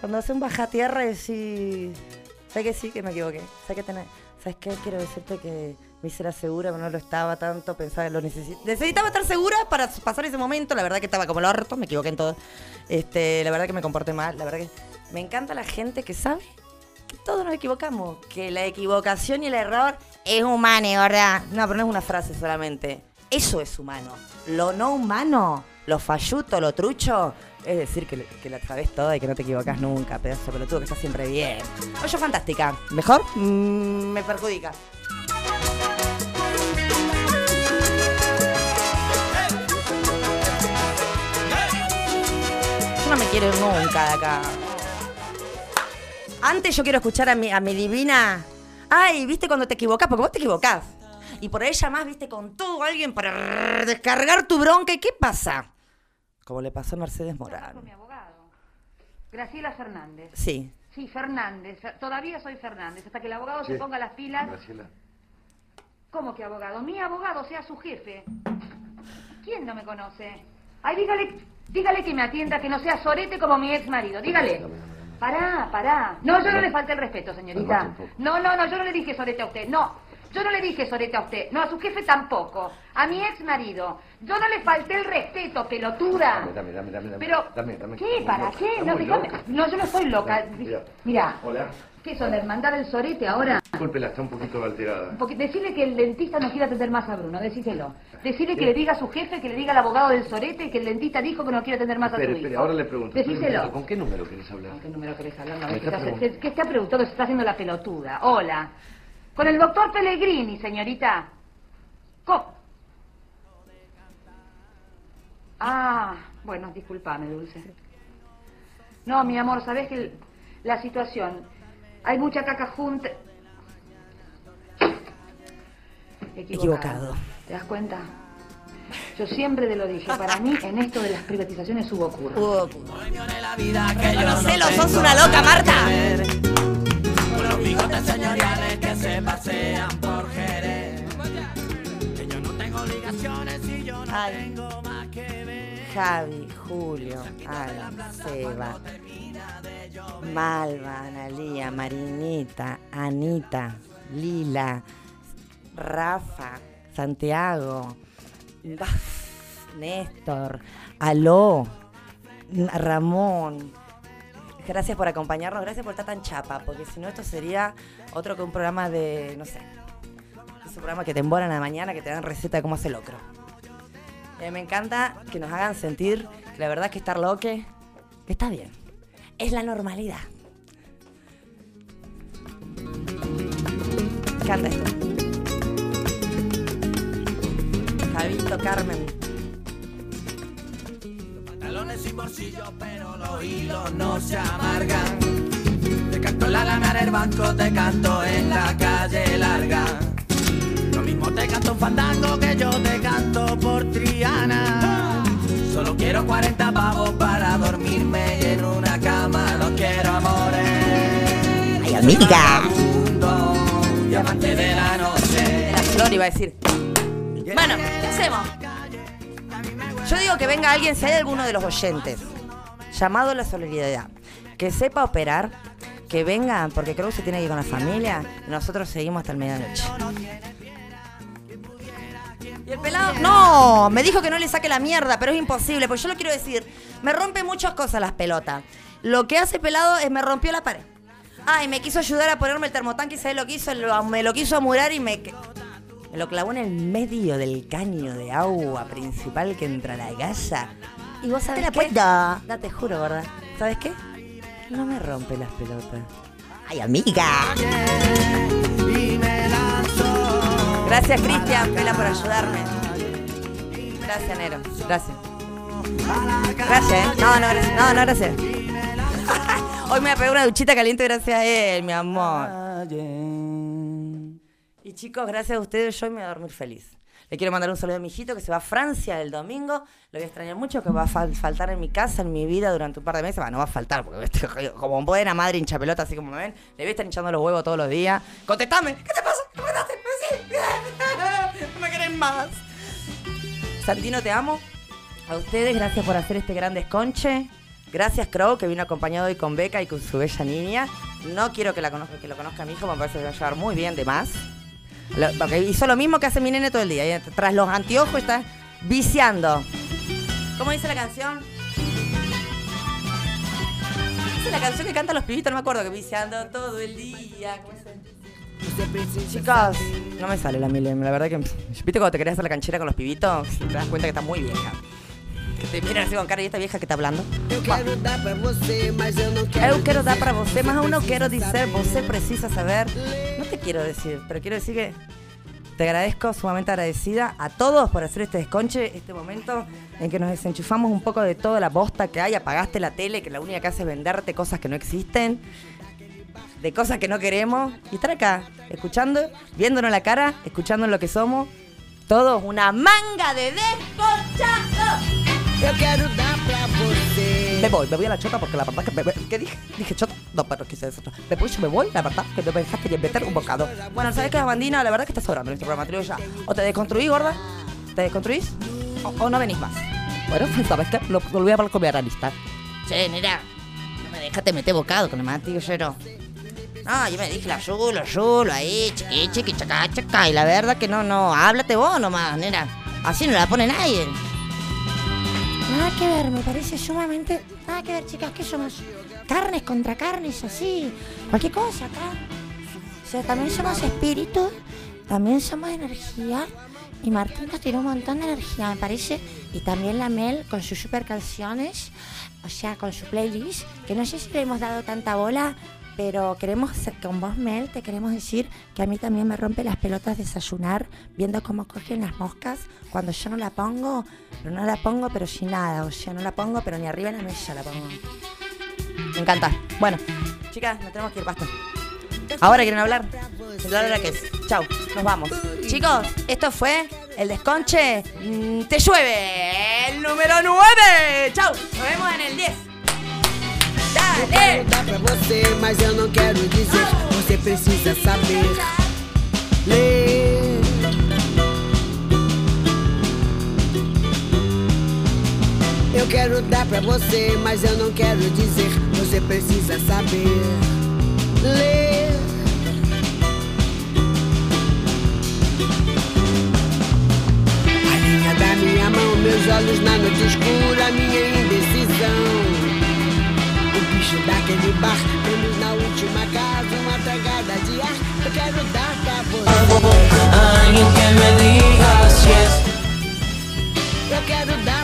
cuando hace un baja tierra y decís, ¿sabes que sí, que me equivoqué? ¿Sabes que tenés? ¿Sabes qué? Quiero decirte que me hice la segura, pero no lo estaba tanto, pensaba que lo necesitaba. Necesitaba estar segura para pasar ese momento, la verdad que estaba como el orto, me equivoqué en todo. Este, la verdad que me comporté mal, la verdad que me encanta la gente que sabe que todos nos equivocamos, que la equivocación y el error Es humano, ¿verdad? no, pero no es una frase solamente. Eso es humano. Lo no humano, lo falluto, lo trucho, es decir que, que la sabes toda y que no te equivocas nunca, pedazo pelotudo, que estás siempre bien. Oye, fantástica. ¿Mejor? Mm, me perjudica. Quiere ir nunca de acá. Antes yo quiero escuchar a mi, a mi divina. Ay, ¿viste cuando te equivocás? Porque vos te equivocás. Y por ahí llamás, viste, con todo a alguien para descargar tu bronca. ¿Y qué pasa? Como le pasó a Mercedes Morán. Graciela Fernández. Sí. Sí, Fernández. Fer- Todavía soy Fernández. Hasta que el abogado se ponga las pilas. Graciela. ¿Cómo que abogado? Mi abogado, sea su jefe. ¿Quién no me conoce? Ay, dígale, dígale que me atienda, que no sea sorete como mi ex marido. Dígale. Pará, pará. No, yo no le falté el respeto, señorita. No, no, no, yo no le dije sorete a usted. No. Yo no le dije sorete a usted. No, a su jefe tampoco. A mi ex marido. Yo no le falté el respeto, pelotuda. Dame, dame, dame, dame. Pero, dame, dame. ¿Qué? ¿Para qué? No, yo no estoy loca. Mira, Hola. ¿Qué son? ¿La hermandad del sorete ahora? Discúlpela, está un poquito alterada. Porque decirle que el dentista no quiere atender más a Bruno, decíselo. Decirle que le diga a su jefe, que le diga al abogado del sorete que el dentista dijo que no quiere atender más a Espere, su hijo. espere, ahora le pregunto. Un Decíselo. ¿Con qué número querés hablar? ¿Qué número querés hablar? No, ¿qué, está qué está preguntando? Se está haciendo la pelotuda. Hola. Con el doctor Pellegrini, señorita. ¿Cómo? Ah, bueno, discúlpame, Dulce. No, mi amor, sabes que el- la situación... Hay mucha caca junta... Equivocado. ¿Te das cuenta? Yo siempre te lo dije, para mí en esto de las privatizaciones hubo curro. No sé, lo sos una loca, Marta. Con los bigotes señoriales que se pasean por Jerez. Que yo no tengo obligaciones y yo no Ay. tengo más que ver. Javi, Julio, Alan, Seba, Malva, Analía, Marinita, Anita, Lila, Rafa, Santiago, Néstor, Aló, Ramón. Gracias por acompañarnos, gracias por estar tan chapa, porque si no esto sería otro que un programa de, no sé, es un programa que te emboran a la mañana, que te dan receta de cómo hacer locro. Eh, me encanta que nos hagan sentir que la verdad es que estar loque está bien. Es la normalidad. Me encanta esto. Javito, Carmen. Pantalones sin bolsillo, pero los hilos no se amargan. Te canto en la lana del banco, te canto en la calle larga. Lo mismo te canto un fandango que yo te canto por Triana. Solo quiero 40 pavos para dormirme y en una cama no quiero amores. Ay, amiga. Mundo, diamante de la noche. La flor iba a decir. Bueno, ¿qué hacemos? Yo digo que venga alguien, si hay alguno de los oyentes, llamado a la solidaridad, que sepa operar, que venga, porque creo que se tiene que ir con la familia, y nosotros seguimos hasta el medianoche. Y el pelado, no, me dijo que no le saque la mierda, pero es imposible, porque yo lo quiero decir, me rompe muchas cosas las pelotas. Lo que hace pelado es me rompió la pared. Ay, me quiso ayudar a ponerme el termotanque y ¿sabes lo que hizo? Lo- me lo quiso amurar y me, me lo clavó en el medio del caño de agua principal que entra a la casa. Y vos sabés la qué? No, te juro, ¿verdad? ¿Sabes qué? No me rompe las pelotas. Ay, amiga. Gracias, Cristian, Pela, por ayudarme. Gracias, Nero. Gracias. Gracias, ¿eh? No, no, gracias. No, no, gracias. Hoy me voy a pegar una duchita caliente gracias a él, mi amor. Y chicos, gracias a ustedes, yo me voy a dormir feliz. Le quiero mandar un saludo a mi hijito que se va a Francia el domingo. Lo voy a extrañar mucho, que va a fal- faltar en mi casa, en mi vida durante un par de meses. Va, no va a faltar, porque estoy como buena madre hincha pelota, así como me ven, le voy a estar hinchando los huevos todos los días. ¡Contestame! ¿Qué te pasa? ¿Qué me? No me querés más. Santino, te amo. A ustedes, gracias por hacer este gran desconche. Gracias, Crow, que vino acompañado hoy con Beca y con su bella niña. No quiero que, la conozca, que lo conozca mi hijo, me parece que va a llevar muy bien de más. Hizo lo mismo que hace mi nene todo el día. y Tras los anteojos está viciando. ¿Cómo dice la canción? Dice la canción que cantan los pibitos, no me acuerdo, que viciando todo el día. Chicos, no me sale la Milem, la verdad que. ¿Viste cuando te querés hacer la canchera con los pibitos? Te das cuenta que está muy vieja. Que te miran así con cara y esta vieja que está hablando. Eu quero dar pra você, mas eu não Eu quero dar para você, mas eu não quero dizer, você precisa saber. No te quiero decir, pero quiero decir que Te agradezco, sumamente agradecida a todos por hacer este desconche, este momento en que nos desenchufamos un poco de toda la bosta que hay, apagaste la tele, que la única que hace es venderte cosas que no existen, de cosas que no queremos, y estar acá, escuchando, viéndonos la cara, escuchando lo que somos, todos una manga de desconchados. Eu quero dar pra você. Me voy, me voy a la chota porque la verdad que me, me- ¿Qué dije? Dije chota. No, pero quise decir chota. Me voy, yo me voy, la verdad que me dejaste ni meter un bocado. Bueno, ¿sabes qué, bandina? La verdad que está sobrando en este programa. Te ya. O te desconstruís, gorda. ¿Te desconstruís? O, o no venís más. Bueno, ¿sabes qué? Lo, lo voy a hablar con mi analista. Che, mira, no me dejaste meter bocado con el matillero. No, yo me dije la yulo, yulo, ahí, chiqui, chiqui, chaca, chaca. Y la verdad que no, no, háblate vos nomás, nena. Así no la pone nadie. Nada que ver, me parece sumamente. Nada que ver, chicas, que somos carnes contra carnes, así. Cualquier cosa acá. O sea, también somos espíritus, también somos energía. Y Martín nos tiene un montón de energía, me parece. Y también la Mel con sus super canciones, o sea, con su playlist, que no sé si le hemos dado tanta bola, pero queremos, con vos, Mel, te queremos decir que a mí también me rompe las pelotas desayunar viendo cómo cogen las moscas cuando yo no la pongo, pero no la pongo, pero sin nada, o sea, no la pongo, pero ni arriba en la mesa la pongo. Me encanta. Bueno, chicas, nos tenemos que ir, basta. Ahora quieren hablar. La hora que es. Chau, nos vamos. Chicos, esto fue el desconche. Mm, Te llueve. El número 9. Chau, nos vemos en el 10. Eu quero dar pra você, mas eu não quero dizer. Você precisa saber ler. Eu quero dar pra você, mas eu não quero dizer. Você precisa saber ler. A da minha mão, meus olhos na noite escura, minha indecisão. Bicho daquele bar, temos na última casa uma tragada de ar. Eu quero dar pra você. Eu quero dar